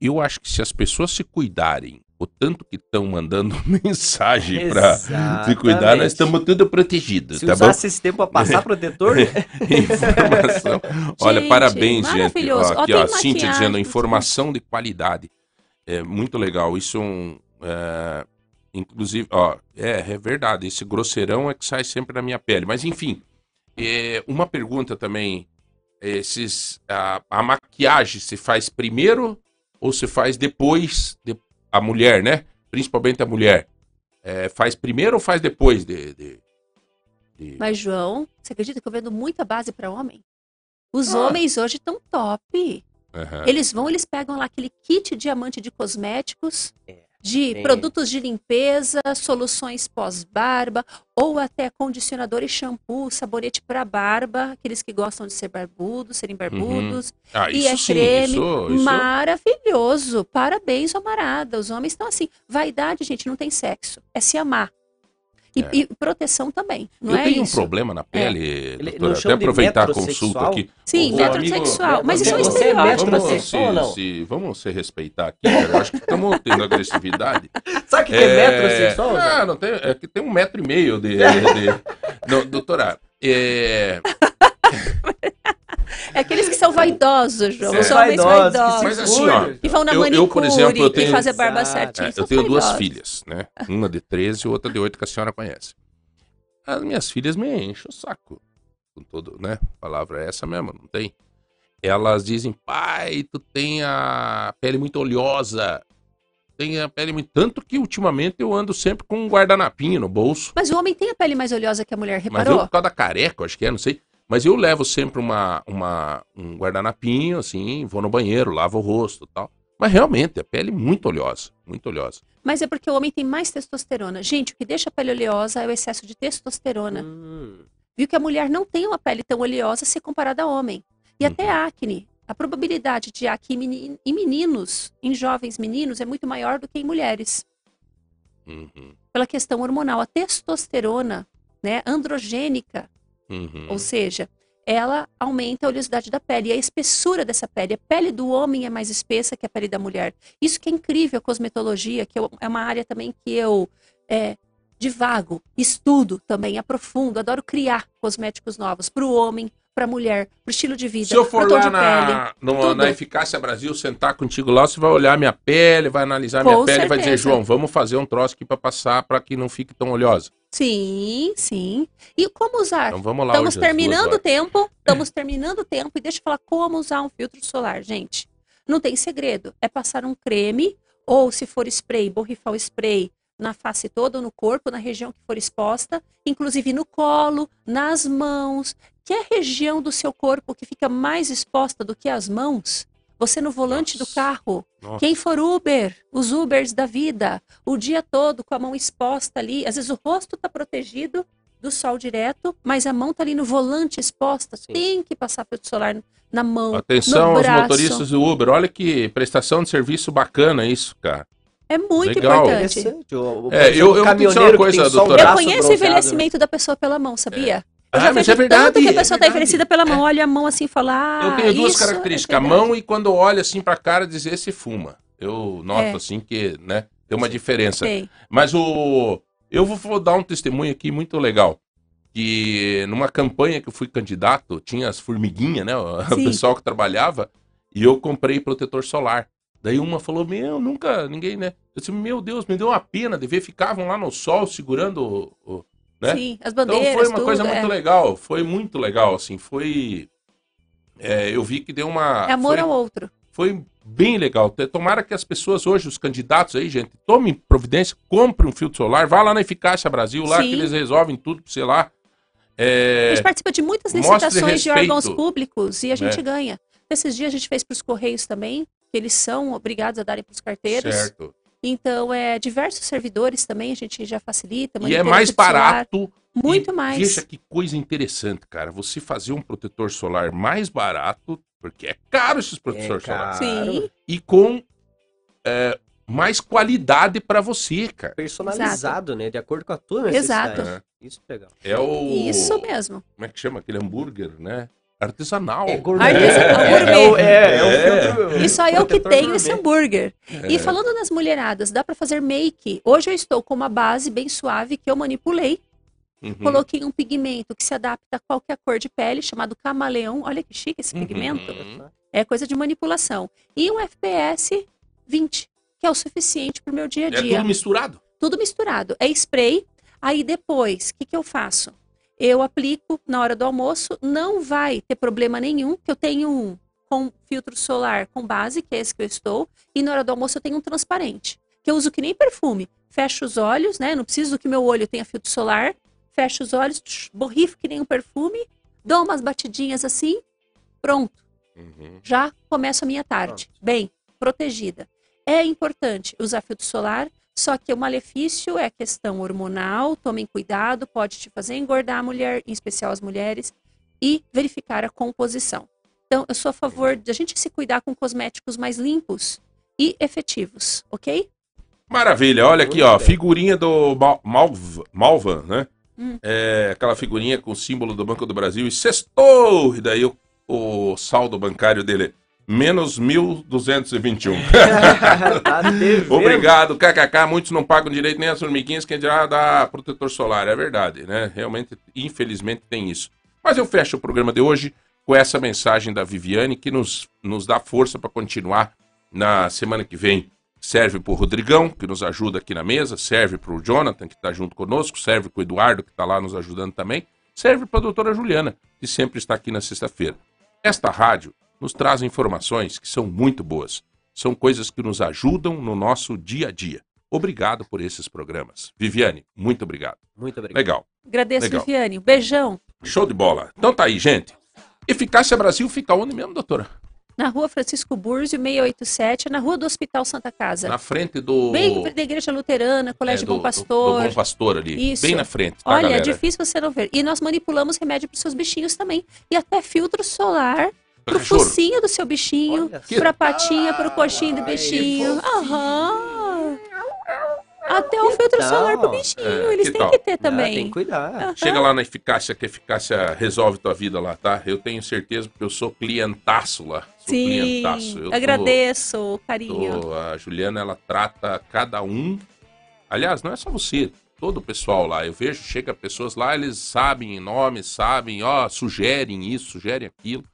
eu acho que se as pessoas se cuidarem, o tanto que estão mandando mensagem para se cuidar, nós estamos tudo protegidos, Se tá bom? usasse esse tempo para passar protetor, Informação. Olha, Gente, parabéns, gente. Ó, aqui, ó, Cíntia dizendo informação de qualidade. É muito legal. Isso é um. é, inclusive, ó, é, é verdade. Esse grosseirão é que sai sempre na minha pele. Mas, enfim, é, uma pergunta também. Esses, a, a maquiagem se faz primeiro ou se faz depois? de- a mulher, né? Principalmente a mulher. É, faz primeiro ou faz depois de. de- de- Mas, João, você acredita que eu vendo muita base para homem? Os Ah. homens hoje estão top. Aham. Eles vão, eles pegam lá aquele kit diamante de cosméticos, É, de tem. produtos de limpeza, soluções pós-barba, ou até condicionador e shampoo, sabonete para barba, aqueles que gostam de ser barbudos, serem barbudos. Ah, e isso é sim, creme isso, isso maravilhoso. Parabéns, amarada. Os homens estão assim. Vaidade, gente, não tem sexo. É se amar. E, É. e proteção também. Não eu é tenho um isso? problema na pele, Ele- doutora, até aproveitar a consulta aqui. Sim, metrosexual. amigo, mas isso é um é estereótipo. metro- Vamos Metrosexual ou não? se, se, vamos se respeitar aqui, cara. Eu acho que estamos tendo agressividade. sabe o que é, metrosexual? Zé? Não, não tem, é que tem um metro e meio de. de, de- Não, doutora, é, É aqueles que são vaidosos, João. Os homens Vaidosos, Mas assim, ó. Que vão na Eu- eu, manicure por exemplo, eu tenho- e fazer barba Exato. certinho. É, são eu tenho duas vaidosos. filhas, né? Uma de 13 e outra de 8 que a senhora conhece. As minhas filhas me enchem o saco. Com todo, né? A palavra é essa mesmo, não tem? elas dizem, pai, tu tem a pele muito oleosa. Tem a pele muito. Tanto que ultimamente eu ando sempre com um guardanapinho no bolso. Mas o homem tem a pele mais oleosa que a mulher, Mas eu, reparou? por causa da careca, eu acho que é, não sei. Mas eu levo sempre uma, uma, um guardanapinho, assim, vou no banheiro, lavo o rosto e tal. Mas realmente, a pele muito oleosa, muito oleosa. Mas é porque o homem tem mais testosterona. Gente, o que deixa a pele oleosa é o excesso de testosterona. Hum, Viu que a mulher não tem uma pele tão oleosa se comparada ao homem. E Uhum. até acne. A probabilidade de acne em meninos, em jovens meninos, é muito maior do que em mulheres. Uhum, Pela questão hormonal. A testosterona, né, androgênica, uhum. ou seja, ela aumenta a oleosidade da pele e a espessura dessa pele. A pele do homem é mais espessa que a pele da mulher. Isso que é incrível a cosmetologia, que é uma área também que eu é, divago, estudo também, aprofundo, adoro criar cosméticos novos para o homem, para mulher, para estilo de vida, Se eu for lá de pele. na, no- na Eficácia Brasil, sentar contigo lá, você vai olhar minha pele, vai analisar Com minha pele e vai dizer, certeza. João, vamos fazer um troço aqui pra passar pra que não fique tão oleosa. Sim, sim. E como usar? Então vamos lá Estamos terminando o tempo, estamos terminando o tempo e deixa eu falar como usar um filtro solar, gente. Não tem segredo, é passar um creme ou se for spray, borrifar o spray na face toda no corpo, na região que for exposta, inclusive no colo, nas mãos, que é a região do seu corpo que fica mais exposta do que as mãos. Você no volante do Nossa. carro, Nossa. quem for Uber, os Ubers da vida, o dia todo com a mão exposta ali, às vezes o rosto está protegido do sol direto, mas a mão tá ali no volante exposta, Sim. tem que passar filtro solar na mão, Atenção no aos motoristas do Uber, olha que prestação de serviço bacana isso, cara. É muito Legal. importante. É, eu- eu dizer uma coisa, doutora. Eu conheço o né? envelhecimento da pessoa pela mão, sabia? Eu Ah, mas é verdade, que a é pessoa tá verdade. envelhecida pela mão, olha a mão assim e fala, ah, Eu tenho duas é características, a verdade. mão e quando olha assim pra cara dizer se fuma. Eu noto É. assim que, né, tem uma diferença. Tem. Mas o. Eu vou, vou dar um testemunho aqui muito legal. Que numa campanha que eu fui candidato, tinha as formiguinhas, né? O Sim. pessoal que trabalhava, e eu comprei protetor solar. Daí uma falou: Meu, nunca, ninguém, né? Eu disse: Meu Deus, me deu uma pena de ver, ficavam lá no sol segurando o. o- né? Sim, as Então bandeiras, foi uma tudo, coisa é. muito legal, foi muito legal, assim. Foi. é, eu vi que deu uma. É amor foi, ao outro. foi bem legal. Tomara que as pessoas hoje, os candidatos aí, gente, tomem providência, comprem um filtro solar, vá lá na Eficácia Brasil, lá Sim. que eles resolvem tudo você lá. A É, gente participa de muitas licitações de órgãos públicos e a gente É. ganha. Esses dias a gente fez para os Correios também, que eles são obrigados a darem para os carteiros. certo. Então, é, diversos servidores também a gente já facilita. E é mais barato. Muito e mais. Veja que coisa interessante, cara. Você fazer um protetor solar mais barato, porque é caro esses protetores caro. solares, Sim, e com é, mais qualidade pra você, cara. Personalizado, né? De acordo com a tua necessidade. Exato. Isso é legal. É o. isso mesmo. Como é que chama aquele hambúrguer, né? Artesanal. É gourmet. Artesanal, É, gourmet. é, o- é, é um É. E eu que tenho esse hambúrguer. É. E falando nas mulheradas, dá pra fazer make. Hoje eu estou com uma base bem suave que eu manipulei. Uhum. Coloquei um pigmento que se adapta a qualquer cor de pele, chamado camaleão. Olha que chique esse pigmento. Uhum. É coisa de manipulação. E um FPS 20, que é o suficiente pro meu dia a É dia. tudo misturado. tudo misturado. É spray. Aí depois, o que, que eu faço? Eu aplico na hora do almoço, não vai ter problema nenhum, que eu tenho um com filtro solar com base, que é esse que eu estou, e na hora do almoço eu tenho um transparente, que eu uso que nem perfume. Fecho os olhos, né? Não preciso que meu olho tenha filtro solar. Fecho os olhos, tch, borrifo que nem um perfume, dou umas batidinhas assim, pronto Uhum. já começo a minha tarde, bem protegida. É importante usar filtro solar, só que o malefício é questão hormonal, tomem cuidado, pode te fazer engordar a mulher, em especial as mulheres, e verificar a composição. Então, eu sou a favor de a gente se cuidar com cosméticos mais limpos e efetivos, ok? Maravilha, olha aqui, ó, figurinha do Mal- Malva, né? Hum. É, aquela figurinha com o símbolo do Banco do Brasil e sextou! E daí o, o saldo bancário dele menos 1.221. tá devendo. Obrigado, kkk. Muitos não pagam direito nem as formiguinhas que já dá protetor solar. É verdade, né? Realmente, infelizmente, tem isso. Mas eu fecho o programa de hoje com essa mensagem da Viviane que nos, nos dá força para continuar na semana que vem. Serve para o Rodrigão, que nos ajuda aqui na mesa, serve para o Jonathan, que está junto conosco, serve para o Eduardo, que está lá nos ajudando também, serve para a doutora Juliana, que sempre está aqui na sexta-feira. Esta rádio nos traz informações que são muito boas. São coisas que nos ajudam no nosso dia a dia. Obrigado por esses programas. Viviane, muito obrigado. Muito obrigado. Legal. Agradeço, Legal. Viviane. Um beijão. Show de bola. Então tá aí, gente. Eficácia Brasil fica onde mesmo, doutora? Na rua Francisco Búrzio, 687, na rua do Hospital Santa Casa. Na frente do. Bem da Igreja Luterana, Colégio é, do- Bom do- Pastor. Do, Bom Pastor ali. Isso. Bem na frente, tá, Olha, é galera? difícil você não ver. E nós manipulamos remédio para os seus bichinhos também. E até filtro solar pro cachorro. focinho do seu bichinho, Olha Que pra patinha, pro coxinho do Ai, bichinho. Aham. Até o filtro tal? solar pro bichinho, É, eles que têm tal? que ter Ah, também. tem que cuidar. Aham. Chega lá na eficácia, que a eficácia resolve tua vida lá, tá? Eu tenho certeza, porque eu sou clientaço lá. Sou Sim, clientaço. Eu tô- agradeço o carinho. tô- a Juliana, ela trata cada um. Aliás, não é só você, todo o pessoal lá. Eu vejo, chega pessoas lá, eles sabem nome, sabem, ó, sugerem isso, sugerem aquilo.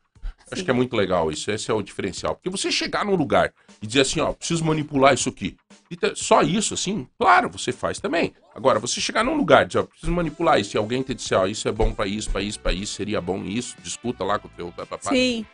Acho que é muito legal isso, esse é o diferencial. Porque você chegar num lugar e dizer assim, ó, preciso manipular isso aqui. E ter- só isso, assim, claro, você faz também. Agora, você chegar num lugar e dizer, ó, preciso manipular isso, e alguém te disser, ó, isso é bom pra isso, pra isso, pra isso, seria bom isso, disputa lá com o teu papapá. Sim,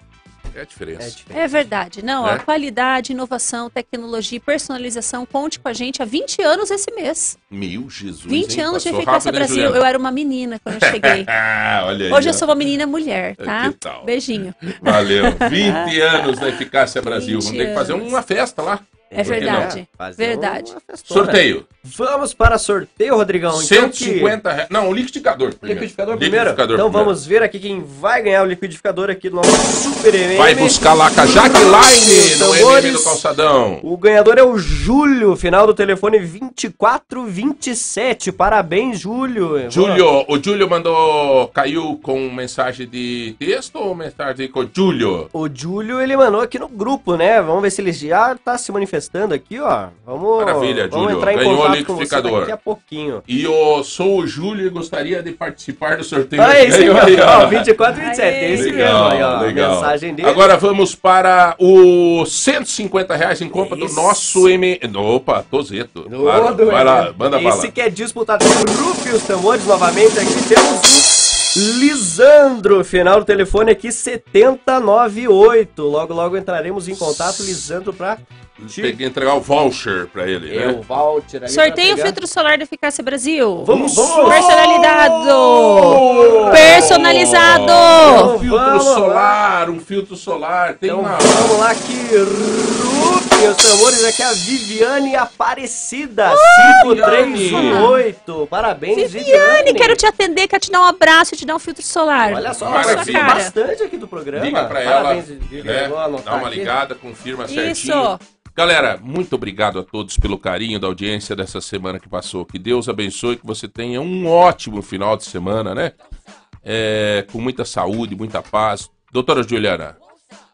É a diferença. É diferente. é verdade. Não, ó, Né? qualidade, inovação, tecnologia, e personalização, conte com a gente há 20 anos esse mês. Meu Jesus, 20 hein? anos de Passou Eficácia rápido, Brasil. Eu era uma menina quando eu cheguei. Ah, olha aí. Hoje eu sou uma menina mulher, tá? Que tal? Beijinho. Valeu. 20 anos da Eficácia Brasil. 20 Vamos ter que fazer uma festa lá. É verdade. Fazer Verdade. Sorteio. Vamos para sorteio, Rodrigão. Então, que- 150 reais. Não, o liquidificador. primeiro. Liquidificador primeiro? Liquidificador então primeiro. vamos ver aqui quem vai ganhar o liquidificador aqui do nosso Super MM. Vai buscar lá com a Jaqueline no. MM do Calçadão. O ganhador é o Júlio, final do telefone 2427. Parabéns, Júlio. Júlio, o Júlio mandou. Caiu com mensagem de texto ou mensagem com Júlio? O Júlio, ele mandou aqui no grupo, né? Vamos ver se ele já tá se manifestando aqui, ó. Vamos, Maravilha, vamos Júlio. entrar em Ganhou o contato com você daqui a pouquinho. E eu sou o Júlio e gostaria de participar do sorteio. Ah, esse Ganhou aí, ó. ó. 24 27, é esse Legal, mesmo aí, ó. legal. Mensagem dele. Agora vamos para os 150 reais em compra do Esse- nosso M. Opa, Tozeto. Do- Claro, do- vai lá, manda Esse bala. que é disputado pelo Rufy os tambores novamente. Aqui temos o Lisandro, final do telefone aqui 7098. Logo, logo entraremos em contato, Lisandro, pra Tem que entregar o voucher pra ele, eu, né? voucher ali Sorteio filtro solar da Eficácia Brasil. Vamos, vamos! Personalizado! Personalizado! Um filtro Vamos lá. solar, um filtro solar. Tem Então uma. vamos lá que Rufy os tambores aqui a Viviane Aparecida, 5318. Parabéns, Viviane. Viviane, quero te atender, quero te dar um abraço e te dar um filtro solar. Olha só, ela participa bastante aqui do programa. Liga pra ela, Parabéns, Viviane. né? Dá uma aqui. ligada, confirma Isso. certinho. Galera, muito obrigado a todos pelo carinho da audiência dessa semana que passou. Que Deus abençoe, que você tenha um ótimo final de semana, né? É, com muita saúde, muita paz. Doutora Juliana,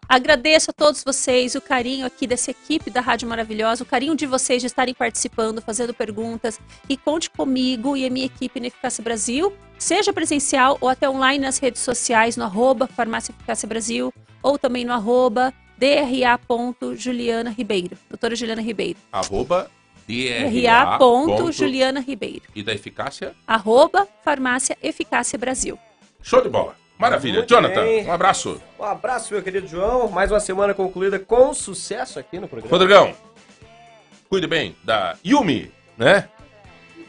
Agradeço a todos vocês o carinho aqui dessa equipe da Rádio Maravilhosa, o carinho de vocês de estarem participando, fazendo perguntas. E conte comigo e a minha equipe na Eficácia Brasil, seja presencial ou até online nas redes sociais, no arroba Farmácia Eficácia Brasil, ou também no arroba dra.juliana Ribeiro. Doutora Juliana Ribeiro. arroba DRA. DRA. Juliana Ribeiro. E da eficácia? Arroba Farmácia Eficácia Brasil. Show de bola. Maravilha. Muito Jonathan, bem. um abraço. Um abraço, meu querido João. Mais uma semana concluída com sucesso aqui no programa. Rodrigão, cuide bem da Yumi, né?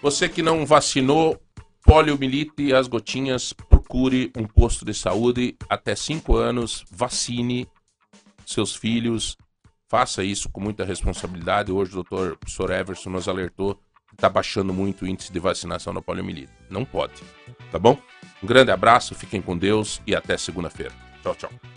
Você que não vacinou poliomielite, as gotinhas, procure um posto de saúde até 5 anos, vacine seus filhos, faça isso com muita responsabilidade. Hoje o doutor professor Everson nos alertou está baixando muito o índice de vacinação da poliomielite. Não pode, tá bom? Um grande abraço, fiquem com Deus e até segunda-feira. Tchau, tchau.